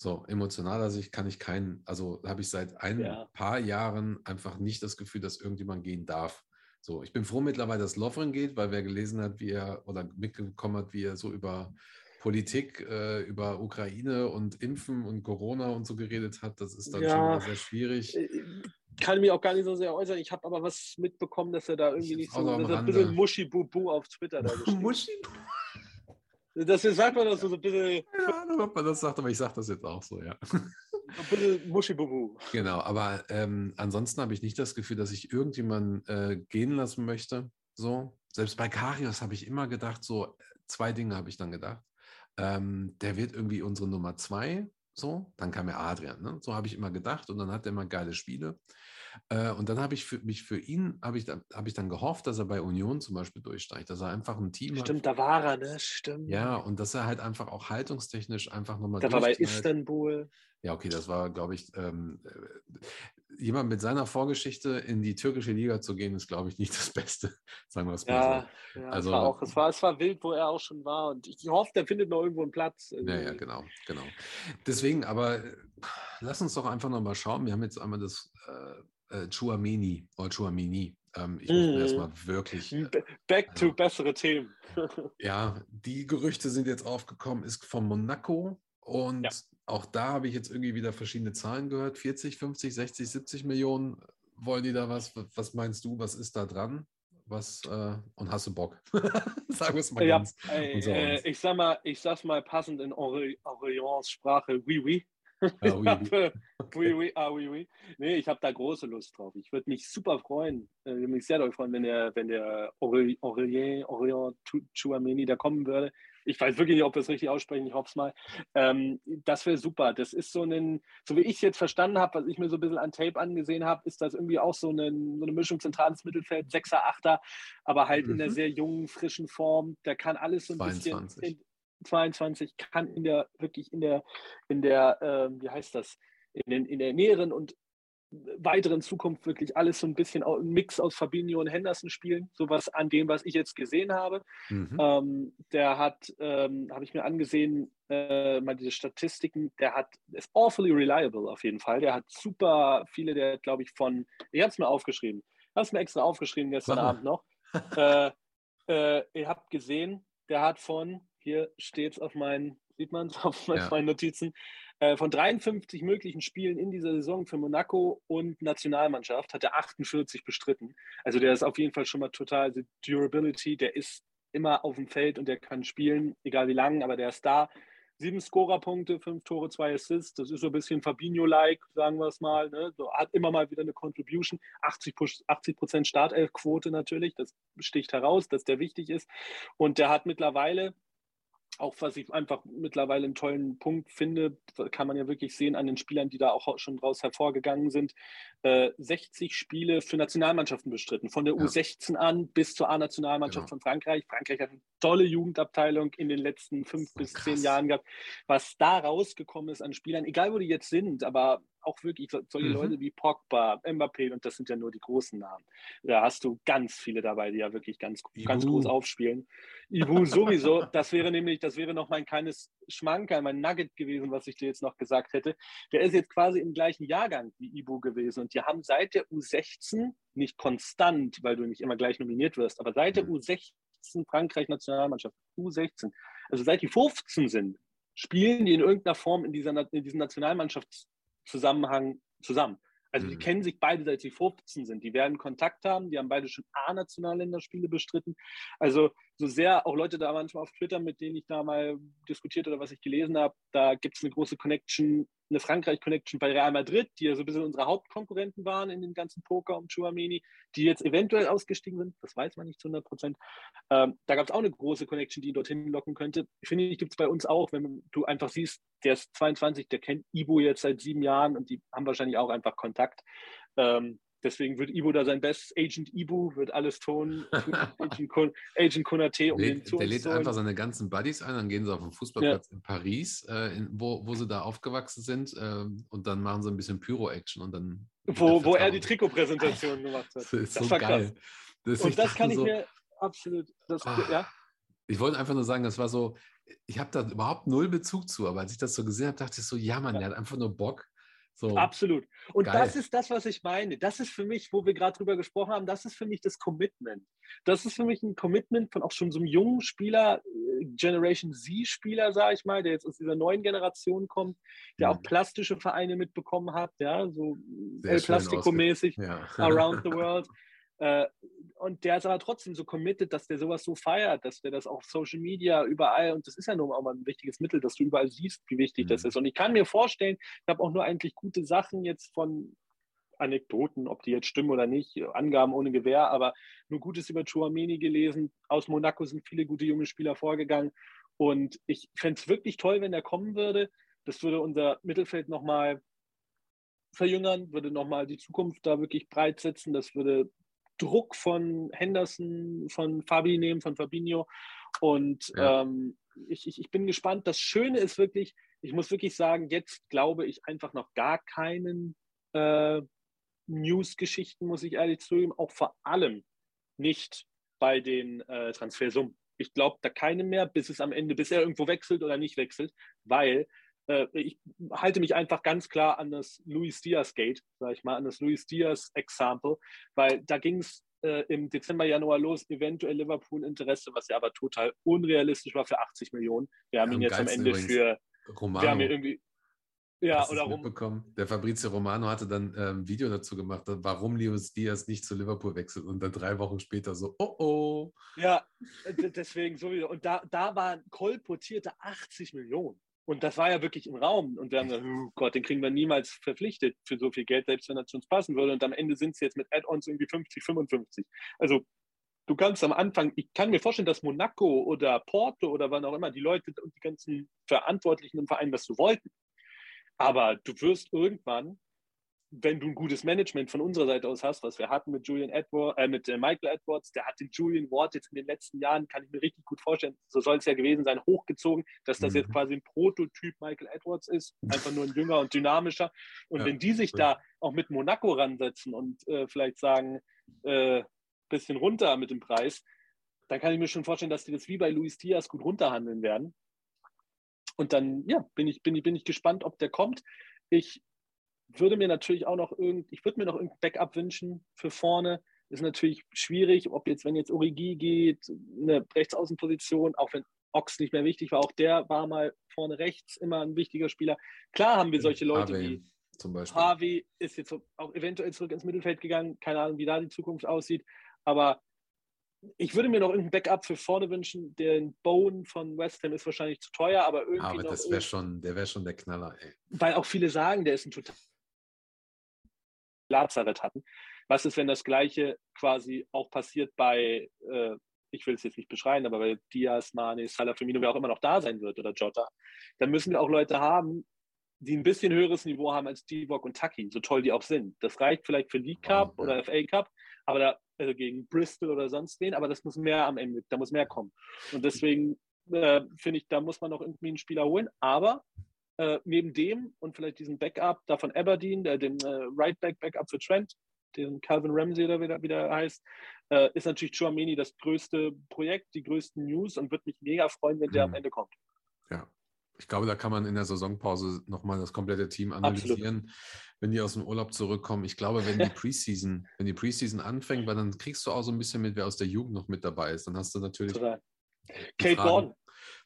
So, emotionaler Sicht kann ich keinen, also habe ich seit ein Ja. paar Jahren einfach nicht das Gefühl, dass irgendjemand gehen darf. So, ich bin froh mittlerweile, dass Lovren geht, weil wer gelesen hat, wie er oder mitbekommen hat, wie er so über Politik, äh, über Ukraine und Impfen und Corona und so geredet hat, das ist dann schon Ja. wieder sehr schwierig. Äh, kann mich auch gar nicht so sehr äußern. Ich habe aber was mitbekommen, dass er da irgendwie Ich nicht so, dass er ein bisschen. Muschi-Bubu auf Twitter da geschrieben Muschi, Das sagt man doch so, so ein bisschen, man das sagt, aber ich sage das jetzt auch so, ja. ein bisschen Muschi-Bubu. Genau, aber ähm, ansonsten habe ich nicht das Gefühl, dass ich irgendjemanden äh, gehen lassen möchte. So, selbst bei Karius habe ich immer gedacht, so zwei Dinge habe ich dann gedacht. Ähm, der wird irgendwie unsere Nummer zwei. So, dann kam ja Adrian. Ne? So habe ich immer gedacht und dann hat er immer geile Spiele. Äh, und dann habe ich für, mich für ihn habe ich, habe ich dann gehofft, dass er bei Union zum Beispiel durchsteigt, dass er einfach ein Team hat. Stimmt, da war er, ne? Stimmt. Ja, und dass er halt einfach auch haltungstechnisch einfach nochmal Da war bei. Istanbul. Ja, okay, das war, glaube ich, ähm, äh, jemand mit seiner Vorgeschichte in die türkische Liga zu gehen, ist, glaube ich, nicht das Beste, sagen wir es mal Ja, so. ja Also- es, war auch, es, war, es war wild, wo er auch schon war. Und ich hoffe, der findet noch irgendwo einen Platz. Ja, ja, genau, genau. Deswegen, aber äh, lass uns doch einfach nochmal schauen. Wir haben jetzt einmal das äh, äh, Chuamini oder Chuamini. Ähm, ich muss mir Mhm. erstmal wirklich, äh, Back to Also- bessere Themen. ja, die Gerüchte sind jetzt aufgekommen, ist von Monaco und Ja. auch da habe ich jetzt irgendwie wieder verschiedene Zahlen gehört. 40, 50, 60, 70 Millionen wollen die da was? Was meinst du, was ist da dran? Was, äh, und hast du Bock? Wir es mal Ja, ganz. äh, uns. ich sag mal, ich sag's mal passend in Orions Sprache, oui, oui. Ja, oui, Ich hab, äh, oui, oui, ah, oui, oui. Nee, ich habe da große Lust drauf. Ich würde mich super freuen, äh, würde mich sehr doll freuen, wenn der, wenn der Aurel- Aurelien, Chu- Chouameni da kommen würde. Ich weiß wirklich nicht, ob wir es richtig aussprechen, ich hoffe es mal. Ähm, das wäre super. Das ist so ein, so wie ich es jetzt verstanden habe, was ich mir so ein bisschen an Tape angesehen habe, ist das irgendwie auch so eine, so eine Mischung zentrales Mittelfeld, Sechser, Achter, aber halt in der Mhm. sehr jungen, frischen Form. Der kann alles so ein 22. bisschen. In, 22 kann in der wirklich in der in der ähm, wie heißt das in, den, in der näheren und weiteren Zukunft wirklich alles so ein bisschen ein Mix aus Fabinho und Henderson spielen, sowas an dem, was ich jetzt gesehen habe. Mhm. Ähm, der hat, ähm, habe ich mir angesehen, äh, mal diese Statistiken, der hat, ist awfully reliable auf jeden Fall. Der hat super viele, der glaube ich von, ich habe es mir aufgeschrieben, Hast mir extra aufgeschrieben gestern mal. Abend noch. äh, äh, ihr habt gesehen, der hat von, hier steht es auf meinen, sieht man auf meinen, Ja. meinen Notizen, äh, von 53 möglichen Spielen in dieser Saison für Monaco und Nationalmannschaft hat er 48 bestritten. Also der ist auf jeden Fall schon mal total, also Durability, der ist immer auf dem Feld und der kann spielen, egal wie lang, aber der ist da. Sieben Scorerpunkte, fünf Tore, zwei Assists. Das ist so ein bisschen Fabinho-like, sagen wir es mal. Ne? So, hat immer mal wieder eine Contribution. 80 Pus- 80 Prozent Startelfquote natürlich. Das sticht heraus, dass der wichtig ist. Und der hat mittlerweile, auch was ich einfach mittlerweile einen tollen Punkt finde, kann man ja wirklich sehen an den Spielern, die da auch schon draus hervorgegangen sind, äh, 60 Spiele für Nationalmannschaften bestritten. Von der Ja. U16 an bis zur A-Nationalmannschaft Genau. von Frankreich. Frankreich hat eine tolle Jugendabteilung in den letzten fünf bis krass. zehn Jahren gehabt. Was da rausgekommen ist an Spielern, egal wo die jetzt sind, aber auch wirklich so- solche Mhm. Leute wie Pogba, Mbappé, und das sind ja nur die großen Namen. Da hast du ganz viele dabei, die ja wirklich ganz, ganz groß aufspielen. Ibu sowieso. Das wäre nämlich, das wäre noch mein kleines Schmankerl, mein Nugget gewesen, was ich dir jetzt noch gesagt hätte. Der ist jetzt quasi im gleichen Jahrgang wie Ibu gewesen. Und die haben seit der U16, nicht konstant, weil du nicht immer gleich nominiert wirst, aber seit der Mhm. U16 Frankreich-Nationalmannschaft, U16, also seit die 15 sind, spielen die in irgendeiner Form in, dieser, in diesem Nationalmannschaftszusammenhang zusammen. Also die Mhm. kennen sich beide, seit sie 15 sind. Die werden Kontakt haben. Die haben beide schon A-Nationalländerspiele bestritten. Also so sehr auch Leute da manchmal auf Twitter, mit denen ich da mal diskutiert oder was ich gelesen habe, da gibt es eine große Connection, eine Frankreich-Connection bei Real Madrid, die ja so ein bisschen unsere Hauptkonkurrenten waren in den ganzen Poker um Chouameni, die jetzt eventuell ausgestiegen sind. Das weiß man nicht zu 100 Prozent. Ähm, da gab es auch eine große Connection, die ihn dorthin locken könnte. Finde ich, gibt es bei uns auch, wenn du einfach siehst, der ist 22, der kennt Ibo jetzt seit sieben Jahren und die haben wahrscheinlich auch einfach Kontakt. Ähm, deswegen wird Ibo da sein Bestes. Agent Ibo wird alles tun. Agent, Agent Konate, um den zu der lädt einfach seine ganzen Buddies ein, dann gehen sie auf den Fußballplatz in Paris, äh, in, wo, wo sie da aufgewachsen sind, ähm, und dann machen sie ein bisschen Pyro-Action und dann. wo, wo er die Trikotpräsentation gemacht hat. Das ist Das so war geil. krass. Das, Und das kann ich so, mir absolut. Das, Ah. ja, Ich wollte einfach nur sagen, das war so, ich habe da überhaupt null Bezug zu, aber als ich das so gesehen habe, dachte ich so, ja, Mann, Ja. der hat einfach nur Bock. So, Absolut. Und Geil. das ist das, was ich meine. Das ist für mich, wo wir gerade drüber gesprochen haben, das ist für mich das Commitment. Das ist für mich ein Commitment von auch schon so einem jungen Spieler, äh, Generation Z-Spieler, sage ich mal, der jetzt aus dieser neuen Generation kommt, der auch Mhm. plastische Vereine mitbekommen hat, ja, so El Plastico-mäßig. ja. around the world. Äh, und der ist aber trotzdem so committed, dass der sowas so feiert, dass der das auf Social Media überall, und das ist ja nun auch mal ein wichtiges Mittel, dass du überall siehst, wie wichtig das Mhm. ist. Und ich kann mir vorstellen, ich habe auch nur eigentlich gute Sachen jetzt von Anekdoten, ob die jetzt stimmen oder nicht, Angaben ohne Gewähr, aber nur Gutes über Chouameni gelesen. Aus Monaco sind viele gute junge Spieler vorgegangen. Und ich fände es wirklich toll, wenn er kommen würde. Das würde unser Mittelfeld nochmal verjüngern, würde nochmal die Zukunft da wirklich breit setzen. Das würde Druck von Henderson, von Fabi nehmen, von Fabinho. Und Ja. ähm, ich, ich, ich bin gespannt. Das Schöne ist wirklich, ich muss wirklich sagen, jetzt glaube ich einfach noch gar keinen äh, News-Geschichten, muss ich ehrlich zugeben, auch vor allem nicht bei den äh, Transfersummen. Ich glaube da keine mehr, bis es am Ende, bis er irgendwo wechselt oder nicht wechselt, weil äh, ich halte mich einfach ganz klar an das Luis Diaz Gate, sage ich mal, an das Luis Diaz Example, weil da ging es äh, im Dezember, Januar los, eventuell Liverpool Interesse, was ja aber total unrealistisch war für 80 Millionen. Wir haben Am ihn jetzt am Ende für, Romano. wir haben ihn irgendwie, ja, Hast oder mitbekommen? Der Fabrizio Romano hatte dann ein Video dazu gemacht, warum Luis Diaz nicht zu Liverpool wechselt und dann drei Wochen später so, oh oh. Ja, deswegen sowieso. Und da, da waren kolportierte 80 Millionen. Und das war ja wirklich im Raum. Und wir haben gesagt, oh Gott, den kriegen wir niemals verpflichtet für so viel Geld, selbst wenn er zu uns passen würde. Und am Ende sind es jetzt mit Add-ons irgendwie 50, 55. Also du kannst am Anfang, ich kann mir vorstellen, dass Monaco oder Porto oder wann auch immer die Leute und die ganzen Verantwortlichen im Verein das so wollten. Aber du wirst irgendwann, wenn du ein gutes Management von unserer Seite aus hast, was wir hatten mit Julian Edwards, äh, mit äh, Michael Edwards, der hat den Julian Ward jetzt in den letzten Jahren, kann ich mir richtig gut vorstellen, so soll es ja gewesen sein, hochgezogen, dass das Mhm. jetzt quasi ein Prototyp Michael Edwards ist, einfach nur ein jünger und dynamischer. Und Ja, wenn die sich stimmt. da auch mit Monaco ransetzen und äh, vielleicht sagen, äh, bisschen runter mit dem Preis, dann kann ich mir schon vorstellen, dass die das wie bei Luis Diaz gut runterhandeln werden. Und dann, ja, bin ich, bin ich, bin ich gespannt, ob der kommt. Ich würde mir natürlich auch noch irgend, ich würde mir noch irgendein Backup wünschen für vorne. ist natürlich schwierig, ob jetzt, wenn jetzt Origi geht, eine Rechtsaußenposition, auch wenn Ox nicht mehr wichtig war, auch der war mal vorne rechts immer ein wichtiger Spieler. Klar haben wir solche Leute Harvey wie zum Beispiel. Harvey ist jetzt auch eventuell zurück ins Mittelfeld gegangen. Keine Ahnung, wie da die Zukunft aussieht. Aber ich würde mir noch irgendein Backup für vorne wünschen. Der Bone von West Ham ist wahrscheinlich zu teuer, aber irgendwie. Aber das wäre schon, der wäre schon der Knaller, ey. weil auch viele sagen, der ist ein total Lazarett hatten. Was ist, wenn das Gleiche quasi auch passiert bei, äh, ich will es jetzt nicht beschreiben, aber bei Diaz, Mane, Salah, Firmino, wer auch immer noch da sein wird oder Jota, dann müssen wir auch Leute haben, die ein bisschen höheres Niveau haben als Divock und Taki, so toll die auch sind. Das reicht vielleicht für League Cup oder FA Cup, aber da, also gegen Bristol oder sonst wen, aber das muss mehr am Ende, da muss mehr kommen. Und deswegen äh, finde ich, da muss man noch irgendwie einen Spieler holen. Aber äh, neben dem und vielleicht diesen Backup da von Aberdeen, der, dem äh, Right Back Backup für Trent, den Calvin Ramsey oder wie der, wie der heißt, äh, ist natürlich Chouameni das größte Projekt, die größten News und würde mich mega freuen, wenn der Mhm. am Ende kommt. Ja. Ich glaube, da kann man in der Saisonpause nochmal das komplette Team analysieren, wenn die aus dem Urlaub zurückkommen. Ich glaube, wenn die Preseason, wenn die Preseason anfängt, weil dann kriegst du auch so ein bisschen mit, wer aus der Jugend noch mit dabei ist. Dann hast du natürlich Kate Fragen- Gordon.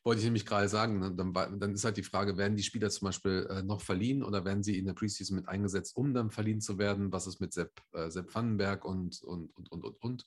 Wollte ich nämlich gerade sagen. ne, Dann, dann ist halt die Frage, werden die Spieler zum Beispiel äh, noch verliehen oder werden sie in der Preseason mit eingesetzt, um dann verliehen zu werden? Was ist mit Sepp, äh, Sepp Vandenberg und, und, und, und, und, und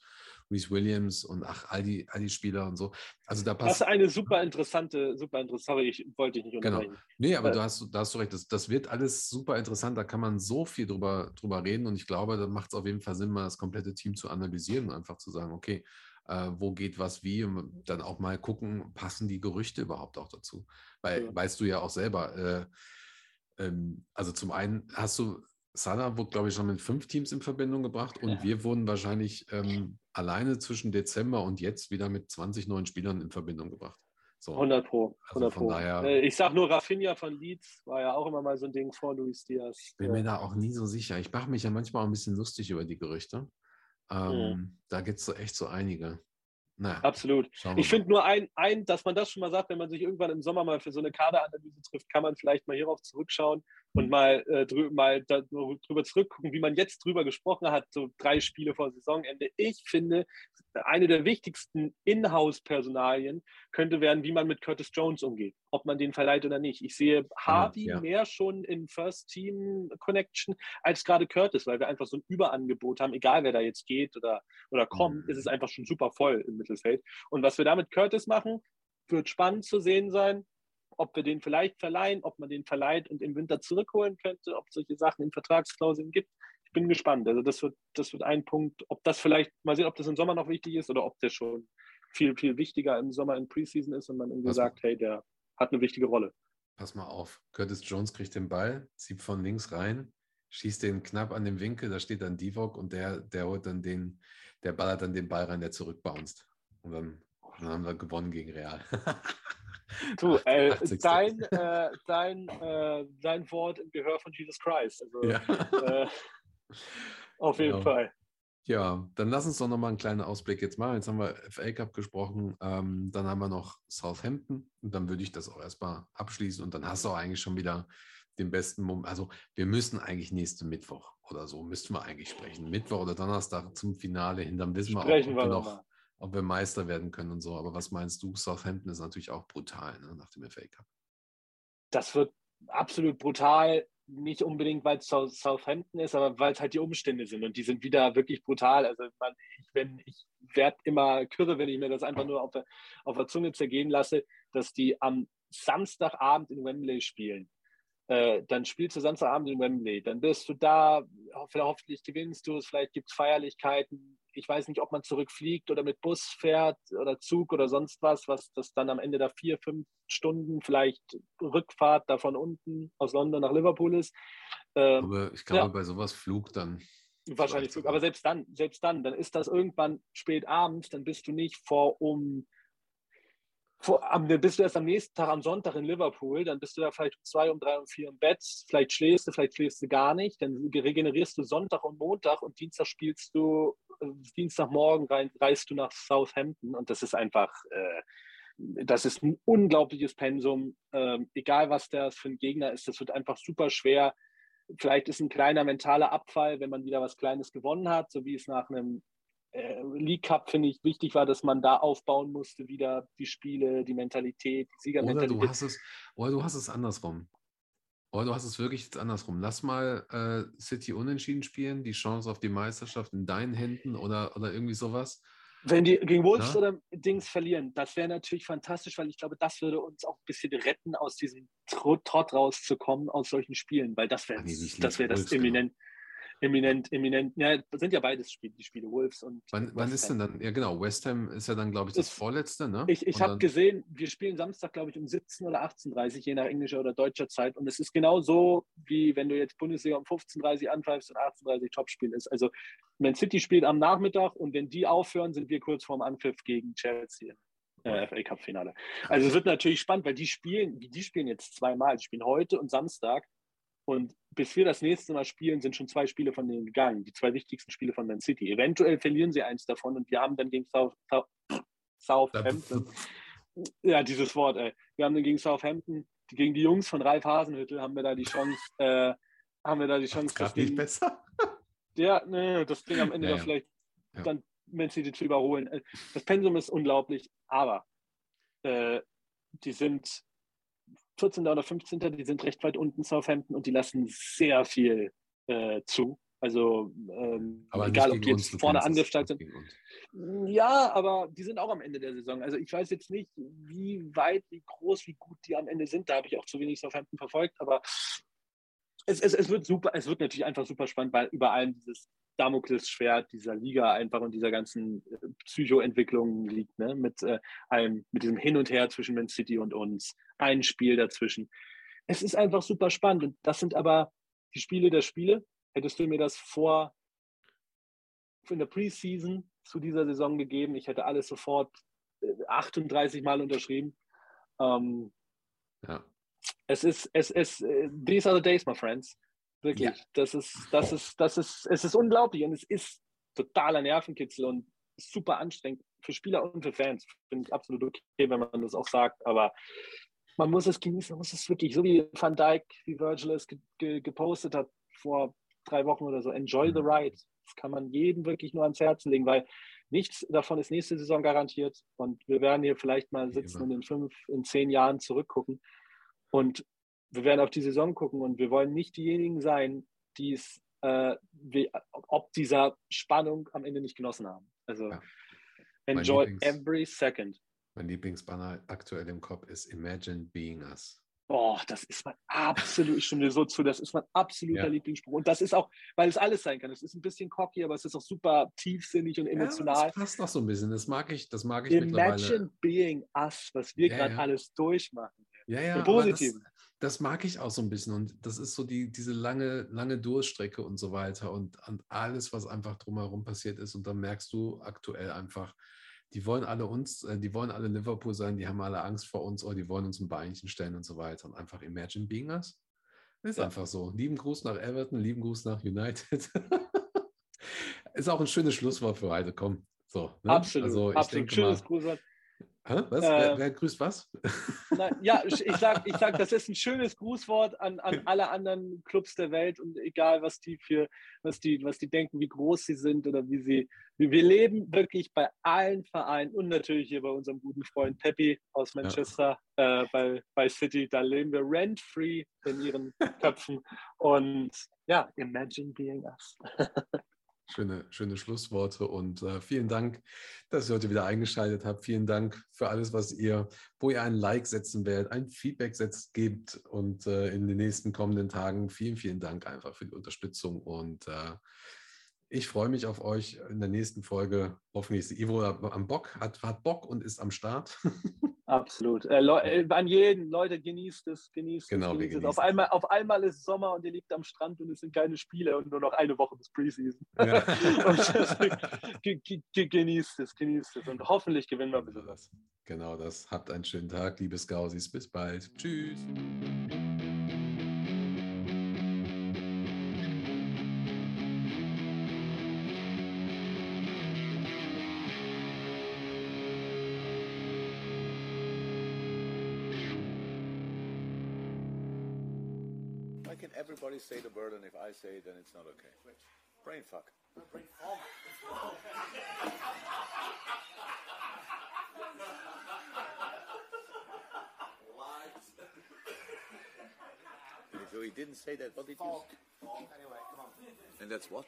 Reese Williams und ach, all die, all die Spieler und so. Also da Das passt. ist eine super interessante, super interessante, sorry, ich wollte dich nicht Genau. unterbrechen. Nee, aber Äh, du hast, da hast du recht, das, das wird alles super interessant, da kann man so viel drüber, drüber reden und ich glaube, da macht es auf jeden Fall Sinn, mal das komplette Team zu analysieren und einfach zu sagen, okay, äh, wo geht was wie und dann auch mal gucken, passen die Gerüchte überhaupt auch dazu? Weil, Ja. weißt du ja auch selber, äh, ähm, also zum einen hast du, Salah wurde, glaube ich, schon mit fünf Teams in Verbindung gebracht und Ja. wir wurden wahrscheinlich ähm, alleine zwischen Dezember und jetzt wieder mit 20 neuen Spielern in Verbindung gebracht. So. 100 Pro. Also 100 von Pro. daher- Äh, ich sag nur, Rafinha von Leeds war ja auch immer mal so ein Ding vor Luis Diaz. bin Ja. mir da auch nie so sicher. Ich mache mich ja manchmal auch ein bisschen lustig über die Gerüchte. Ähm, Da gibt es so echt so einige. Naja, Absolut. Ich finde nur ein, ein, dass man das schon mal sagt, wenn man sich irgendwann im Sommer mal für so eine Kaderanalyse trifft, kann man vielleicht mal hierauf zurückschauen und mal, äh, drü mal drüber zurückgucken, wie man jetzt drüber gesprochen hat, so drei Spiele vor Saisonende. Ich finde, eine der wichtigsten Inhouse-Personalien könnte werden, wie man mit Curtis Jones umgeht, ob man den verleiht oder nicht. Ich sehe Harvey ja. mehr schon in First-Team-Connection als gerade Curtis, weil wir einfach so ein Überangebot haben, egal wer da jetzt geht oder, oder kommt, Mhm. ist es einfach schon super voll im Mittelfeld. Und was wir da mit Curtis machen, wird spannend zu sehen sein, ob wir den vielleicht verleihen, ob man den verleiht und im Winter zurückholen könnte, ob es solche Sachen in Vertragsklauseln gibt. Ich bin gespannt. Also das wird, das wird ein Punkt, ob das vielleicht, mal sehen, ob das im Sommer noch wichtig ist oder ob der schon viel, viel wichtiger im Sommer in Preseason ist und man irgendwie Was- sagt, hey, der hat eine wichtige Rolle. Pass mal auf. Curtis Jones kriegt den Ball, zieht von links rein, schießt den knapp an den Winkel, da steht dann Divok und der, der holt dann den, der ballert dann den Ball rein, der zurückbounced. Und dann, dann haben wir gewonnen gegen Real. Du, äh, 80. dein, äh, dein, äh, dein Wort im Gehör von Jesus Christ. Also, ja. äh, auf jeden Genau. Fall. Ja, dann lass uns doch nochmal einen kleinen Ausblick jetzt machen. Jetzt haben wir FA Cup gesprochen, ähm, dann haben wir noch Southampton und dann würde ich das auch erstmal abschließen und dann hast du auch eigentlich schon wieder den besten Moment. Also wir müssen eigentlich nächsten Mittwoch oder so, müssten wir eigentlich sprechen. Mittwoch oder Donnerstag zum Finale hin, dann wissen wir auch, Sprechen ob wir wir, noch noch, mal. Ob wir Meister werden können und so. Aber was meinst du? Southampton ist natürlich auch brutal ne, nach dem FA Cup. das wird absolut brutal. Nicht unbedingt, weil es South- Southampton ist, aber weil es halt die Umstände sind und die sind wieder wirklich brutal. Also man, ich, ich werde immer kürre, wenn ich mir das einfach nur auf der, auf der Zunge zergehen lasse, dass die am Samstagabend in Wembley spielen. Äh, dann spielst du Samstagabend in Wembley, dann bist du da, ho hoffentlich gewinnst du es, vielleicht gibt es Feierlichkeiten. Ich weiß nicht, ob man zurückfliegt oder mit Bus fährt oder Zug oder sonst was, was das dann am Ende da vier, fünf Stunden vielleicht Rückfahrt da von unten aus London nach Liverpool ist. Ähm, Aber ich glaube, ja. bei sowas Flug dann. Wahrscheinlich Flug. Aber selbst dann, selbst dann, dann ist das irgendwann spät abends, dann bist du nicht vor um, vor, bist du erst am nächsten Tag am Sonntag in Liverpool, dann bist du da vielleicht um zwei, um drei, um vier im Bett, vielleicht schläfst du, vielleicht schläfst du gar nicht, dann regenerierst du Sonntag und Montag und Dienstag spielst du, äh, Dienstagmorgen rein, reist du nach Southampton und das ist einfach, äh, das ist ein unglaubliches Pensum, ähm, egal was das für ein Gegner ist, das wird einfach super schwer. Vielleicht ist ein kleiner mentaler Abfall, wenn man wieder was Kleines gewonnen hat, so wie es nach einem äh, League Cup, finde ich, wichtig war, dass man da aufbauen musste, wieder die Spiele, die Mentalität, die Oder Siegermentalität. du hast es, oder du hast es andersrum. Oder du hast es wirklich jetzt andersrum. Lass mal äh, City unentschieden spielen, die Chance auf die Meisterschaft in deinen Händen oder, oder irgendwie sowas. Wenn die gegen Wolves oder Dings verlieren, das wäre natürlich fantastisch, weil ich glaube, das würde uns auch ein bisschen retten, aus diesem Trott, rauszukommen aus solchen Spielen, weil das wäre Ah, nee, das, wär das Wolves, genau. Eminent, eminent. Ja, das sind ja beides Spiele, die Spiele Wolves und Wann, wann ist denn dann? Ja, genau. West Ham ist ja dann, glaube ich, das Ist- vorletzte, ne? Ich, ich habe gesehen, wir spielen Samstag, glaube ich, um 17 oder 18.30 je nach englischer oder deutscher Zeit. Und es ist genau so, wie wenn du jetzt Bundesliga um 15.30 anpfeifst und 18.30 Topspiel ist. Also Man City spielt am Nachmittag und wenn die aufhören, sind wir kurz vorm Angriff gegen Chelsea. Äh, FA Cup Finale. Also es wird natürlich spannend, weil die spielen, die spielen jetzt zweimal. Die spielen heute und Samstag. Und bis wir das nächste Mal spielen, sind schon zwei Spiele von denen gegangen. Die zwei wichtigsten Spiele von Man City. Eventuell verlieren sie eins davon und wir haben dann gegen South, South, Southampton ja, dieses Wort, ey. Wir haben dann gegen Southampton, gegen die Jungs von Ralf Hasenhüttel, haben wir da die Chance, äh, haben wir da die Chance, das grad nicht Ding, besser. ja, nee, das Ding am Ende Ja, da ja. vielleicht Ja. dann Man City zu überholen. Äh, Das Pensum ist unglaublich, aber äh, die sind 14. oder 15. Die sind recht weit unten, Southampton, und die lassen sehr viel äh, zu. Also ähm, Aber egal, ob die jetzt uns, vorne nicht sind. uns. Ja, aber die sind auch am Ende der Saison. Also ich weiß jetzt nicht, wie weit, wie groß, wie gut die am Ende sind. Da habe ich auch zu wenig Southampton verfolgt, aber es, es, es wird super, es wird natürlich einfach super spannend, weil über allem dieses Damoklesschwert dieser Liga einfach und dieser ganzen äh, Psychoentwicklung liegt, ne? Mit äh, einem, mit diesem Hin und Her zwischen Man City und uns, ein Spiel dazwischen. Es ist einfach super spannend. Und das sind aber die Spiele der Spiele. Hättest du mir das vor in der Preseason zu dieser Saison gegeben, ich hätte alles sofort äh, 38 Mal unterschrieben. Ähm, Ja. es ist, es ist, äh, these are the days, my friends. Wirklich. Ja. Das ist, das ist, das ist, es ist unglaublich und es ist totaler Nervenkitzel und super anstrengend für Spieler und für Fans. Finde ich absolut okay, wenn man das auch sagt, aber man muss es genießen, man muss es wirklich, so wie Van Dijk, wie Virgil es ge ge gepostet hat vor drei Wochen oder so, enjoy the ride. Das kann man jedem wirklich nur ans Herzen legen, weil nichts davon ist nächste Saison garantiert und wir werden hier vielleicht mal sitzen und in fünf, in zehn Jahren zurückgucken und wir werden auf die Saison gucken und wir wollen nicht diejenigen sein, die es äh, wie, ob dieser Spannung am Ende nicht genossen haben. Also Ja. enjoy Lieblings- every second. Mein Lieblingsbanner aktuell im Kopf ist Imagine Being Us. Oh, das ist mein absolut, ich stimme dir so zu, das ist mein absoluter Ja. Lieblingsspruch. Und das ist auch, weil es alles sein kann. Es ist ein bisschen cocky, aber es ist auch super tiefsinnig und emotional. Ja, das passt noch so ein bisschen. Das mag ich, das mag ich mittlerweile. Imagine being us, was wir Ja, gerade alles durchmachen. Ja, ja, aber das, das mag ich auch so ein bisschen. Und das ist so die, diese lange, lange Durststrecke und so weiter und, und alles, was einfach drumherum passiert ist. Und dann merkst du aktuell einfach, die wollen alle uns, äh, die wollen alle Liverpool sein, die haben alle Angst vor uns oder die wollen uns ein Beinchen stellen und so weiter. Und einfach Imagine Being Us. Ist Ja. einfach so. Lieben Gruß nach Everton, lieben Gruß nach United. ist auch ein schönes Schlusswort für heute. Komm. So, ne? Absolut, Also ich absolut. Schönes mal, Grußwort. Hä? was? Äh, wer, wer grüßt was? Nein, ja, ich, ich sag, ich sag, das ist ein schönes Grußwort an, an alle anderen Clubs der Welt und egal, was die für, was die, was die denken, wie groß sie sind oder wie sie, wir leben wirklich bei allen Vereinen und natürlich hier bei unserem guten Freund Peppi aus Manchester, äh, bei, bei City, da leben wir rent-free in ihren Köpfen und ja, imagine being us. Schöne, schöne Schlussworte und äh, vielen Dank, dass ihr heute wieder eingeschaltet habt. Vielen Dank für alles, was ihr, wo ihr ein Like setzen werdet, ein Feedback setzt, gebt und äh, in den nächsten kommenden Tagen vielen, vielen Dank einfach für die Unterstützung und äh, ich freue mich auf euch in der nächsten Folge. Hoffentlich ist Ivo am Bock, hat, hat Bock und ist am Start. Absolut. Äh, äh, an jeden, Leute, genießt es, genießt Genau, es. Genießt es. Auf, einmal, auf einmal ist Sommer und ihr liegt am Strand und es sind keine Spiele und nur noch eine Woche bis Preseason. Ja. und deswegen, ge ge ge genießt es, genießt es und hoffentlich gewinnen wir ein bisschen was. das. Genau das. Habt einen schönen Tag, liebe Scousis. Bis bald. Tschüss. Why can everybody say the word and if I say it, then it's not okay? Brain fuck. So he didn't say that. What did you say? Anyway, come on. And that's what?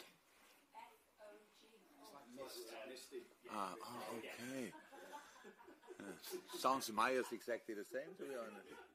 Ah, ah, okay. Yeah. Sounds Myers exactly the same, to be honest.